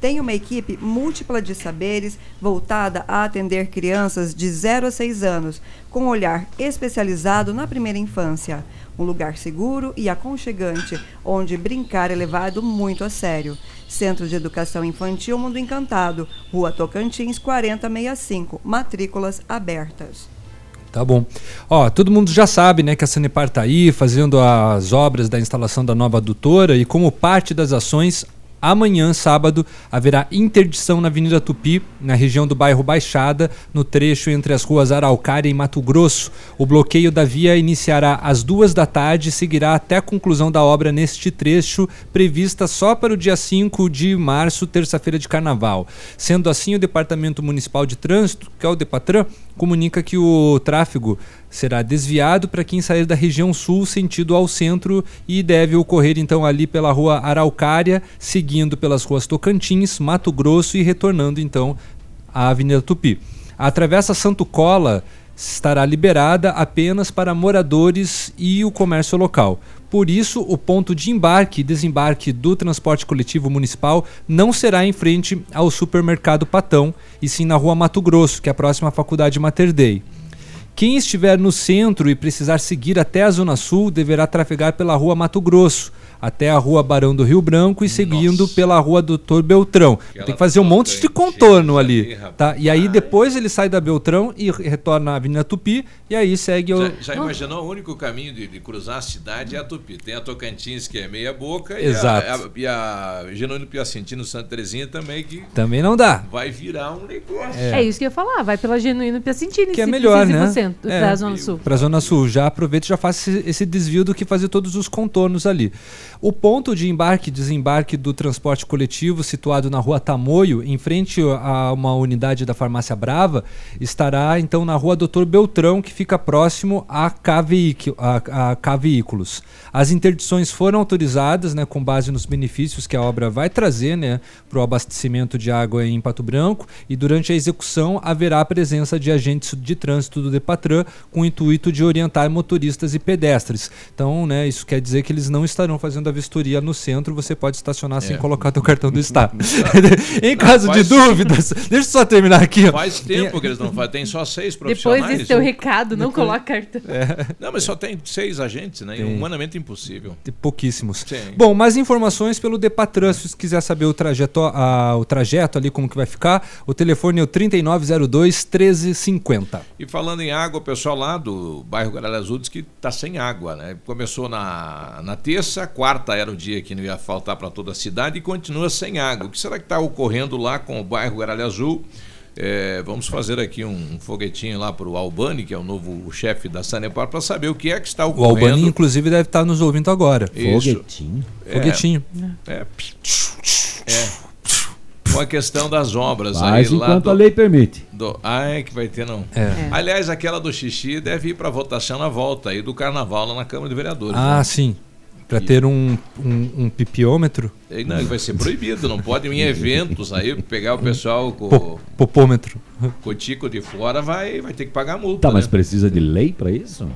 Tem uma equipe múltipla de saberes voltada a atender crianças de 0 a 6 anos, com olhar especializado na primeira infância. Um lugar seguro e aconchegante, onde brincar é levado muito a sério. Centro de Educação Infantil Mundo Encantado, Rua Tocantins 4065, matrículas abertas. Tá bom. Ó, todo mundo já sabe, né, que a Sanepar tá aí fazendo as obras da instalação da nova adutora e como parte das ações Amanhã, sábado, haverá interdição na Avenida Tupi, na região do bairro Baixada, no trecho entre as ruas Araucária e Mato Grosso. O bloqueio da via iniciará às duas da tarde e seguirá até a conclusão da obra neste trecho, prevista só para o dia 5 de março, terça-feira de carnaval. Sendo assim, o Departamento Municipal de Trânsito, que é o Depatran, comunica que o tráfego será desviado para quem sair da região sul sentido ao centro e deve ocorrer então ali pela rua Araucária, seguindo pelas ruas Tocantins, Mato Grosso e retornando então à Avenida Tupi. A Travessa Santo Cola estará liberada apenas para moradores e o comércio local. Por isso, o ponto de embarque e desembarque do transporte coletivo municipal não será em frente ao supermercado Patão, e sim na rua Mato Grosso, que é a próxima faculdade Mater Dei. Quem estiver no centro e precisar seguir até a Zona Sul deverá trafegar pela rua Mato Grosso, até a rua Barão do Rio Branco e seguindo pela rua Doutor Beltrão. Tem que fazer um monte de contorno ali. Tá? E aí depois ele sai da Beltrão e retorna à Avenida Tupi e aí segue o. Já, já imaginou? O único caminho de, de cruzar a cidade é a Tupi. Tem a Tocantins, que é meia boca, Exato. e a, e a Genuíno Piacentino Santa Terezinha também, que Também não dá. vai virar um negócio. É. isso que eu ia falar, vai pela Genuíno Piacentini. Que é melhor, né? centro, É. pra Zona Sul. Para a Zona Sul. Já aproveita e já faz esse, esse desvio do que fazer todos os contornos ali. O ponto de embarque e desembarque do transporte coletivo, situado na rua Tamoio, em frente a uma unidade da Farmácia Brava, estará então na rua Doutor Beltrão, que fica próximo a K, Veículos. As interdições foram autorizadas né, com base nos benefícios que a obra vai trazer né, para o abastecimento de água em Pato Branco e durante a execução haverá a presença de agentes de trânsito do Depatran com o intuito de orientar motoristas e pedestres. Então, né, isso quer dizer que eles não estarão fazendo a vistoria no centro, você pode estacionar sem É. colocar teu cartão do Estado. em caso Faz- de dúvidas, deixa eu só terminar aqui. ó. Faz tempo que eles não fazem. Tem só seis Depois profissionais. desse teu recado, não Depois- coloca cartão. Não, mas só tem seis agentes, né? Tem. Humanamente impossível. Tem pouquíssimos. Sim. Bom, mais informações pelo Depatran, se você quiser saber o trajeto, ah, o trajeto ali, como que vai ficar, o telefone é o 3902 1350. E falando em água, o pessoal lá do bairro Garalha Azul diz que está sem água, né? Começou na, na terça, quarta era o dia que não ia faltar para toda a cidade e continua sem água. O que será que está ocorrendo lá com o bairro Garalha Azul? É, vamos fazer aqui um, um foguetinho lá para o Albani, que é o novo chefe da Sanepar, para saber o que é que está O ocorrendo. Albani, inclusive, deve estar nos ouvindo agora. Isso. Foguetinho. É, Foguetinho. É. É. Com a questão das obras Mas aí lá enquanto do- a lei permite. do- ah, é que vai ter não. É. É. Aliás, aquela do xixi deve ir para votação na volta aí do carnaval lá na Câmara de Vereadores. Ah, né? sim. Para ter um, um, um pipiômetro, E Não, vai ser proibido, não pode em eventos aí pegar o pessoal com, po- popômetro. com o tico de fora, vai, vai ter que pagar multa. Tá, mas né? precisa de lei para isso?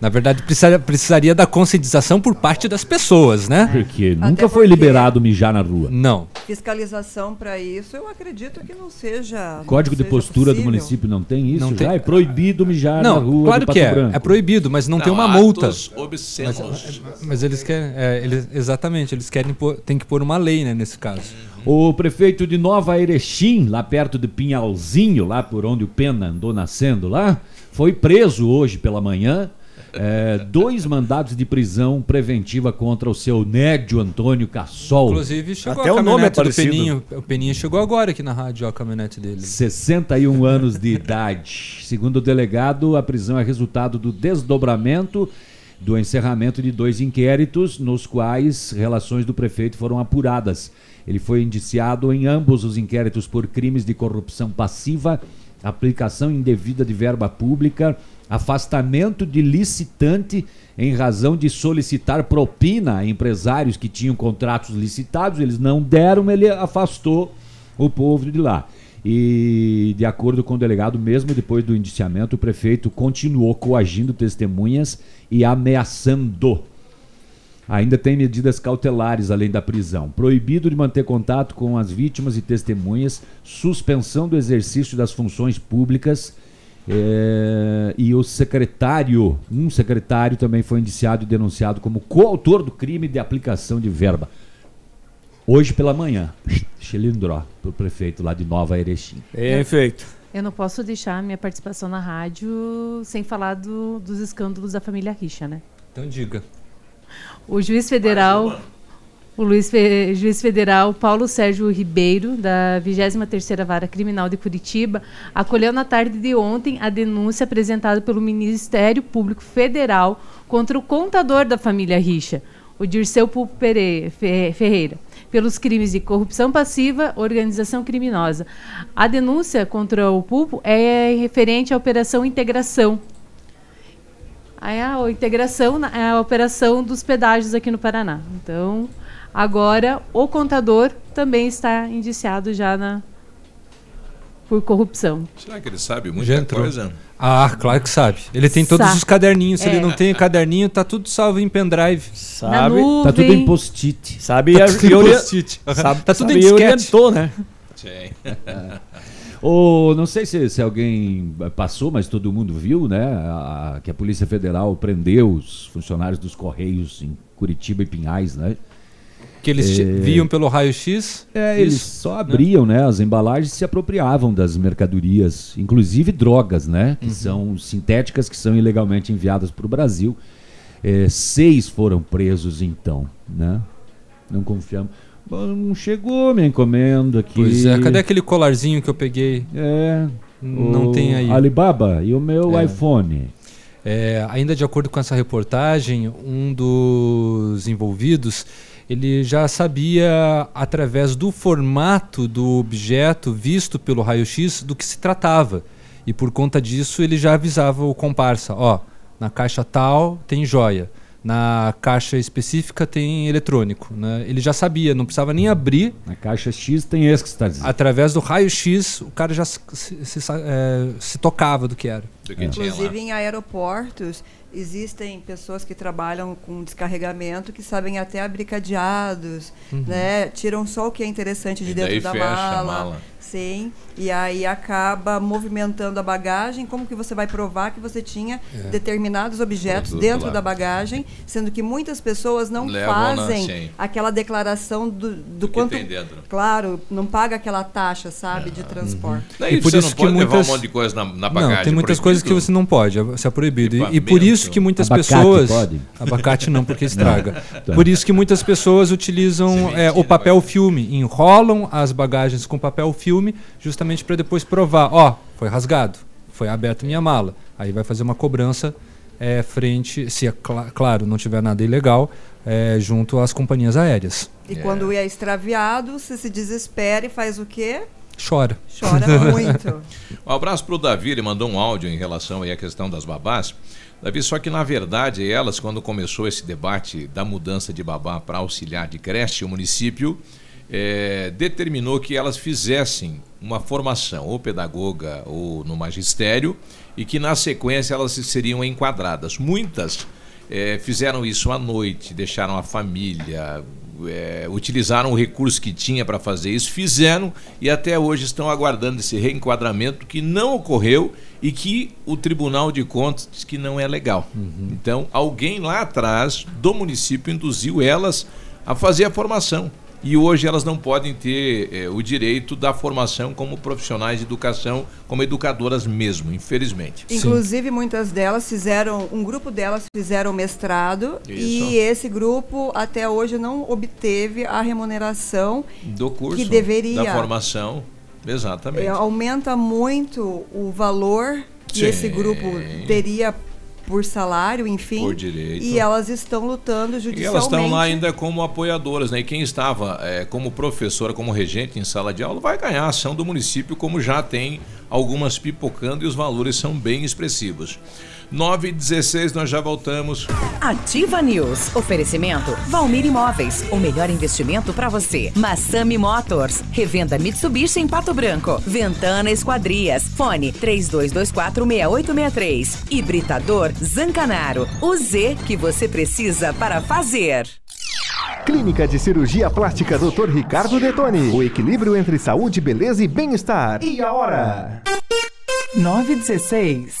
Na verdade, precisaria, precisaria da conscientização por parte das pessoas, né? Porque nunca foi liberado mijar na rua. Não. Fiscalização para isso, eu acredito que não seja. Código não de seja postura do possível. município não tem isso Não já? tem. É proibido mijar na Não, rua claro que Pato é. Branco. É proibido, mas não, tem uma multa. obscenos. Mas eles querem. é, eles, exatamente, eles querem pôr, tem que pôr uma lei, né, nesse caso. O prefeito de Nova Erechim, lá perto de Pinhalzinho, lá por onde o Pena andou nascendo lá, foi preso hoje pela manhã. É, dois mandados de prisão preventiva contra o seu Nédio Antônio Cassol. Inclusive, chegou Até a o nome é caminhonete do parecido. Peninho. O Peninho chegou agora aqui na rádio, a caminhonete dele. 61 anos de idade. Segundo o delegado, a prisão é resultado do desdobramento do encerramento de dois inquéritos, nos quais relações do prefeito foram apuradas. Ele foi indiciado em ambos os inquéritos por crimes de corrupção passiva, aplicação indevida de verba pública, afastamento de licitante em razão de solicitar propina a empresários que tinham contratos licitados, eles não deram, ele afastou o povo de lá. E, de acordo com o delegado, mesmo depois do indiciamento, o prefeito continuou coagindo testemunhas e ameaçando. Ainda tem medidas cautelares além da prisão. Proibido de manter contato com as vítimas e testemunhas, suspensão do exercício das funções públicas. Eh, e o secretário, um secretário também foi indiciado e denunciado como coautor do crime de aplicação de verba. Hoje pela manhã, Xilindró, pro prefeito lá de Nova Erechim. Bem feito. Eu não posso deixar minha participação na rádio sem falar do- dos escândalos da família Richa, né? Então diga. O juiz federal, O Luiz juiz federal Paulo Sérgio Ribeiro, da 23ª Vara Criminal de Curitiba, acolheu na tarde de ontem a denúncia apresentada pelo Ministério Público Federal contra o contador da família Richa, o Dirceu Pulpo Pere- Fe- Ferreira, pelos crimes de corrupção passiva, organização criminosa. A denúncia contra o Pulpo é referente à Operação Integração, Aí a integração é a operação dos pedágios aqui no Paraná. Então, agora o contador também está indiciado já na por corrupção. Será que ele sabe muita Já entrou. coisa? Ah, claro que sabe. Ele tem todos Sabe. os caderninhos. Se É. ele não tem caderninho, tá tudo salvo em pendrive. Sabe? nuvem. Tá tudo em post-it. Sabe, Tá e- tudo e em post-it. sabe, Tá tudo sabe, em e disquete. orientou, né? Sim. Ou não sei se, se alguém passou, mas todo mundo viu, né? a- que a Polícia Federal prendeu os funcionários dos Correios em Curitiba e Pinhais, né? Que eles É. viam pelo raio-x. É, eles Isso, só né? abriam, né? As embalagens se apropriavam das mercadorias, inclusive drogas, né? Que Uhum. são sintéticas que são ilegalmente enviadas para o Brasil. É, seis foram presos então, né? Não confiamos. Não chegou minha encomenda aqui. Pois é, cadê aquele colarzinho que eu peguei? É. Não tem aí. Alibaba e o meu É. iPhone. É, ainda de acordo com essa reportagem, um dos envolvidos ele já sabia através do formato do objeto visto pelo raio-x do que se tratava. E por conta disso ele já avisava o comparsa, ó, na caixa tal tem joia, na caixa específica tem eletrônico, né? Ele já sabia, não precisava nem abrir. Na caixa X tem esse que está dizendo. Através do raio-x o cara já se, se- se- é, se tocava do que era. Do que tinha lá. Inclusive em aeroportos existem pessoas que trabalham com descarregamento que sabem até abrir cadeados, Uhum. né? Tiram só o que é interessante de E dentro daí da fecha a mala. mala. Sim. E aí acaba movimentando a bagagem. Como que você vai provar que você tinha É. determinados objetos Produto dentro lá. da bagagem, sendo que muitas pessoas não Levam na- fazem sim. aquela declaração do, do, que quanto. tem dentro. Claro, não paga aquela taxa, sabe, de transporte. Daí E por você isso não que pode levar muitas- um monte de coisa na, na bagagem. Não, tem muitas proibido? coisas que você não pode, isso é proibido. E, e por isso que muitas Abacate pessoas. pode? Abacate não, porque estraga. Tá. Por isso que muitas pessoas utilizam é, o papel filme, enrolam as bagagens com papel filme, justamente para depois provar: ó, foi rasgado, foi aberta minha mala. Aí vai fazer uma cobrança é, frente, se é cla- claro, não tiver nada ilegal, é, junto às companhias aéreas. E quando é extraviado, você se desespera e faz o quê? Chora. Chora muito. Um abraço para o Davi, ele mandou um áudio em relação aí à questão das babás. Davi, só que na verdade elas, quando começou esse debate da mudança de babá para auxiliar de creche, o município eh, determinou que elas fizessem uma formação, ou pedagoga ou no magistério, e que na sequência elas seriam enquadradas. Muitas eh, fizeram isso à noite, deixaram a família, eh, utilizaram o recurso que tinha para fazer isso, fizeram e até hoje estão aguardando esse reenquadramento que não ocorreu e que o Tribunal de Contas diz que não é legal. Então, alguém lá atrás do município induziu elas a fazer a formação. E hoje elas não podem ter eh, o direito da formação como profissionais de educação, como educadoras mesmo, infelizmente. Inclusive, muitas delas fizeram, um grupo delas fizeram mestrado Isso. e esse grupo até hoje não obteve a remuneração Do curso, que deveria. da formação, exatamente. É, aumenta muito o valor que Sim. esse grupo teria por salário, enfim. Por direito. E elas estão lutando E judicialmente. elas estão lá ainda como apoiadoras, né? E quem estava eh, como professora, como regente em sala de aula, vai ganhar a ação do município, como já tem algumas pipocando e os valores são bem expressivos. 9 e 16 nós já voltamos. Ativa News. Oferecimento Valmir Imóveis. O melhor investimento para você. Massami Motors. Revenda Mitsubishi em Pato Branco. Ventana Esquadrias. Fone 32246863. Hibridador Zancanaro. O Z que você precisa para fazer. Clínica de Cirurgia Plástica Dr. Ricardo Detoni. O equilíbrio entre saúde, beleza e bem-estar. E a hora? 916.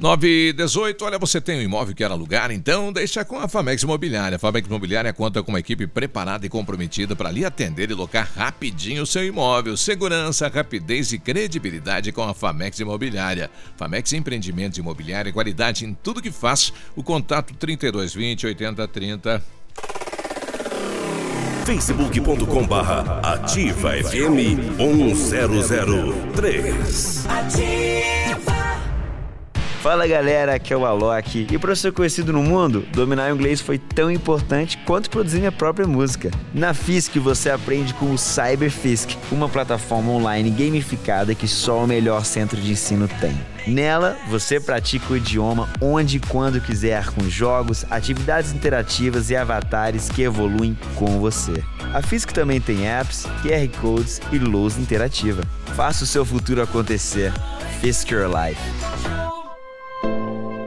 9 e 18, olha, você tem um imóvel que quer alugar, então deixa com a Famex Imobiliária. A Famex Imobiliária conta com uma equipe preparada e comprometida para lhe atender e locar rapidinho o seu imóvel. Segurança, rapidez e credibilidade com a Famex Imobiliária. Famex Empreendimentos Imobiliária, qualidade em tudo que faz. O contato 3220 8030. facebook.com barra ativa FM 1003. Ativa. Fala galera, aqui é o Alok. E para ser conhecido no mundo, dominar o inglês foi tão importante quanto produzir minha própria música. Na Fisk você aprende com o CyberFisk, uma plataforma online gamificada que só o melhor centro de ensino tem. Nela, você pratica o idioma onde e quando quiser, com jogos, atividades interativas e avatares que evoluem com você. A Fisk também tem apps, QR Codes e lousa interativa. Faça o seu futuro acontecer. Fisk Your Life.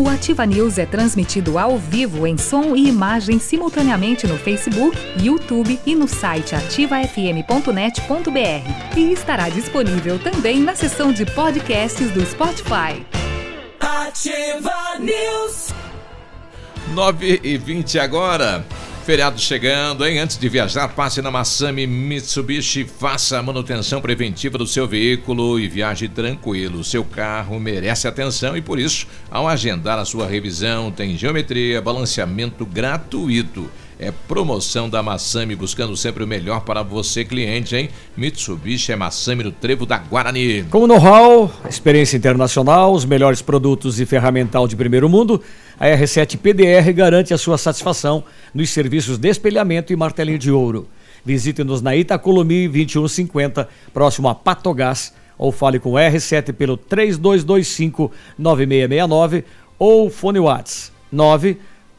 O Ativa News é transmitido ao vivo em som e imagem simultaneamente no Facebook, YouTube e no site ativafm.net.br. E estará disponível também na seção de podcasts do Spotify. Ativa News. 9 e 20 agora. Feriado chegando, hein? Antes de viajar, passe na Massami Mitsubishi, faça a manutenção preventiva do seu veículo e viaje tranquilo. Seu carro merece atenção e por isso, ao agendar a sua revisão, tem geometria, balanceamento gratuito. É promoção da Massami, buscando sempre o melhor para você, cliente, hein? Mitsubishi é Massami no Trevo da Guarani. Com know-how, experiência internacional, os melhores produtos e ferramental de primeiro mundo, a R7 PDR garante a sua satisfação nos serviços de espelhamento e martelinho de ouro. Visite-nos na Itacolomi 2150, próximo a Patogás, ou fale com R7 pelo 3225-9669 ou fone Whats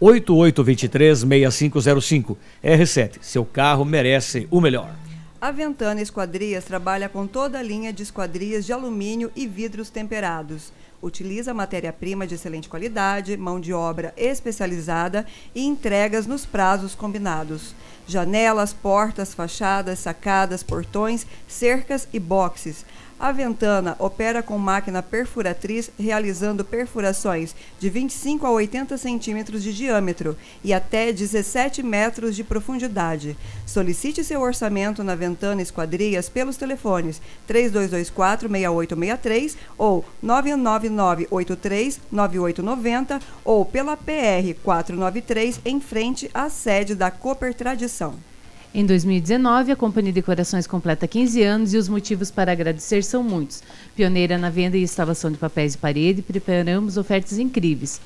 98823-6505. R7, seu carro merece o melhor. A Ventana Esquadrias trabalha com toda a linha de esquadrias de alumínio e vidros temperados Utiliza matéria-prima de excelente qualidade, mão de obra especializada e entregas nos prazos combinados. Janelas, portas, fachadas, sacadas, portões, cercas e boxes. A Ventana opera com máquina perfuratriz, realizando perfurações de 25 a 80 centímetros de diâmetro e até 17 metros de profundidade. Solicite seu orçamento na Ventana Esquadrias pelos telefones 3224-6863 ou 99983-9890 ou pela PR 493 em frente à sede da Cooper Tradição. Em 2019, a Companhia de Decorações completa 15 anos e os motivos para agradecer são muitos. Pioneira na venda e instalação de papéis de parede, preparamos ofertas incríveis.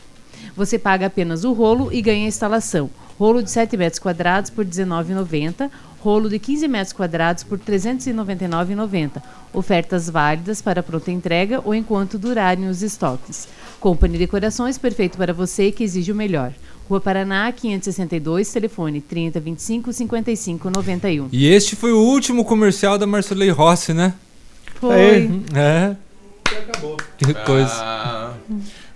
Você paga apenas o rolo e ganha a instalação. Rolo de 7 metros quadrados por R$ 19,90. Rolo de 15 metros quadrados por R$ 399,90. Ofertas válidas para pronta entrega ou enquanto durarem os estoques. Companhia Decorações, perfeito para você que exige o melhor. Rua Paraná, 562, telefone 30 25 55 91. E este foi o último comercial da Marcelei Rossi, né? Foi. É. Acabou. Que coisa. Ah,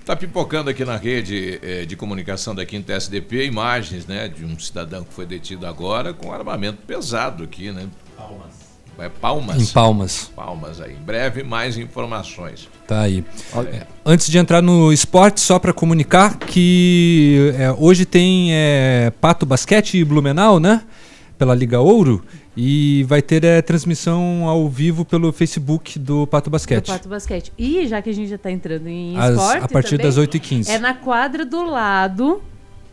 tá pipocando aqui na rede eh, de comunicação da Quinta SDP imagens, né, de um cidadão que foi detido agora com armamento pesado aqui, né? Palmas. É Palmas. Em Palmas. Palmas aí. Em breve mais informações. Tá aí. É, Antes de entrar no esporte, só para comunicar que é, hoje tem é, Pato Basquete e Blumenau, né? Pela Liga Ouro. E vai ter é, transmissão ao vivo pelo Facebook do Pato Basquete. Do Pato Basquete. E já que a gente já está entrando em Às- esporte a partir também, das 8h15. É na quadra do lado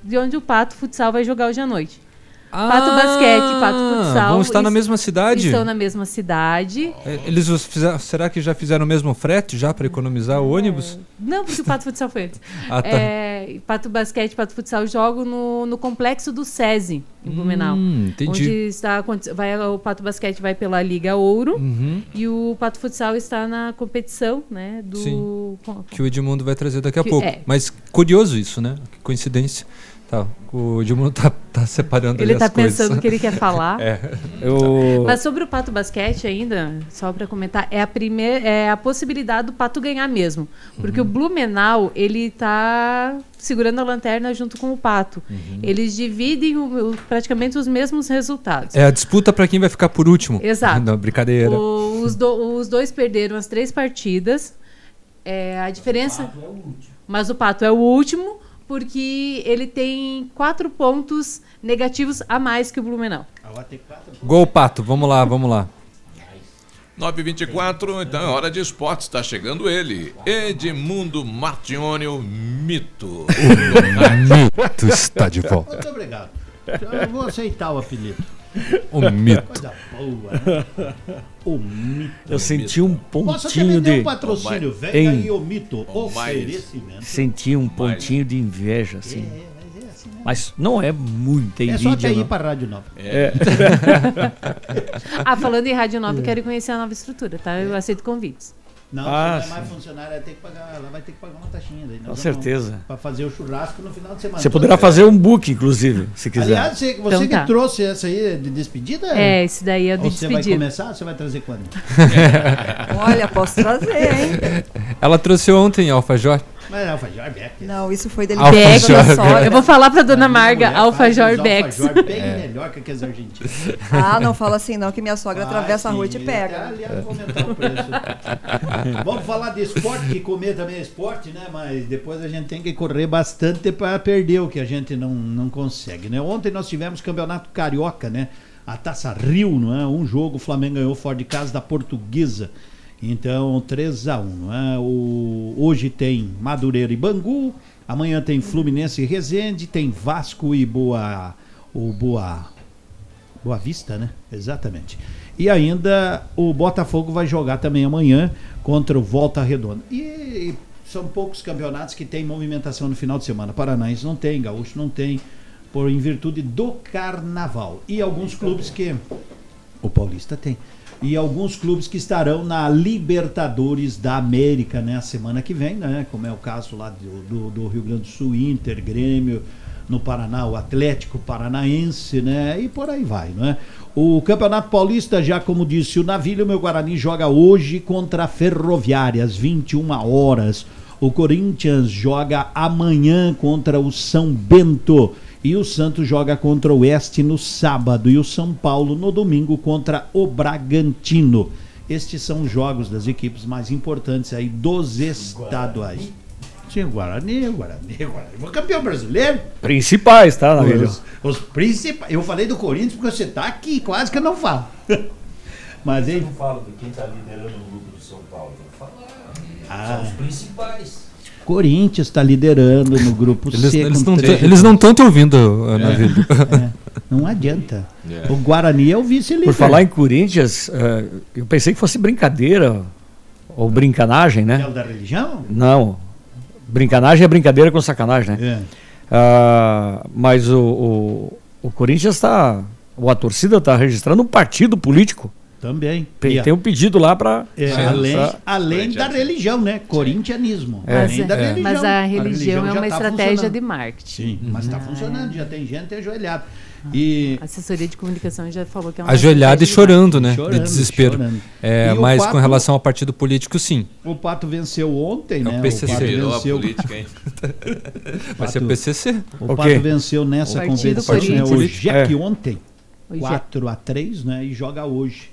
de onde o Pato Futsal vai jogar hoje à noite. Pato Basquete, Pato Futsal. Ah, vão estar na es- mesma cidade? Estão na mesma cidade. É, Eles fizeram- será que já fizeram o mesmo frete já para economizar o ônibus? Não, porque o Pato Futsal foi antes. Ah, tá. É, Pato Basquete e Pato Futsal jogam no, no complexo do SESI, em Blumenau. Hum, entendi. Onde está, vai, o Pato Basquete vai pela Liga Ouro Uhum. e o Pato Futsal está na competição, né? Do, Sim. Que o Edmundo vai trazer daqui a Que- pouco. é. Mas curioso isso, né? Que coincidência. Tá, o Edmundo tá, tá separando Ele ali está as coisas. pensando o que ele quer falar. é. Mas sobre o Pato Basquete ainda, só para comentar, é a primeira é a possibilidade do Pato ganhar mesmo, porque Uhum. o Blumenau, ele tá segurando a lanterna junto com o Pato. Uhum. Eles dividem o- o- praticamente os mesmos resultados. É a disputa para quem vai ficar por último. Exato. Não, brincadeira. O- os, do- os dois perderam as três partidas. É, a diferença. Mas o Pato é o último, porque ele tem quatro pontos negativos a mais que o Blumenau. Gol Pato, vamos lá, vamos lá. 9h24, então é hora de esportes. Está chegando ele, Edmundo Martione, o mito. mito está de volta. Muito obrigado. Eu vou aceitar o apelido. O mito. Coisa boa, né? O mito. Eu senti um Posso até pontinho vender de. um patrocínio. Hein? Venha aí o mito. Oferecimento. Senti um pontinho de inveja, assim. Mas não é muita É envidia. só até ir para a Rádio Nova. É. Ah, falando em Rádio Nova, eu quero conhecer a nova estrutura, tá? Eu aceito convites. Não, Ah, se não é mais funcionário, ela, tem que pagar, ela vai ter que pagar uma taxinha. Daí. Com certeza. Para fazer o churrasco no final de semana. Você poderá fazer um book, inclusive, se quiser. Aliás, você, você Então que tá. trouxe essa aí de despedida? É, esse daí é o de Ou Você vai despedida. começar? Você vai trazer quando? Olha, posso trazer, hein? Ela trouxe ontem alfajor. Mas é alfajor Beck. Não, isso foi dele. Alfajor Beck, Beck. só. Eu vou falar pra dona A Marga, Alfajor Bex. alfajor bem É. melhor que aqueles argentinos. Ah, não fala assim não, que minha sogra Ah, atravessa a sim, rua e te pega. até ali ia comentar o preço. Vamos falar de esporte, que comer também é esporte, né? Mas depois a gente tem que correr bastante para perder o que a gente não, não consegue, né? Ontem nós tivemos campeonato carioca, né? A Taça Rio, não é? Um jogo, o Flamengo ganhou fora de casa da Portuguesa. Então, 3 a 1 não é? o, Hoje tem Madureira e Bangu. Amanhã tem Fluminense e Resende. Tem Vasco e Boa. O Boa. Boa Vista, né? Exatamente. E ainda o Botafogo vai jogar também amanhã contra o Volta Redonda. E são poucos campeonatos que tem movimentação no final de semana. Paranaense não tem, Gaúcho não tem, por em virtude do carnaval. E alguns clubes que. O Paulista tem. E alguns clubes que estarão na Libertadores da América, né? A semana que vem, né? Como é o caso lá do, do, do Rio Grande do Sul, Inter, Grêmio, no Paraná, o Atlético Paranaense, né? E por aí vai, né? O Campeonato Paulista, já como disse o Navilho, meu Guarani joga hoje contra a Ferroviária, às 21 horas. O Corinthians joga amanhã contra o São Bento. E o Santos joga contra o Oeste no sábado. E o São Paulo no domingo contra o Bragantino. Estes são os jogos das equipes mais importantes aí dos estaduais. O Guarani, o Guarani, Guarani. O campeão brasileiro. Principais, tá, Navilho? Os, os principais. Eu falei do Corinthians porque você tá aqui, quase que eu não falo. Mas ele. não fala de quem está liderando o grupo do São Paulo. Não fala. Ah. São os principais. Corinthians está liderando no grupo Eles, C. eles com não eles não estão te ouvindo, uh, Navilho. É, não adianta. É. O Guarani é o vice-líder. Por falar em Corinthians, eh, eu pensei que fosse brincadeira ou brincanagem, É né? o da religião? Não. Brincanagem é brincadeira com sacanagem, né? É. Ah, mas o, o, o Corinthians está. A torcida está registrando um partido político. Também. Tem, E a- tem um pedido lá para. É, além além da religião, né? Corintianismo. É. Além Mas, da é, religião. mas a religião é já uma tá estratégia de marketing. Sim, mas está Ah, funcionando, já tem gente ajoelhada. E A assessoria de comunicação já falou que é uma Ajoelhado e chorando, né? Chorando, de desespero. chorando. É, o mas Pato- com relação ao partido político, sim. o Pato venceu ontem, É o né? PCC. Pato Virou a venceu. política, hein? Vai ser Pato- PCC. O O Pato quê? venceu nessa competição, né? O. Jack É. ontem. O Jack. 4 a 3 né? E joga hoje.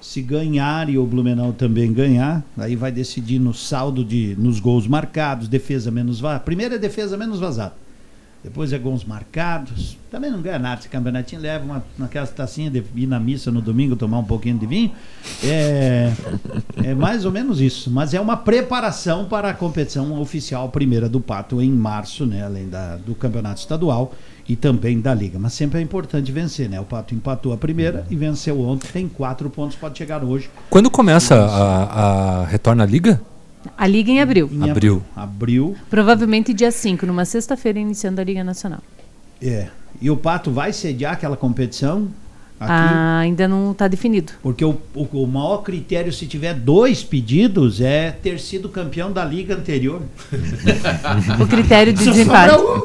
Se ganhar e o Blumenau também ganhar, aí vai decidir no saldo de nos gols marcados, defesa menos vazada. Primeiro é defesa menos vazada. Depois é gols marcados. Também não ganha nada. Esse campeonatinho leva uma, naquelas tacinhas de ir na missa no domingo, tomar um pouquinho de vinho. É, é mais ou menos isso. Mas é uma preparação para a competição oficial primeira do Pato em março, né? Além da, do campeonato estadual e também da Liga. Mas sempre é importante vencer, né? O Pato empatou a primeira e venceu ontem. Tem quatro pontos, pode chegar hoje. Quando começa a, a retorna a liga? A Liga em abril. Em Abril. Abril. Provavelmente dia 5, numa sexta-feira, iniciando a Liga Nacional. É. E o Pato vai sediar aquela competição? Ah, ainda não está definido. Porque o, o, o maior critério, se tiver dois pedidos, é ter sido campeão da liga anterior. O critério de desempate. um.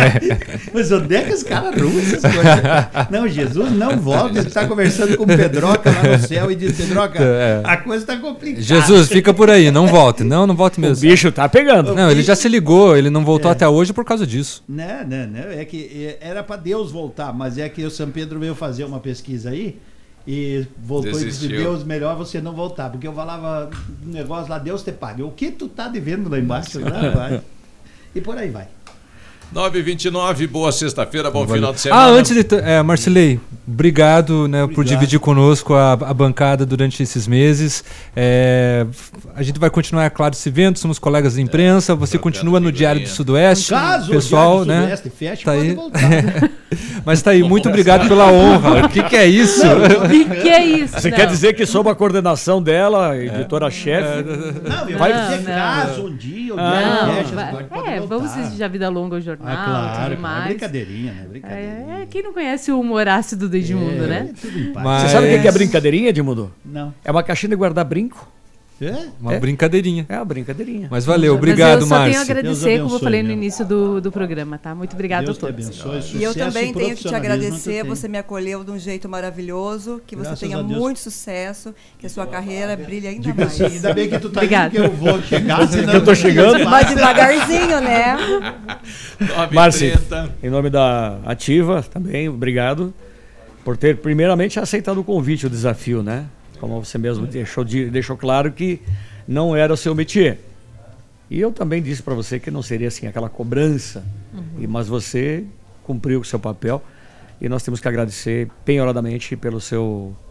Mas onde é que os caras arrumam essas coisas? Não, Jesus não volta. Ele está conversando com o Pedroca lá no céu e diz: Pedroca, É. a coisa está complicada. Jesus, fica por aí, não volte. Não, não volte mesmo. O bicho tá pegando. Não, ele já se ligou, ele não voltou É. até hoje por causa disso. Né, né, né? É que é, era para Deus voltar, mas é que o São Pedro veio fazer uma pesquisa aí e voltou e disse: Desistiu. Deus, melhor você não voltar, porque eu falava um negócio lá, Deus te paga. O que tu tá devendo lá embaixo? Lá vai. E por aí vai. 9h29, boa sexta-feira, bom final de Ah, semana. antes de. É, Marcelei, obrigado, né, por Obrigado. dividir conosco a, a bancada durante esses meses. É, a gente vai continuar, é claro, se vendo, somos colegas da imprensa. Você continua no Diário do Sudoeste. Caso pessoal, o Diário do né? Sudoeste feche, tá pode aí. voltar. Mas tá aí, muito obrigado pela honra. O que, que é isso? O que é isso? Você Não. quer dizer que sob a coordenação dela, editora-chefe. Não, eu Vai- dizer não. caso um dia o Não, vai- pode, pode é, vamos exigir a vida longa ao jornal, Ah, claro, tudo claro, mais. é brincadeirinha, né? Brincadeirinha. É, quem não conhece o humor ácido do Edmundo, É, né? tudo em paz. Mas- Você sabe o que que é brincadeirinha, Edmundo? Não. É uma caixinha de guardar brinco. É? Uma É? brincadeirinha. É uma brincadeirinha. Mas valeu, Mas obrigado, eu só tenho a Márcio. agradecer, Deus como eu abençoe, falei no meu. início do, do programa, tá? Muito obrigado Deus a te todos. abençoe. E eu também tenho que te agradecer, você me acolheu de um jeito maravilhoso, que Graças você tenha muito sucesso, que a sua carreira brilhe ainda Diga mais. assim, ainda bem que tu tá Obrigada. indo que eu vou chegar, senão eu tô chegando. Mas devagarzinho, né? 9h30. Márcio, em nome da Ativa, também, obrigado por ter, primeiramente, aceitado o convite, o desafio, né? Como você mesmo deixou, de- deixou claro que não era o seu métier. E eu também disse para você que não seria assim aquela cobrança, e, mas você cumpriu o seu papel. E nós temos que agradecer penhoradamente pelo seu